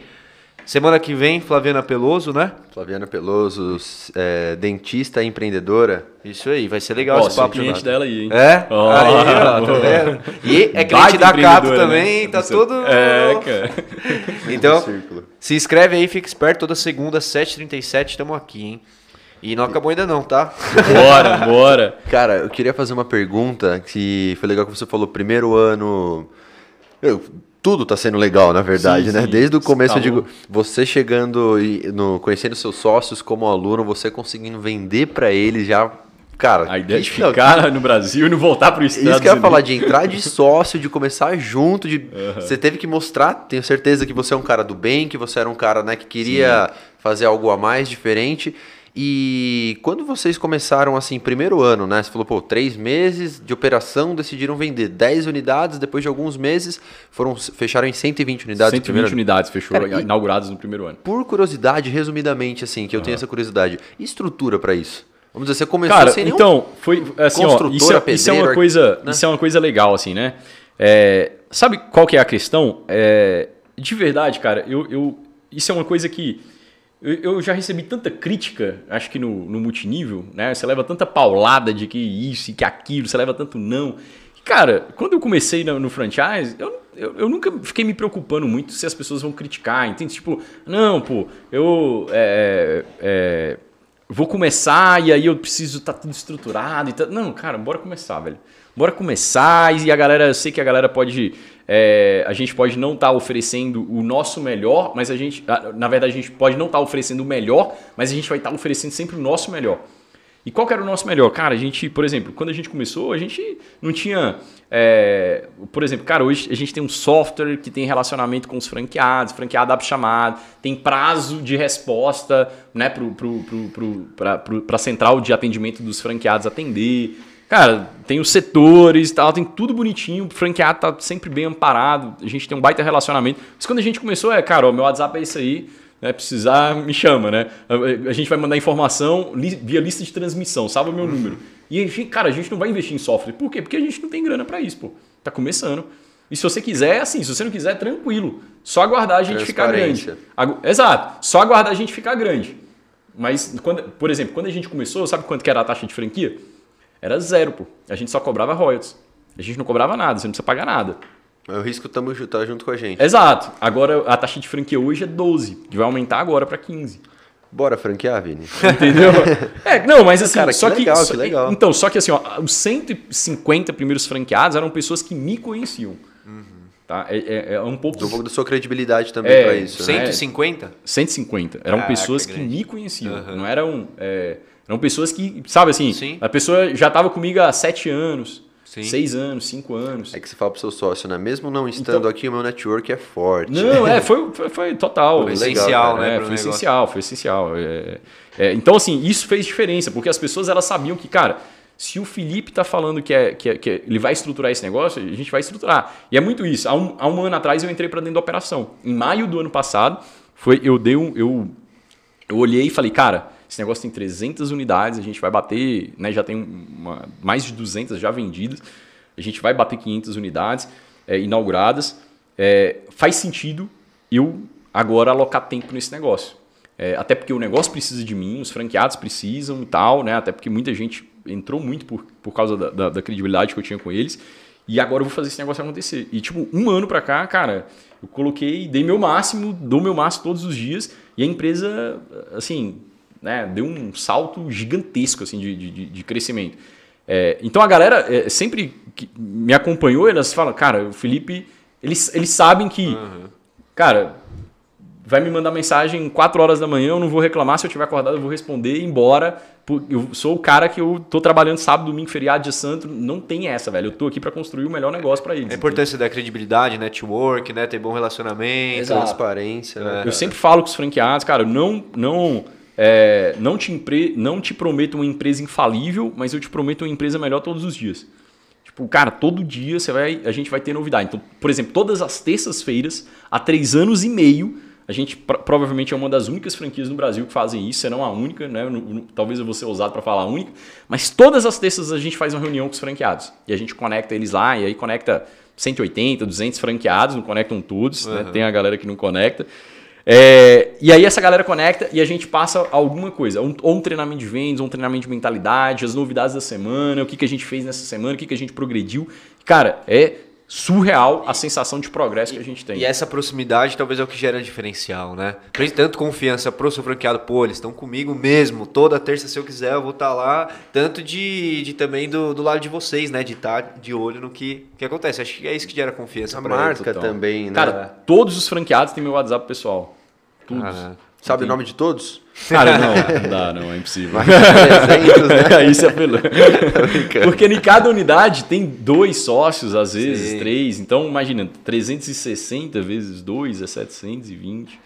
Semana que vem, Flaviana Peloso, né? Flaviana Peloso, é, dentista e empreendedora. Isso aí, vai ser legal Ó, esse papo. cliente dela aí, hein? É? Ó, aí, ó, tá (laughs) vendo? E é cliente da Cato empreendedora, também, né? tá todo... É, cara. (laughs) Então, se inscreve aí, fica esperto, toda segunda, 7h37, estamos aqui, hein? E não acabou ainda não, tá? Bora, bora. (laughs) Cara, eu queria fazer uma pergunta que foi legal que você falou, primeiro ano. Eu- tudo tá sendo legal, na verdade, Sim, né? sim. Desde o começo eu digo, você chegando e no, conhecendo seus sócios como aluno, você conseguindo vender pra eles já. Cara, A ideia de que- (laughs) não, ficar no Brasil e não voltar pro Estado. Isso que eu ia falar, de entrar de sócio, de começar junto, de você teve que mostrar, tenho certeza que você é um cara do bem, que você era um cara né, que queria fazer algo a mais, diferente. E quando vocês começaram assim, primeiro ano, né? Você falou, pô, três meses de operação, decidiram vender 10 unidades, depois de alguns meses, foram fecharam em 120 unidades. no 120 primeiro ano. unidades fechou, Cara, e- inauguradas no primeiro ano. Por curiosidade, resumidamente, assim, que eu tenho essa curiosidade, estrutura pra isso? Vamos dizer, você começou Cara, sem então, foi assim, ó, construtora, isso, é, isso é uma pedreiro, coisa, né? isso é uma coisa legal assim, né? É, sabe qual que é a questão? É, de verdade, cara, eu, eu- isso é uma coisa que eu, já recebi tanta crítica, acho que no, no multinível, né? Você leva tanta paulada de que isso e que aquilo, você leva tanto não. Cara, quando eu comecei no, no franchise, eu, eu, eu nunca fiquei me preocupando muito se as pessoas vão criticar, entende? Tipo, não, pô, eu é, é, vou começar e aí eu preciso estar tudo estruturado e tal. Não, cara, bora começar, velho. Bora começar e a galera, eu sei que a galera pode. É, a gente pode não estar oferecendo o nosso melhor, mas a gente. Na verdade, a gente pode não estar oferecendo o melhor, mas a gente vai estar oferecendo sempre o nosso melhor. E qual era o nosso melhor? Cara, a gente, por exemplo, quando a gente começou, a gente não tinha. é, por exemplo, cara, hoje a gente tem um software que tem relacionamento com os franqueados, franqueado abre chamado, tem prazo de resposta né, para pro, pro, pro, pra- pro- pra central de atendimento dos franqueados atender. Cara, tem os setores e tal, tem tudo bonitinho, o franqueado tá sempre bem amparado, a gente tem um baita relacionamento. Mas quando a gente começou, é, cara, o meu WhatsApp é isso aí, né, precisar, me chama, né? A, gente vai mandar informação li- via lista de transmissão, salva o meu número. E, gente, cara, a gente não vai investir em software. Por quê? Porque a gente não tem grana para isso, pô. Tá começando. E se você quiser, é assim, se você não quiser, é tranquilo. Só aguardar a gente ficar grande. Exato, só aguardar a gente ficar grande. Mas, quando, por exemplo, quando a gente começou, sabe quanto que era a taxa de franquia? Era zero, pô. A gente só cobrava royalties. A gente não cobrava nada, você não precisa pagar nada. O risco tamo, tá junto com a gente. Exato. Agora a taxa de franquia hoje é 12, que vai aumentar agora para 15. Bora franquear, Vini? (laughs) Entendeu? (laughs) é, não, mas assim, Cara, que só que, legal, só- que legal. Então, só que assim, ó, os 150 primeiros franqueados eram pessoas que me conheciam. Tá? É, é- é um pouco Um pouco da sua credibilidade também É, pra isso, né? 150? 150. Eram Caraca, pessoas que grande. me conheciam. Não eram. é, Eram pessoas que, sabe assim, Sim. a pessoa já estava comigo há sete anos, Sim. seis anos, cinco anos. É que você fala pro seu sócio, né? Mesmo não estando Então- aqui, o meu network é forte. Não, é, foi, (laughs) foi, foi total. Foi legal, essencial, cara. né? É, foi negócio. essencial, foi essencial. É, é, então, assim, isso fez diferença, porque as pessoas elas sabiam que, cara, se o Felipe tá falando que, é, que, é- que é- ele vai estruturar esse negócio, a gente vai estruturar. E é muito isso. Há um, há um ano atrás eu entrei para dentro da operação. Em maio do ano passado, foi eu dei um. Eu, eu olhei e falei, cara, esse negócio tem 300 unidades, a gente vai bater, né, já tem uma- mais de 200 já vendidas, a gente vai bater 500 unidades é, inauguradas. É, faz sentido eu agora alocar tempo nesse negócio. É, até porque o negócio precisa de mim, os franqueados precisam e tal, né? Até porque muita gente entrou muito por, por causa da, da- da credibilidade que eu tinha com eles. E agora eu vou fazer esse negócio acontecer. E, tipo, um ano pra cá, cara, eu coloquei, dei meu máximo, dou meu máximo todos os dias. E a empresa, assim, né, deu um salto gigantesco, assim, de, de, de crescimento. É, então a galera é, sempre que me acompanhou, elas falam, cara, o Felipe, eles, eles sabem que, cara, vai me mandar mensagem 4 horas da manhã, eu não vou reclamar, se eu tiver acordado eu vou responder e ir embora. Eu sou o cara que eu tô trabalhando sábado, domingo, feriado, dia santo, não tem essa, velho. Eu tô aqui para construir o melhor negócio para eles. A importância da credibilidade, network, né? Ter bom relacionamento. Exato. Transparência, né? Eu sempre falo com os franqueados, cara, não, não, é, não, te empre... não te prometo uma empresa infalível, mas eu te prometo uma empresa melhor todos os dias. Tipo, cara, todo dia você vai, a gente vai ter novidade. Então, por exemplo, todas as terças-feiras, há três anos e meio, a gente pro- provavelmente é uma das únicas franquias no Brasil que fazem isso, será a única, né? Talvez eu vou ser ousado para falar a única, mas todas as terças a gente faz uma reunião com os franqueados. E a gente conecta eles lá, e aí conecta 180, 200 franqueados, não conectam todos, né? Tem a galera que não conecta. É, e aí essa galera conecta e a gente passa alguma coisa, um- ou um treinamento de vendas, ou um treinamento de mentalidade, as novidades da semana, o que, que a gente fez nessa semana, o que, que a gente progrediu. Cara, é surreal a sensação de progresso que a gente tem. E essa proximidade talvez é o que gera diferencial, né? Tanto confiança pro seu franqueado, pô, eles estão comigo mesmo. Toda terça, se eu quiser, eu vou estar lá. Tanto de, de também do, do lado de vocês, né? De estar de olho no que, que acontece. Acho que é isso que gera confiança A marca total. também, né? Cara, todos os franqueados têm meu WhatsApp pessoal. Todos. Ah, Sabe o nome de todos? Cara, (laughs) não, não dá, não, é impossível. 300, né? (laughs) Isso é apelando. (laughs) Porque em cada unidade tem dois sócios, às vezes, Sim. três. Então, imagina, 360 vezes 2 é 720.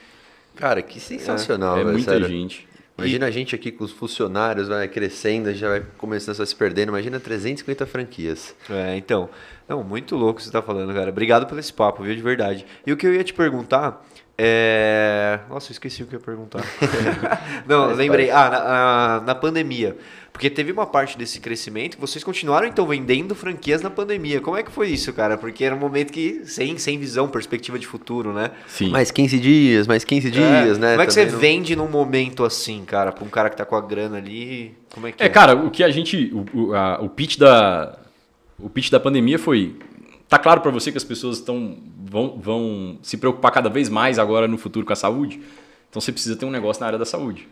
Cara, que sensacional, é velho, muita sério. gente. Imagina a gente aqui com os funcionários, vai crescendo, a gente já vai começando a se perdendo. Imagina 350 franquias. É, então. Não, muito louco o que você tá falando, cara. Obrigado pelo esse papo, viu? De verdade. E o que eu ia te perguntar é. Nossa, eu esqueci o que eu ia perguntar. (laughs) Não, Faz lembrei. Ah, na, na- na pandemia. Porque teve uma parte desse crescimento que vocês continuaram, então, vendendo franquias na pandemia. Como é que foi isso, cara? Porque era um momento que, sem, sem visão, perspectiva de futuro, né? Sim. Mais 15 dias, mais 15 dias, É. né? Como é que você Também não- vende num momento assim, cara? Pra um cara que tá com a grana ali. Como é que é? É, cara, o que a gente. O, o, a- o pitch da. O pitch da pandemia foi. Tá claro pra você que as pessoas estão vão, vão se preocupar cada vez mais agora no futuro com a saúde? Então você precisa ter um negócio na área da saúde.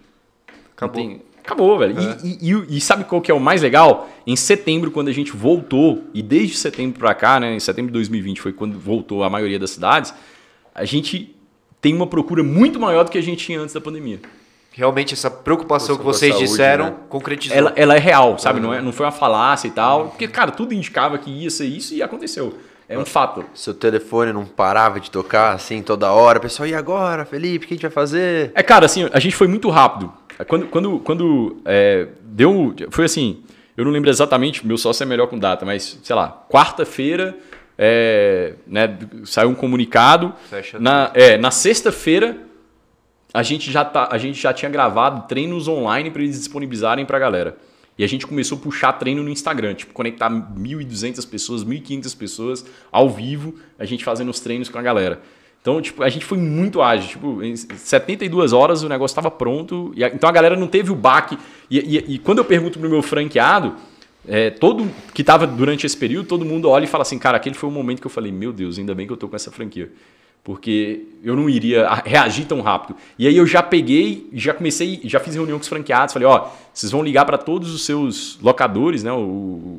Acabou. tem- Acabou, velho. E- E, e- e sabe qual que é o mais legal? Em setembro, quando a gente voltou, e desde setembro pra cá, né? Em setembro de 2020 foi quando voltou a maioria das cidades, a gente tem uma procura muito maior do que a gente tinha antes da pandemia. Realmente essa preocupação que Com a vocês saúde, disseram né? concretizou. ela, ela é real, sabe? Não, é, não foi uma falácia e tal. Porque, cara, tudo indicava que ia ser isso e aconteceu. É um fato. Seu telefone não parava de tocar assim toda hora. O pessoal, e agora, Felipe? O que a gente vai fazer? É, cara, assim, a gente foi muito rápido. Quando, quando, quando é, deu. Foi assim. Eu não lembro exatamente, meu sócio é melhor com data, mas, sei lá, quarta-feira, é, né, saiu um comunicado. Fecha Na, é, na sexta-feira, a gente, já tá, a gente já tinha gravado treinos online para eles disponibilizarem para a galera. E a gente começou a puxar treino no Instagram, tipo, conectar 1.200 pessoas, 1.500 pessoas ao vivo, a gente fazendo os treinos com a galera. Então, tipo, a gente foi muito ágil. Tipo, em 72 horas o negócio estava pronto. A- então a galera não teve o baque. E, e- e quando eu pergunto pro meu franqueado, é, todo que estava durante esse período, todo mundo olha e fala assim, cara, aquele foi o momento que eu falei, meu Deus, ainda bem que eu tô com essa franquia. Porque eu não iria reagir tão rápido. E aí eu já peguei, já comecei, já fiz reunião com os franqueados, falei, ó, vocês vão ligar para todos os seus locadores, né, o,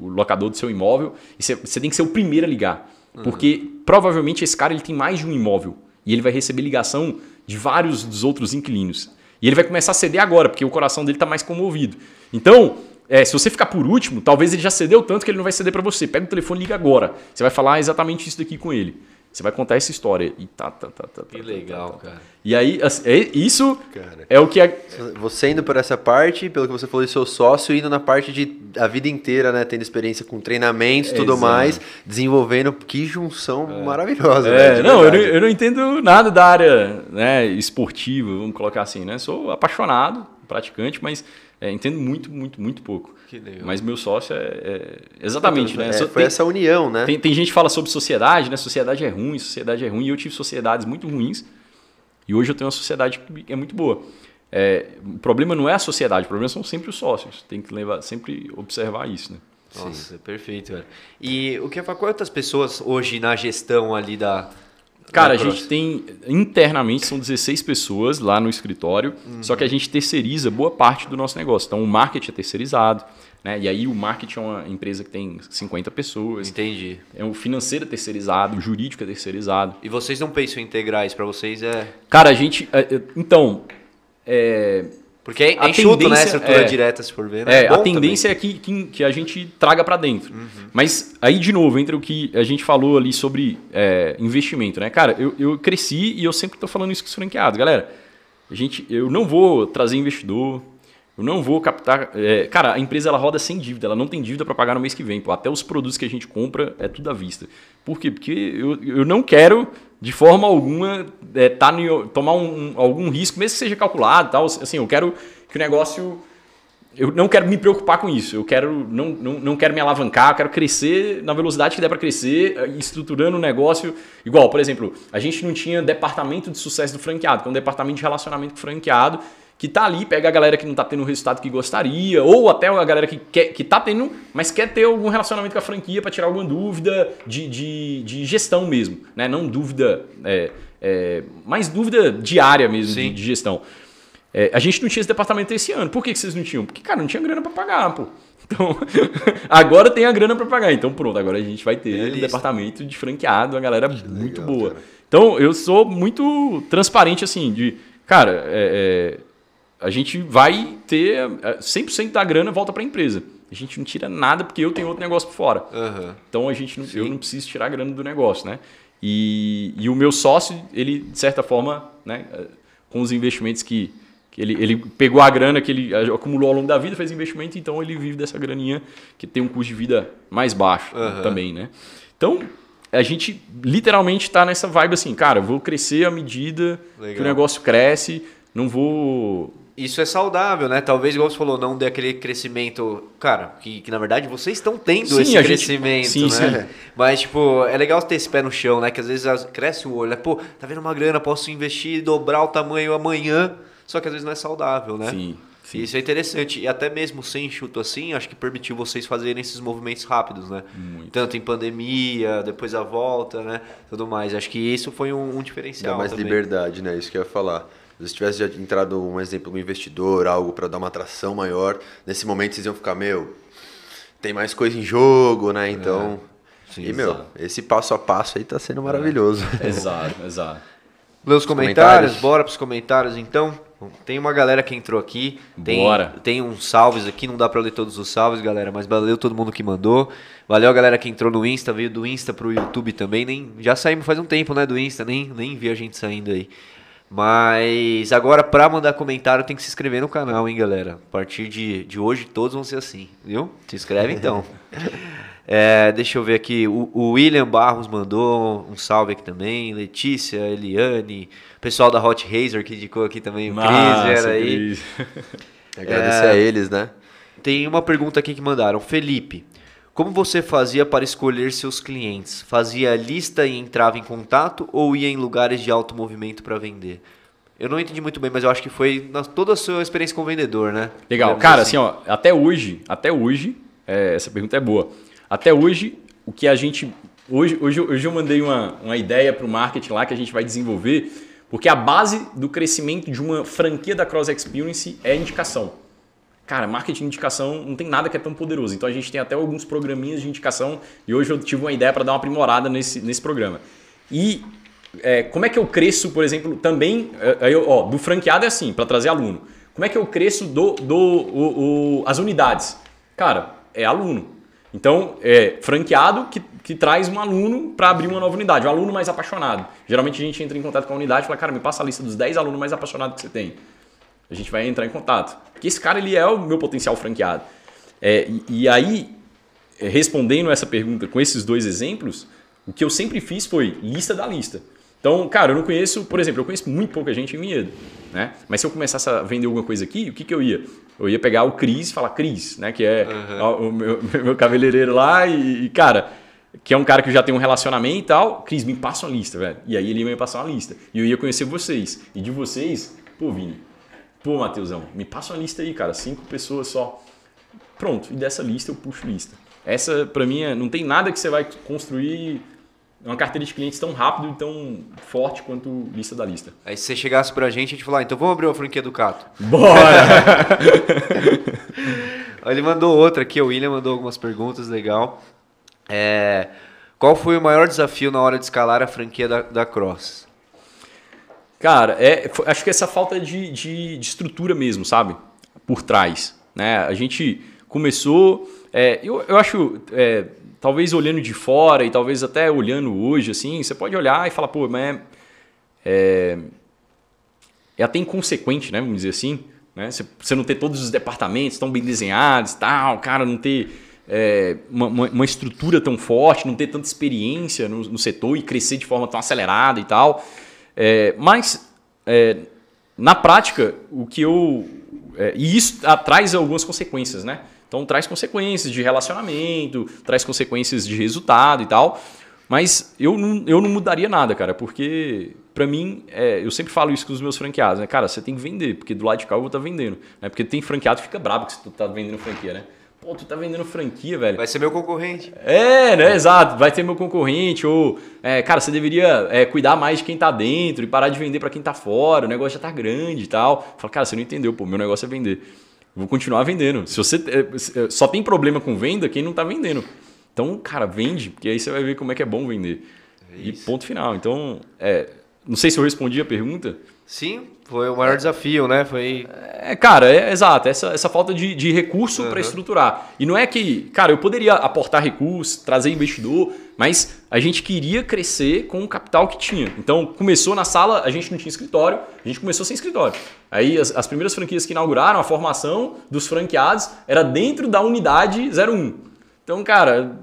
o locador do seu imóvel, e você- tem que ser o primeiro a ligar. Porque provavelmente esse cara ele tem mais de um imóvel e ele vai receber ligação de vários dos outros inquilinos. E ele vai começar a ceder agora, porque o coração dele está mais comovido. Então, é, se você ficar por último, talvez ele já cedeu tanto que ele não vai ceder para você. Pega o telefone e liga agora. Você vai falar exatamente isso daqui com ele. Você vai contar essa história. E tá, tá, tá, tá. Que tá, legal, tá, tá. cara. E aí, assim, é- isso Cara. é o que. A, Você indo por essa parte, pelo que você falou de seu sócio, indo na parte de a vida inteira, né? Tendo experiência com treinamentos e tudo Exato. mais, desenvolvendo. Que junção maravilhosa, É, de não, eu não, eu não entendo nada da área né, esportiva, vamos colocar assim, né? Sou apaixonado, praticante, mas é, entendo muito, muito, muito pouco. Mas meu sócio é, é- exatamente, né? É, foi tem, essa união, né? tem, tem gente que fala sobre sociedade, né? Sociedade é ruim, sociedade é ruim. E eu tive sociedades muito ruins e hoje eu tenho uma sociedade que é muito boa. É, o problema não é a sociedade, o problema são sempre os sócios. Tem que levar, sempre observar isso, né? Nossa, perfeito, velho. E o que é quantas pessoas hoje na gestão ali da. Cara, a gente tem internamente são 16 pessoas lá no escritório, só que a gente terceiriza boa parte do nosso negócio. Então o marketing é terceirizado, né? E aí o marketing é uma empresa que tem 50 pessoas, Entendi. é o financeiro é terceirizado, o jurídico é terceirizado. E vocês não pensam em integrar isso pra vocês? É. Cara, a gente é, é, então é, Porque é, A é enxuto, né? A estrutura é- direta, se for ver. Né? É, a bom tendência é que, que, que a gente traga para dentro. Mas aí, de novo, entra o que a gente falou ali sobre é, investimento, né? Cara, eu, eu cresci e eu sempre estou falando isso com os franqueados. Galera, a gente, eu não vou trazer investidor, eu não vou captar... é, cara, a empresa ela roda sem dívida, ela não tem dívida para pagar no mês que vem. Pô. Até os produtos que a gente compra é tudo à vista. Por quê? Porque eu, eu não quero, de forma alguma, é, tá no- tomar um- um- algum risco, mesmo que seja calculado tal. Assim, eu quero que o negócio eu não quero me preocupar com isso. Eu quero não, não, não quero me alavancar, eu quero crescer na velocidade que der para crescer, eh, estruturando o negócio. Igual, por exemplo, a gente não tinha departamento de sucesso do franqueado, que é um departamento de relacionamento com franqueado, que tá ali, pega a galera que não tá tendo o resultado que gostaria, ou até a galera que, quer, que tá tendo, mas quer ter algum relacionamento com a franquia para tirar alguma dúvida de, de, de gestão mesmo, né? Não dúvida, é, é, mais dúvida diária mesmo de, de gestão. É, a gente não tinha esse departamento esse ano. Por que, que vocês não tinham? Porque, cara, não tinha grana para pagar, pô. Então, (laughs) agora tem a grana para pagar. Então, pronto, agora a gente vai ter um Beleza. departamento de franqueado, uma galera muito legal, boa. cara. Então, eu sou muito transparente, assim, de, cara, é, é, a gente vai ter é, 100% da grana volta para a empresa. A gente não tira nada porque eu tenho outro negócio por fora. Aham. Então a gente não, eu não preciso tirar a grana do negócio, né? E, e o meu sócio, ele, de certa forma, né, eh, com os investimentos que, que ele, ele pegou a grana que ele acumulou ao longo da vida, fez investimento, então ele vive dessa graninha que tem um custo de vida mais baixo Aham. também, né? Então a gente literalmente está nessa vibe assim, cara, vou crescer à medida que Legal. o negócio cresce, não vou Isso é saudável, né? Talvez, igual você falou, não dê aquele crescimento. Cara, que, que na verdade vocês estão tendo Sim, esse gente- crescimento, sim, né? sim. Mas, tipo, é legal ter esse pé no chão, né? Que às vezes cresce o olho, né? Pô, tá vendo uma grana, posso investir e dobrar o tamanho amanhã. Só que às vezes não é saudável, né? Sim, sim. Isso é interessante. E até mesmo sem enxuto assim, acho que permitiu vocês fazerem esses movimentos rápidos, né? Muito. Tanto em pandemia, depois a volta, né? Tudo mais. Acho que isso foi um, um diferencial. Dá mais também. liberdade, né? Isso que eu ia falar. Se tivesse já entrado um exemplo, um investidor, algo para dar uma atração maior, nesse momento vocês iam ficar, meu, tem mais coisa em jogo, né? Então. Sim, e, meu, exato. esse passo a passo aí tá sendo maravilhoso. Exato, exato. Lê os comentários, comentários. bora pros comentários então. Tem uma galera que entrou aqui. Tem, Bora. Tem uns salves aqui, não dá pra ler todos os salves, galera, mas valeu todo mundo que mandou. Valeu a galera que entrou no Insta, veio do Insta pro YouTube também. Nem, já saímos faz um tempo, né, do Insta, nem, nem vi a gente saindo aí. Mas agora, pra mandar comentário, tem que se inscrever no canal, hein, galera. A partir de, de hoje, todos vão ser assim, viu? Se inscreve então. (laughs) É, deixa eu ver aqui. O, o William Barros mandou um salve aqui também. Letícia, Eliane. O pessoal da Hot Razor que indicou aqui também. O Cris Massa, era aí. Cris. (laughs) Agradecer É. a eles, né? Tem uma pergunta aqui que mandaram. Felipe, como você fazia para escolher seus clientes? Fazia lista e entrava em contato ou ia em lugares de alto movimento para vender? Eu não entendi muito bem, mas eu acho que foi na, toda a sua experiência com vendedor, né? Legal. Cara, dizer assim, ó, até hoje, até hoje, é, essa pergunta é boa. Até hoje, o que a gente. Hoje, hoje, hoje eu mandei uma, uma ideia para o marketing lá que a gente vai desenvolver, porque a base do crescimento de uma franquia da Cross Experience é indicação. Cara, marketing de indicação não tem nada que é tão poderoso. Então a gente tem até alguns programinhas de indicação e hoje eu tive uma ideia para dar uma aprimorada nesse, nesse programa. E é, como é que eu cresço, por exemplo, também, é, eu, ó, do franqueado é assim, para trazer aluno. Como é que eu cresço do, do o, o, as unidades? Cara, é aluno. Então, é franqueado que, que traz um aluno para abrir uma nova unidade, um aluno mais apaixonado. Geralmente a gente entra em contato com a unidade e fala, cara, me passa a lista dos 10 alunos mais apaixonados que você tem. A gente vai entrar em contato. Porque esse cara, ele é o meu potencial franqueado. É, e, e aí, é, respondendo essa pergunta com esses dois exemplos, o que eu sempre fiz foi lista da lista. Então, cara, eu não conheço, por exemplo, eu conheço muito pouca gente em Vinhedo, né? Mas se eu começasse a vender alguma coisa aqui, o que, que eu ia? Eu ia pegar o Cris e falar Cris, né? Que é uhum. o meu, (laughs) meu cabeleireiro lá e, e, cara, que é um cara que já tem um relacionamento e tal. Cris, me passa uma lista, velho. E aí ele ia me passar uma lista. E eu ia conhecer vocês. E de vocês, pô, Vini, pô, Matheusão, me passa uma lista aí, cara. Cinco pessoas só. Pronto, e dessa lista eu puxo lista. Essa, para mim, é, não tem nada que você vai construir uma carteira de clientes tão rápido e tão forte quanto lista da lista. Aí se você chegasse pra gente, a gente falar, ah, então vamos abrir uma franquia do Cato. Bora! (laughs) Ele mandou outra aqui, o William mandou algumas perguntas, legal. É, qual foi o maior desafio na hora de escalar a franquia da, da Cross? Cara, é, acho que essa falta de, de, de, estrutura mesmo, sabe? Por trás. Né? A gente começou. É, eu, eu acho. É, talvez olhando de fora e talvez até olhando hoje, assim, você pode olhar e falar, pô, mas é, é até inconsequente, né? Vamos dizer assim. Né? Você, você não ter todos os departamentos tão bem desenhados tal, cara, não ter é, uma, uma, estrutura tão forte, não ter tanta experiência no, no, setor e crescer de forma tão acelerada e tal. É, mas, é, na prática, o que eu. É, e isso traz algumas consequências, né? Então traz consequências de relacionamento, traz consequências de resultado e tal. Mas eu não, eu não mudaria nada, cara, porque para mim, é, eu sempre falo isso com os meus franqueados, né? Cara, você tem que vender, porque do lado de cá eu vou estar tá vendendo. Né? Porque tem franqueado que fica brabo que você tá vendendo franquia, né? Pô, tu tá vendendo franquia, velho. Vai ser meu concorrente. É, né? Exato. Vai ser meu concorrente. Ou, é, cara, você deveria é, cuidar mais de quem tá dentro e parar de vender para quem tá fora. O negócio já tá grande e tal. Fala, cara, você não entendeu, pô, meu negócio é vender vou continuar vendendo. Se você é, é, só tem problema com venda, quem não está vendendo. Então, cara, vende, porque aí você vai ver como é que é bom vender. É e ponto final. Então, é, não sei se eu respondi a pergunta. Sim, foi o maior é, desafio, né? Foi. É, cara, é exato. Essa, essa falta de, de recurso uhum. para estruturar. E não é que, cara, eu poderia aportar recursos, trazer investidor, mas a gente queria crescer com o capital que tinha. Então, começou na sala, a gente não tinha escritório, a gente começou sem escritório. Aí, as, as primeiras franquias que inauguraram, a formação dos franqueados era dentro da unidade 01. Então, cara,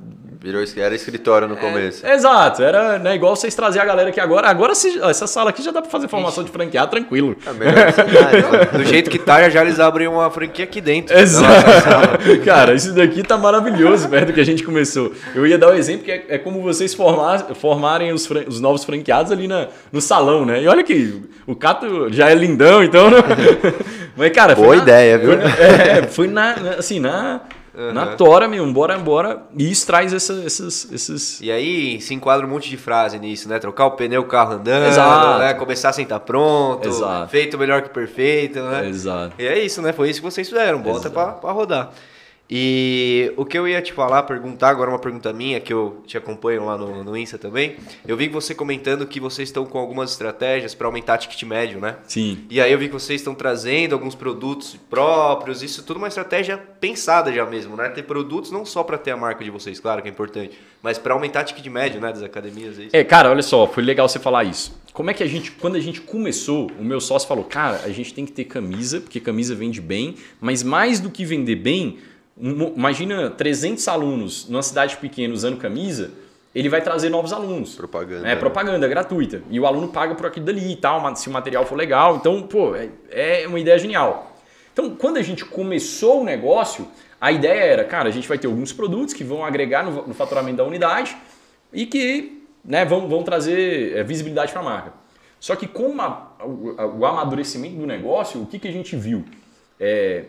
Virou, era escritório no é, começo. exato, era né, igual vocês trazer a galera aqui agora. Agora se, essa sala aqui já dá para fazer formação Ixi. de franquear tranquilo. É melhor (laughs) né? Do jeito que tá, já eles abrem uma franquia aqui dentro. Exato. (laughs) Cara, isso daqui tá maravilhoso perto do que a gente começou. Eu ia dar o um exemplo que é, é, como vocês formar, formarem os, os, novos franqueados ali na, no salão, né? E olha que o Cato já é lindão, então. Né? (laughs) Mas, cara. Boa ideia, viu? É, foi na, assim, na Uhum. Na tora mesmo, bora, bora. E isso traz essa, esses, esses. E aí se enquadra um monte de frase nisso, né? Trocar o pneu, o carro andando, Exato. né? Começar sem estar pronto. Exato. Feito melhor que perfeito, né? Exato. E é isso, né? Foi isso que vocês fizeram. Bota pra, pra rodar. E o que eu ia te falar, perguntar agora uma pergunta minha, que eu te acompanho lá no, no Insta também. Eu vi você comentando que vocês estão com algumas estratégias para aumentar ticket médio, né? Sim. E aí eu vi que vocês estão trazendo alguns produtos próprios, isso tudo uma estratégia pensada já mesmo, né? Ter produtos não só para ter a marca de vocês, claro que é importante, mas para aumentar ticket médio, né, das academias. É, é, cara, olha só, foi legal você falar isso. Como é que a gente, quando a gente começou, o meu sócio falou, cara, a gente tem que ter camisa, porque camisa vende bem, mas mais do que vender bem Imagina 300 alunos numa cidade pequena usando camisa, ele vai trazer novos alunos. Propaganda. É, propaganda gratuita. E o aluno paga por aquilo dali e tal, se o material for legal. Então, pô, é, é uma ideia genial. Então, quando a gente começou o negócio, a ideia era, cara, a gente vai ter alguns produtos que vão agregar no, no faturamento da unidade e que né, vão, vão trazer é, visibilidade para a marca. Só que com a, o, o, amadurecimento do negócio, o que, que a gente viu? É,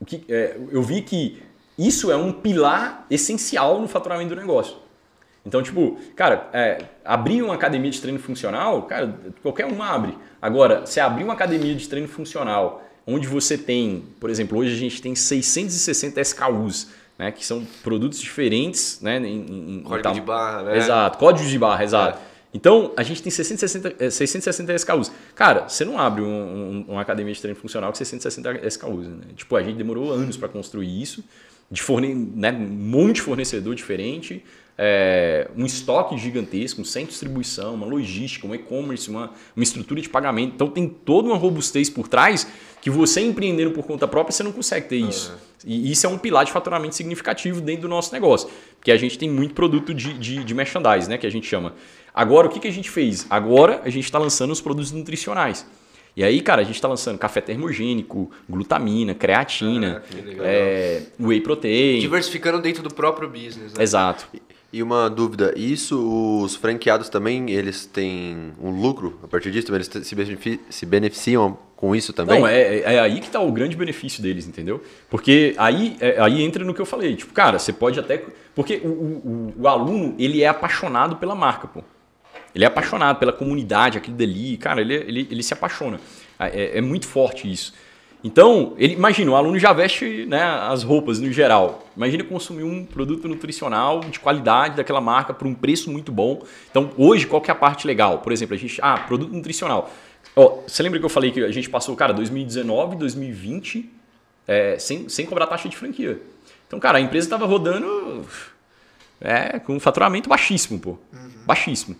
o que, é, eu vi que isso é um pilar essencial no faturamento do negócio. Então, tipo, cara, é, abrir uma academia de treino funcional, cara, qualquer um abre. Agora, se abrir uma academia de treino funcional, onde você tem, por exemplo, hoje a gente tem 660 SKUs, né, que são produtos diferentes, né, em, em código de barra, né? Exato, código de barra, exato. É. Então, a gente tem 660, 660 SKUs. Cara, você não abre um, um, uma academia de treino funcional com 660 SKUs. Né? Tipo, a gente demorou anos para construir isso, de forne né, um monte de fornecedor diferente, é, um estoque gigantesco, um centro de distribuição, uma logística, um e-commerce, uma, uma estrutura de pagamento. Então, tem toda uma robustez por trás que você empreendendo por conta própria, você não consegue ter isso. Uhum. E isso é um pilar de faturamento significativo dentro do nosso negócio, porque a gente tem muito produto de, de, de merchandise, né, que a gente chama. Agora, o que, que a gente fez? Agora, a gente está lançando os produtos nutricionais. E aí, cara, a gente está lançando café termogênico, glutamina, creatina, ah, é, whey protein. Diversificando dentro do próprio business. Né? Exato. E uma dúvida, isso os franqueados também, eles têm um lucro a partir disso? Eles se beneficiam com isso também? Não, é, é aí que está o grande benefício deles, entendeu? Porque aí, é, aí entra no que eu falei. Tipo, cara, você pode até... Porque o, o, o aluno, ele é apaixonado pela marca, pô. Ele é apaixonado pela comunidade, aquilo dali. Cara, ele, ele, ele se apaixona. É, é muito forte isso. Então, ele, imagina, o aluno já veste né, as roupas no geral. Imagina consumir um produto nutricional de qualidade daquela marca por um preço muito bom. Então, hoje, qual que é a parte legal? Por exemplo, a gente. Ah, produto nutricional. Oh, você lembra que eu falei que a gente passou, cara, 2019, 2020, é, sem, sem cobrar taxa de franquia. Então, cara, a empresa estava rodando é, com um faturamento baixíssimo, pô. Uhum. Baixíssimo.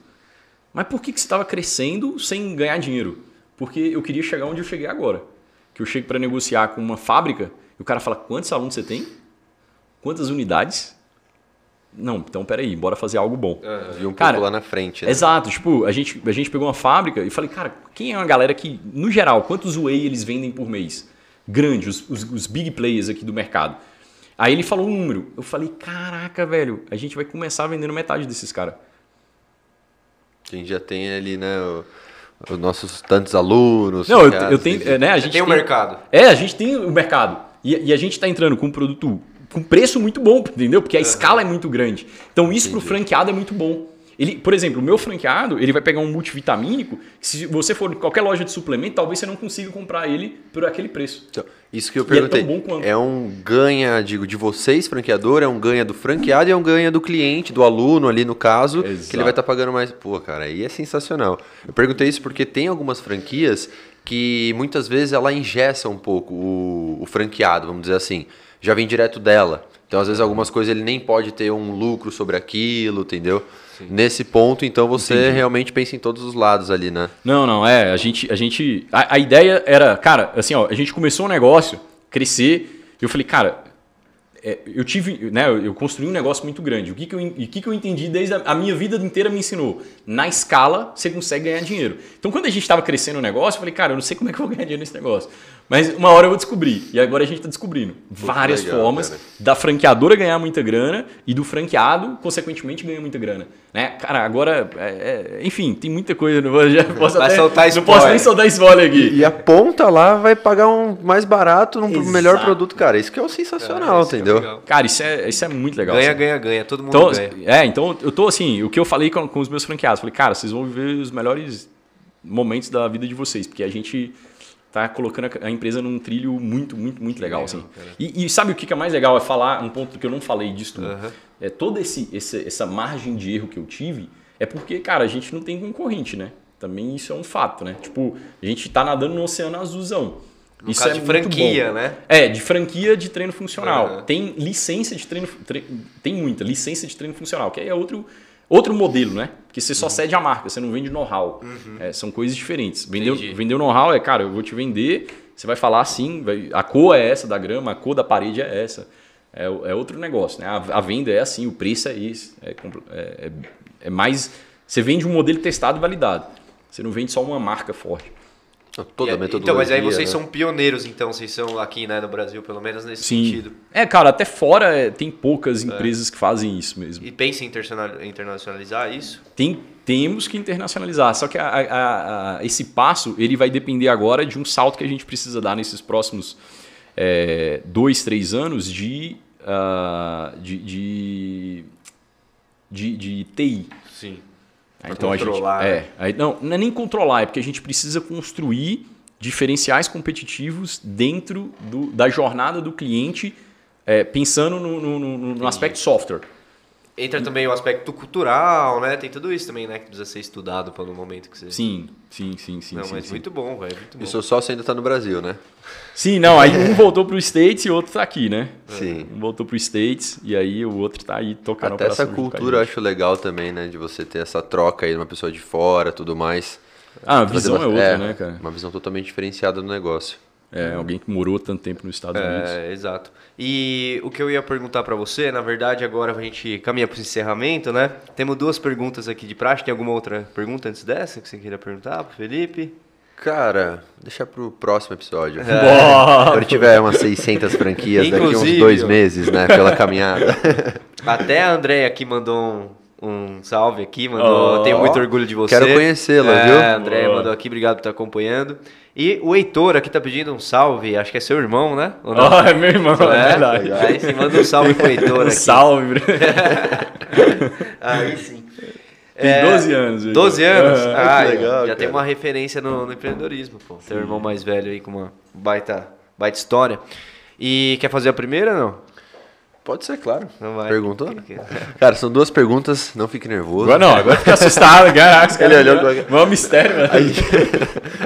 Mas por que, que você estava crescendo sem ganhar dinheiro? Porque eu queria chegar onde eu cheguei agora que eu chego para negociar com uma fábrica e o cara fala: quantos alunos você tem? Quantas unidades? Não, então peraí, bora fazer algo bom. Uhum. E um cara, pouco lá na frente. Né? Exato, tipo, a gente, a gente pegou uma fábrica e falei, cara, quem é uma galera que, no geral, quantos whey eles vendem por mês? Grande, os, os, os big players aqui do mercado. Aí ele falou um número. Eu falei, caraca, velho, a gente vai começar vendendo metade desses caras. Quem já tem ali, né? O os nossos tantos alunos. Não, eu, eu tenho, é, né? A gente tem o mercado. É, a gente tem o mercado. E, e a gente está entrando com um produto com preço muito bom, (laughs) entendeu? Porque a uhum. escala é muito grande. Então isso para o franqueado é muito bom. Ele, por exemplo, o meu franqueado, ele vai pegar um multivitamínico, se você for em qualquer loja de suplemento, talvez você não consiga comprar ele por aquele preço. Então, isso que eu perguntei. É, é, um ganha, digo, de vocês, franqueador, é um ganha do franqueado e é um ganha do cliente, do aluno ali no caso, Exato. que ele vai estar tá pagando mais. Pô, cara, aí é sensacional. Eu perguntei isso porque tem algumas franquias que muitas vezes ela ingessa um pouco o, o franqueado, vamos dizer assim. Já vem direto dela. Então, às vezes, algumas coisas ele nem pode ter um lucro sobre aquilo, entendeu? Sim. Nesse ponto, então, você Entendi. realmente pensa em todos os lados ali, né? Não, não, é. A gente. A, gente a, a ideia era, cara, assim, ó, a gente começou um negócio, crescer, e eu falei, cara, é, eu tive, né, eu construí um negócio muito grande. O que, que, eu, o que, que eu entendi desde a, a, minha vida inteira me ensinou? Na escala, você consegue ganhar dinheiro. Então, quando a gente estava crescendo o negócio, eu falei, cara, eu não sei como é que eu vou ganhar dinheiro nesse negócio. Mas uma hora eu vou descobrir. E agora a gente está descobrindo várias legal, formas cara. da franqueadora ganhar muita grana e do franqueado, consequentemente, ganhar muita grana. Né? Cara, agora, é, é, enfim, tem muita coisa. Não, vou, já (laughs) posso vai até, soltar não posso nem soltar spoiler aqui. E, e a ponta lá vai pagar um mais barato, um Exato. melhor produto. Cara, isso que é o sensacional, cara, entendeu? É cara, isso é, isso é muito legal. Ganha, assim. ganha, ganha. Todo mundo então, ganha. É, então eu tô assim, o que eu falei com, com os meus franqueados, falei, cara, vocês vão viver os melhores momentos da vida de vocês, porque a gente tá colocando a empresa num trilho muito, muito, muito legal. assim. E, e, sabe o que é mais legal? É falar um ponto que eu não falei disso. Uhum. É toda esse, esse, essa margem de erro que eu tive é porque, cara, a gente não tem concorrente, né? Também isso é um fato, né? Tipo, a gente tá nadando no oceano azulzão. No isso é de franquia, né? É, de franquia de treino funcional. Uhum. Tem licença de treino, tre... tem muita licença de treino funcional, que aí é outro outro modelo, né? Porque você só uhum. cede a marca, você não vende know-how. Uhum. É, são coisas diferentes. Vender, vender o know-how é, cara, eu vou te vender, você vai falar assim, vai, a cor é essa da grama, a cor da parede é essa. É, é outro negócio, né? A, a, venda é assim, o preço é esse. É, é, é, é mais. Você vende um modelo testado e validado. Você não vende só uma marca forte. Toda a metodologia. Então, mas aí vocês né? são pioneiros, então, vocês são aqui né, no Brasil, pelo menos nesse Sim. sentido. É, cara, até fora é, tem poucas é. empresas que fazem isso mesmo. E pensa em internacionalizar isso? Tem, temos que internacionalizar, só que a, a, a, esse passo ele vai depender agora de um salto que a gente precisa dar nesses próximos é, dois, três anos de, uh, de, de, de, de TI. Sim. Então controlar. a gente, é, aí, não, não é nem controlar, é porque a gente precisa construir diferenciais competitivos dentro do, da jornada do cliente, é, pensando no, no, no, no aspecto software. Entra também o aspecto cultural, né? Tem tudo isso também, né? Que precisa ser estudado pelo momento que você. Sim, sim, sim, sim. Não, sim, mas sim. muito bom, velho. Muito bom. E seu sócio ainda tá no Brasil, né? Sim, não, aí um voltou pro States e o outro tá aqui, né? Sim. Um voltou pro States e aí o outro tá aí tocando a Até essa cultura eu acho legal também, né? De você ter essa troca aí de uma pessoa de fora tudo mais. Ah, a visão é outra, né, cara? Uma visão totalmente diferenciada do negócio. É, alguém que morou tanto tempo nos Estados Unidos. É, exato. E o que eu ia perguntar pra você, na verdade, agora a gente caminha pro encerramento, né? Temos duas perguntas aqui de praxe. Tem alguma outra pergunta antes dessa que você queria perguntar pro Felipe? Cara, deixa pro próximo episódio. (laughs) Boa! Quando tiver umas 600 franquias daqui uns dois meses, né? Pela (laughs) caminhada. Até a Andréia aqui mandou um, um salve aqui, mandou. Oh. Tenho muito orgulho de você. Quero conhecê-la, é, viu? A Andréia Boa. mandou aqui, obrigado por estar acompanhando. E o Heitor aqui tá pedindo um salve, acho que é seu irmão, né? Ou não? (laughs) Ó, é meu irmão, é, É? verdade. Aí você manda um salve pro Heitor (laughs) Um aqui. salve. (laughs) Aí sim. Tem 12 anos, Heitor. 12 anos? Ah, que legal, já tem cara. uma referência no, no empreendedorismo, pô. Tem um irmão mais velho aí com uma baita, baita história. E quer fazer a primeira ou não? Pode ser, claro. Não vai. Perguntou? Cara, são duas perguntas, não fique nervoso. Agora não, agora fica assustado, caraca. Ele olhou com- Mó mistério, mano. A gente,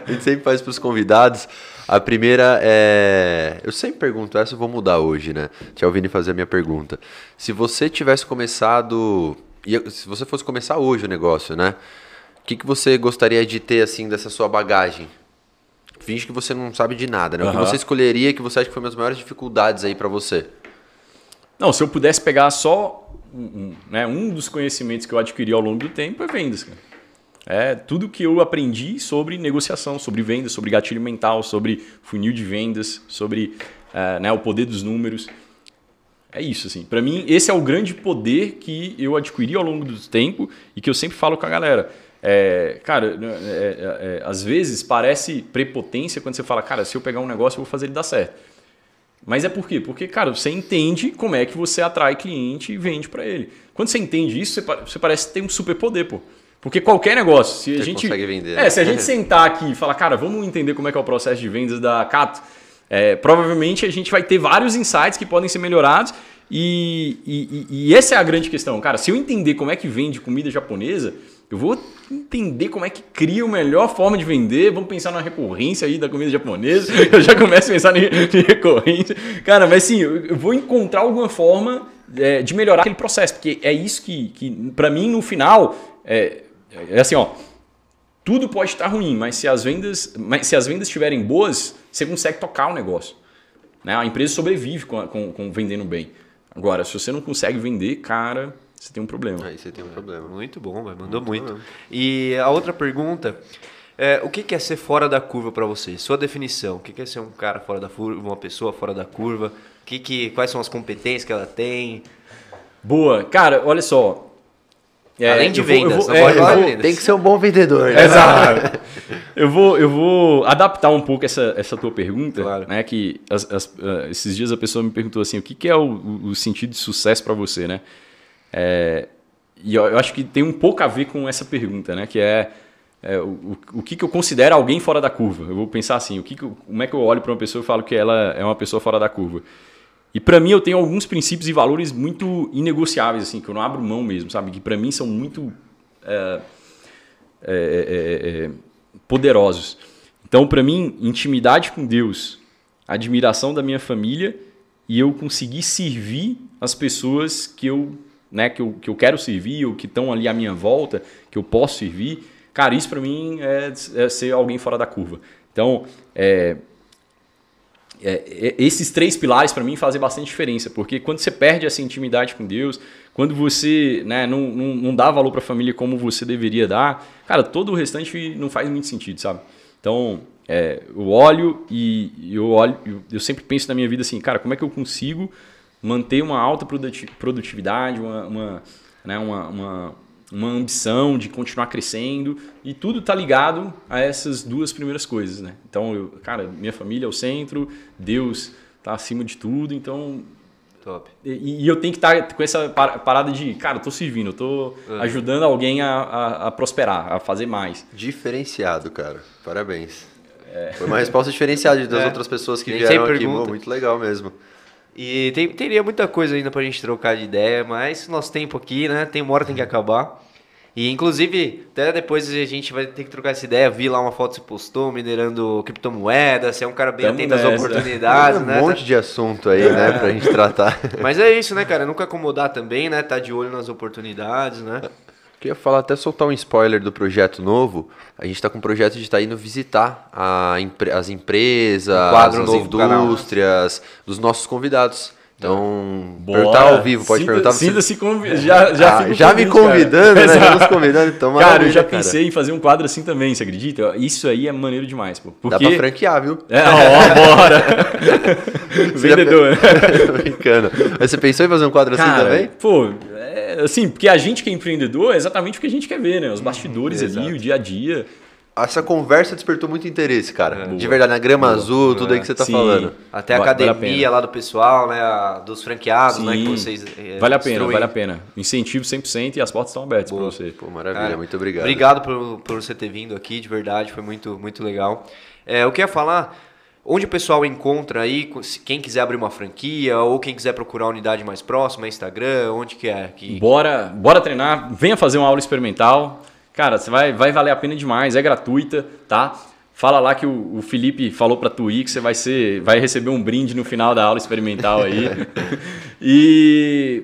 a gente sempre faz para os convidados. A primeira é. Eu sempre pergunto essa, eu vou mudar hoje, né? Tinha ouvido fazer a minha pergunta. Se você tivesse começado. e Se você fosse começar hoje o negócio, né? O que, que você gostaria de ter, assim, dessa sua bagagem? Finge que você não sabe de nada, né? O que você escolheria que você acha que foi uma das maiores dificuldades aí para você? Não, se eu pudesse pegar só um, né, um dos conhecimentos que eu adquiri ao longo do tempo é vendas, cara. É tudo que eu aprendi sobre negociação, sobre vendas, sobre gatilho mental, sobre funil de vendas, sobre eh, né, o poder dos números. É isso, assim. Para mim, esse é o grande poder que eu adquiri ao longo do tempo e que eu sempre falo com a galera. É, cara, é, é, é, às vezes parece prepotência quando você fala, cara, se eu pegar um negócio, eu vou fazer ele dar certo. Mas é por quê? Porque, cara, você entende como é que você atrai cliente e vende para ele. Quando você entende isso, você, pa- você parece ter um superpoder, pô. Porque qualquer negócio, se a Você gente. consegue vender, É, né? se a gente sentar aqui e falar, cara, vamos entender como é que é o processo de vendas da Cato, é, provavelmente a gente vai ter vários insights que podem ser melhorados. E, e, e- e essa é a grande questão. Cara, se eu entender como é que vende comida japonesa, eu vou entender como é que cria a melhor forma de vender. Vamos pensar na recorrência aí da comida japonesa. (laughs) Eu já começo a pensar em, (laughs) recorrência. Cara, mas sim, eu, vou encontrar alguma forma é, de melhorar aquele processo. Porque é isso que, que para mim, no final, é, é assim, ó. Tudo pode estar ruim, mas se as vendas, mas se as vendas estiverem boas, você consegue tocar o negócio. Né? A empresa sobrevive com, com, com vendendo bem. Agora, se você não consegue vender, cara, você tem um problema. Aí você tem um problema. Muito bom, velho. Mandou muito. E a outra pergunta é: o que que é ser fora da curva para você? Sua definição. O que que é ser um cara fora da curva, uma pessoa fora da curva? O que que, quais são as competências que ela tem? Boa. Cara, olha só. É, Além de vou- vendas, vou- é, vou- de vendas. Tem que ser um bom vendedor, né? Exato. (laughs) Eu vou, eu vou adaptar um pouco essa, essa tua pergunta, Claro. né? Que as- as- ah, esses dias a pessoa me perguntou assim, o que, que é o, o- o sentido de sucesso para você, né? É, e eu, eu acho que tem um pouco a ver com essa pergunta, né? Que é, é, o, o- que, que eu considero alguém fora da curva. Eu vou pensar assim, o que que como é que eu olho para uma pessoa e falo que ela é uma pessoa fora da curva? E para mim eu tenho alguns princípios e valores muito inegociáveis, assim, que eu não abro mão mesmo, sabe? Que para mim são muito é, é, é, é, poderosos. Então, para mim, intimidade com Deus, admiração da minha família e eu conseguir servir as pessoas que eu, né, que eu, que eu quero servir ou que estão ali à minha volta, que eu posso servir. Cara, isso para mim é, é ser alguém fora da curva. Então, é, é, é, esses três pilares para mim fazem bastante diferença, porque quando você perde essa intimidade com Deus, quando você né, não, não, não dá valor para a família como você deveria dar, cara, todo o restante não faz muito sentido, sabe? Então, é, eu olho e eu olho, eu sempre penso na minha vida assim, cara, como é que eu consigo manter uma alta produti- produtividade, uma, uma, né, uma, uma, uma ambição de continuar crescendo e tudo está ligado a essas duas primeiras coisas, né? Então, eu, cara, minha família é o centro, Deus está acima de tudo, então Top. e, e eu tenho que estar com essa par- parada de, cara, eu tô servindo, eu tô ajudando alguém a, a, a prosperar, a fazer mais. Diferenciado, cara. Parabéns. Foi uma resposta diferenciada das É. outras pessoas que Nem vieram sempre aqui. muito legal mesmo. E tem, teria muita coisa ainda pra gente trocar de ideia, mas nosso tempo aqui, né? Tem uma hora tem que acabar. E inclusive, até depois a gente vai ter que trocar essa ideia. Vi lá uma foto que você postou, minerando criptomoedas. Você é um cara bem Tamo atento às oportunidades, um né? monte de assunto aí, né, pra gente tratar. Mas é isso, né, cara? Nunca acomodar também, né? Tá de olho nas oportunidades, né? Queria falar, até soltar um spoiler do projeto novo. A gente está com um projeto de estar indo visitar a empre- as empresas, Um as canal. indústrias, dos nossos convidados. Então, Bora. perguntar ao vivo, pode Sinta- perguntar. você- Sinta-se convi- Já, já, Ah, já me convite, cara. convidando, né? Já nos convidando, então Cara, eu já pensei em fazer um quadro assim também, você acredita? Isso aí é maneiro demais, pô. Porque... Dá pra franquear, viu? É, ó, bora! (laughs) Vendedor. (laughs) Tô brincando. Mas você pensou em fazer um quadro assim Cara, também? pô, assim, porque a gente que é empreendedor é exatamente o que a gente quer ver, né? Os bastidores ali, exato. o dia a dia. Essa conversa despertou muito interesse, cara. De Boa. verdade, na grama azul, tudo aí que você tá Sim. falando. Até a vale a academia pena. lá do pessoal, né? a- dos franqueados, né? Que Sim. vocês. eh, Vale a pena, instruem. vale a pena. Incentivo 100% e as portas estão abertas para você. Pô, maravilha, Cara, muito obrigado. Obrigado por, por você ter vindo aqui, de verdade, foi muito, muito legal. É, eu queria falar onde o pessoal encontra aí, quem quiser abrir uma franquia ou quem quiser procurar a unidade mais próxima, Instagram, onde que é? Que... Bora, bora treinar, venha fazer uma aula experimental. Cara, você vai, vai valer a pena demais, é gratuita, tá? Fala lá que o, o Felipe falou pra tu ir que você vai ser, vai receber um brinde no final da aula experimental aí. (laughs) e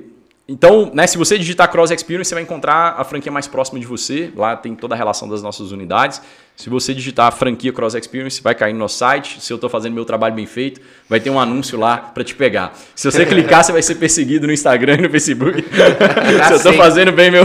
então, né, se você digitar Cross Experience, você vai encontrar a franquia mais próxima de você. Lá tem toda a relação das nossas unidades. Se você digitar franquia Cross Experience, vai cair no nosso site. Se eu estou fazendo meu trabalho bem feito, vai ter um anúncio lá para te pegar. Se você (laughs) clicar, você vai ser perseguido no Instagram e no Facebook. (laughs) se eu estou fazendo bem meu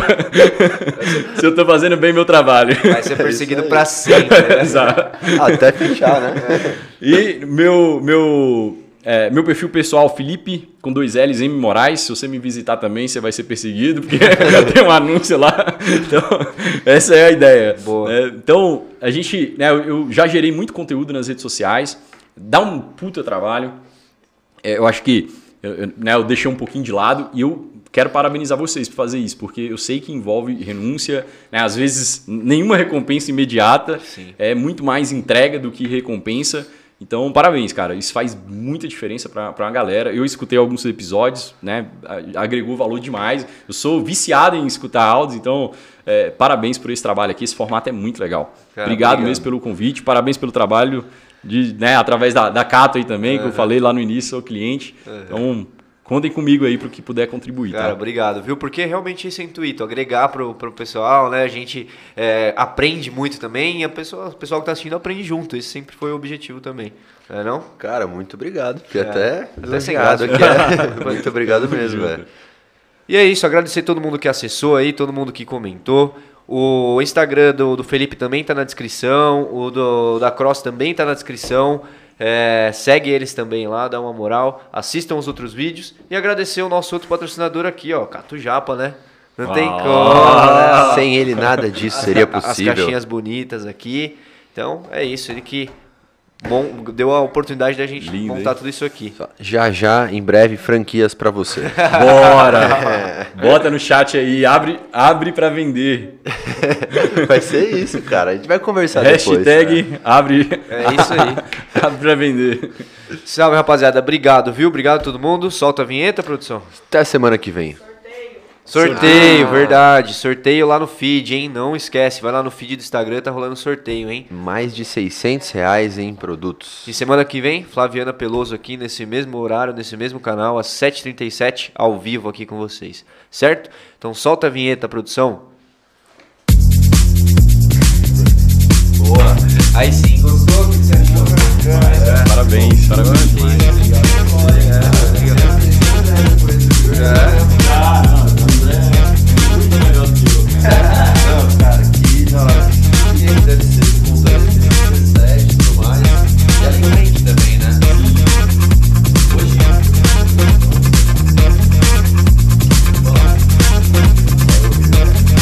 (laughs) Se eu tô fazendo bem meu trabalho. Vai ser perseguido pra sempre. Né? Exato. Até fechar, né? E meu, meu, é, meu perfil pessoal, Felipe, com dois L's, M Moraes. Se você me visitar também, você vai ser perseguido, porque (laughs) tem um anúncio lá. Então, essa é a ideia. Boa. É, então, a gente, né, eu- eu já gerei muito conteúdo nas redes sociais. Dá um puta trabalho. É, eu acho que eu, eu, né, eu deixei um pouquinho de lado e eu quero parabenizar vocês por fazer isso, porque eu sei que envolve renúncia, né, às vezes nenhuma recompensa imediata, Sim. é muito mais entrega do que recompensa. Então, parabéns, cara. Isso faz muita diferença para uma galera. Eu escutei alguns episódios, né? a- Agregou valor demais. Eu sou viciado em escutar áudios, então, é, parabéns por esse trabalho aqui. Esse formato é muito legal. Cara, obrigado, obrigado. mesmo pelo convite. Parabéns pelo trabalho, de, né, através da, da Cato aí também, que eu falei lá no início, sou cliente. Então, contem comigo aí para o que puder contribuir. Cara, tá? obrigado, viu? Porque realmente esse é o intuito, agregar pro, pro pessoal, né? A gente é, aprende muito também e a pessoa, o pessoal que tá assistindo aprende junto. Esse sempre foi o objetivo também. Não é não? Cara, muito obrigado. Fiquei É, até, até sem graça. aqui. é. (laughs) muito obrigado (laughs) mesmo, velho. E é isso, agradecer todo mundo que acessou aí, todo mundo que comentou. O Instagram do, do Felipe também tá na descrição, o do, da Cross também tá na descrição. É, segue eles também lá, dá uma moral, assistam os outros vídeos e agradecer o nosso outro patrocinador aqui, ó, Cato Japa, né? Não tem Ah. como, né? Sem ele nada disso seria As possível. caixinhas bonitas aqui. Então, é isso, ele que bom, deu a oportunidade da gente Lindo, montar hein? tudo isso aqui. Já já, em breve, franquias pra você. Bora! (laughs) Bota no chat aí, abre, abre para vender. (laughs) vai ser isso, cara. A gente vai conversar depois. Hashtag né? abre, É isso aí. (laughs) abre para vender. Salve, rapaziada. Obrigado, viu? Obrigado a todo mundo. Solta a vinheta, produção. Até semana que vem. Sorteio, verdade. Sorteio lá no feed, hein? Não esquece. Vai lá no feed do Instagram, tá rolando sorteio, hein? Mais de 600 reais em produtos. E semana que vem, Flaviana Peloso aqui nesse mesmo horário, nesse mesmo canal, às 7h37, ao vivo aqui com vocês. Certo? Então solta a vinheta, produção. Boa. Aí sim, gostou? O que você achou? Parabéns, parabéns. Obrigado.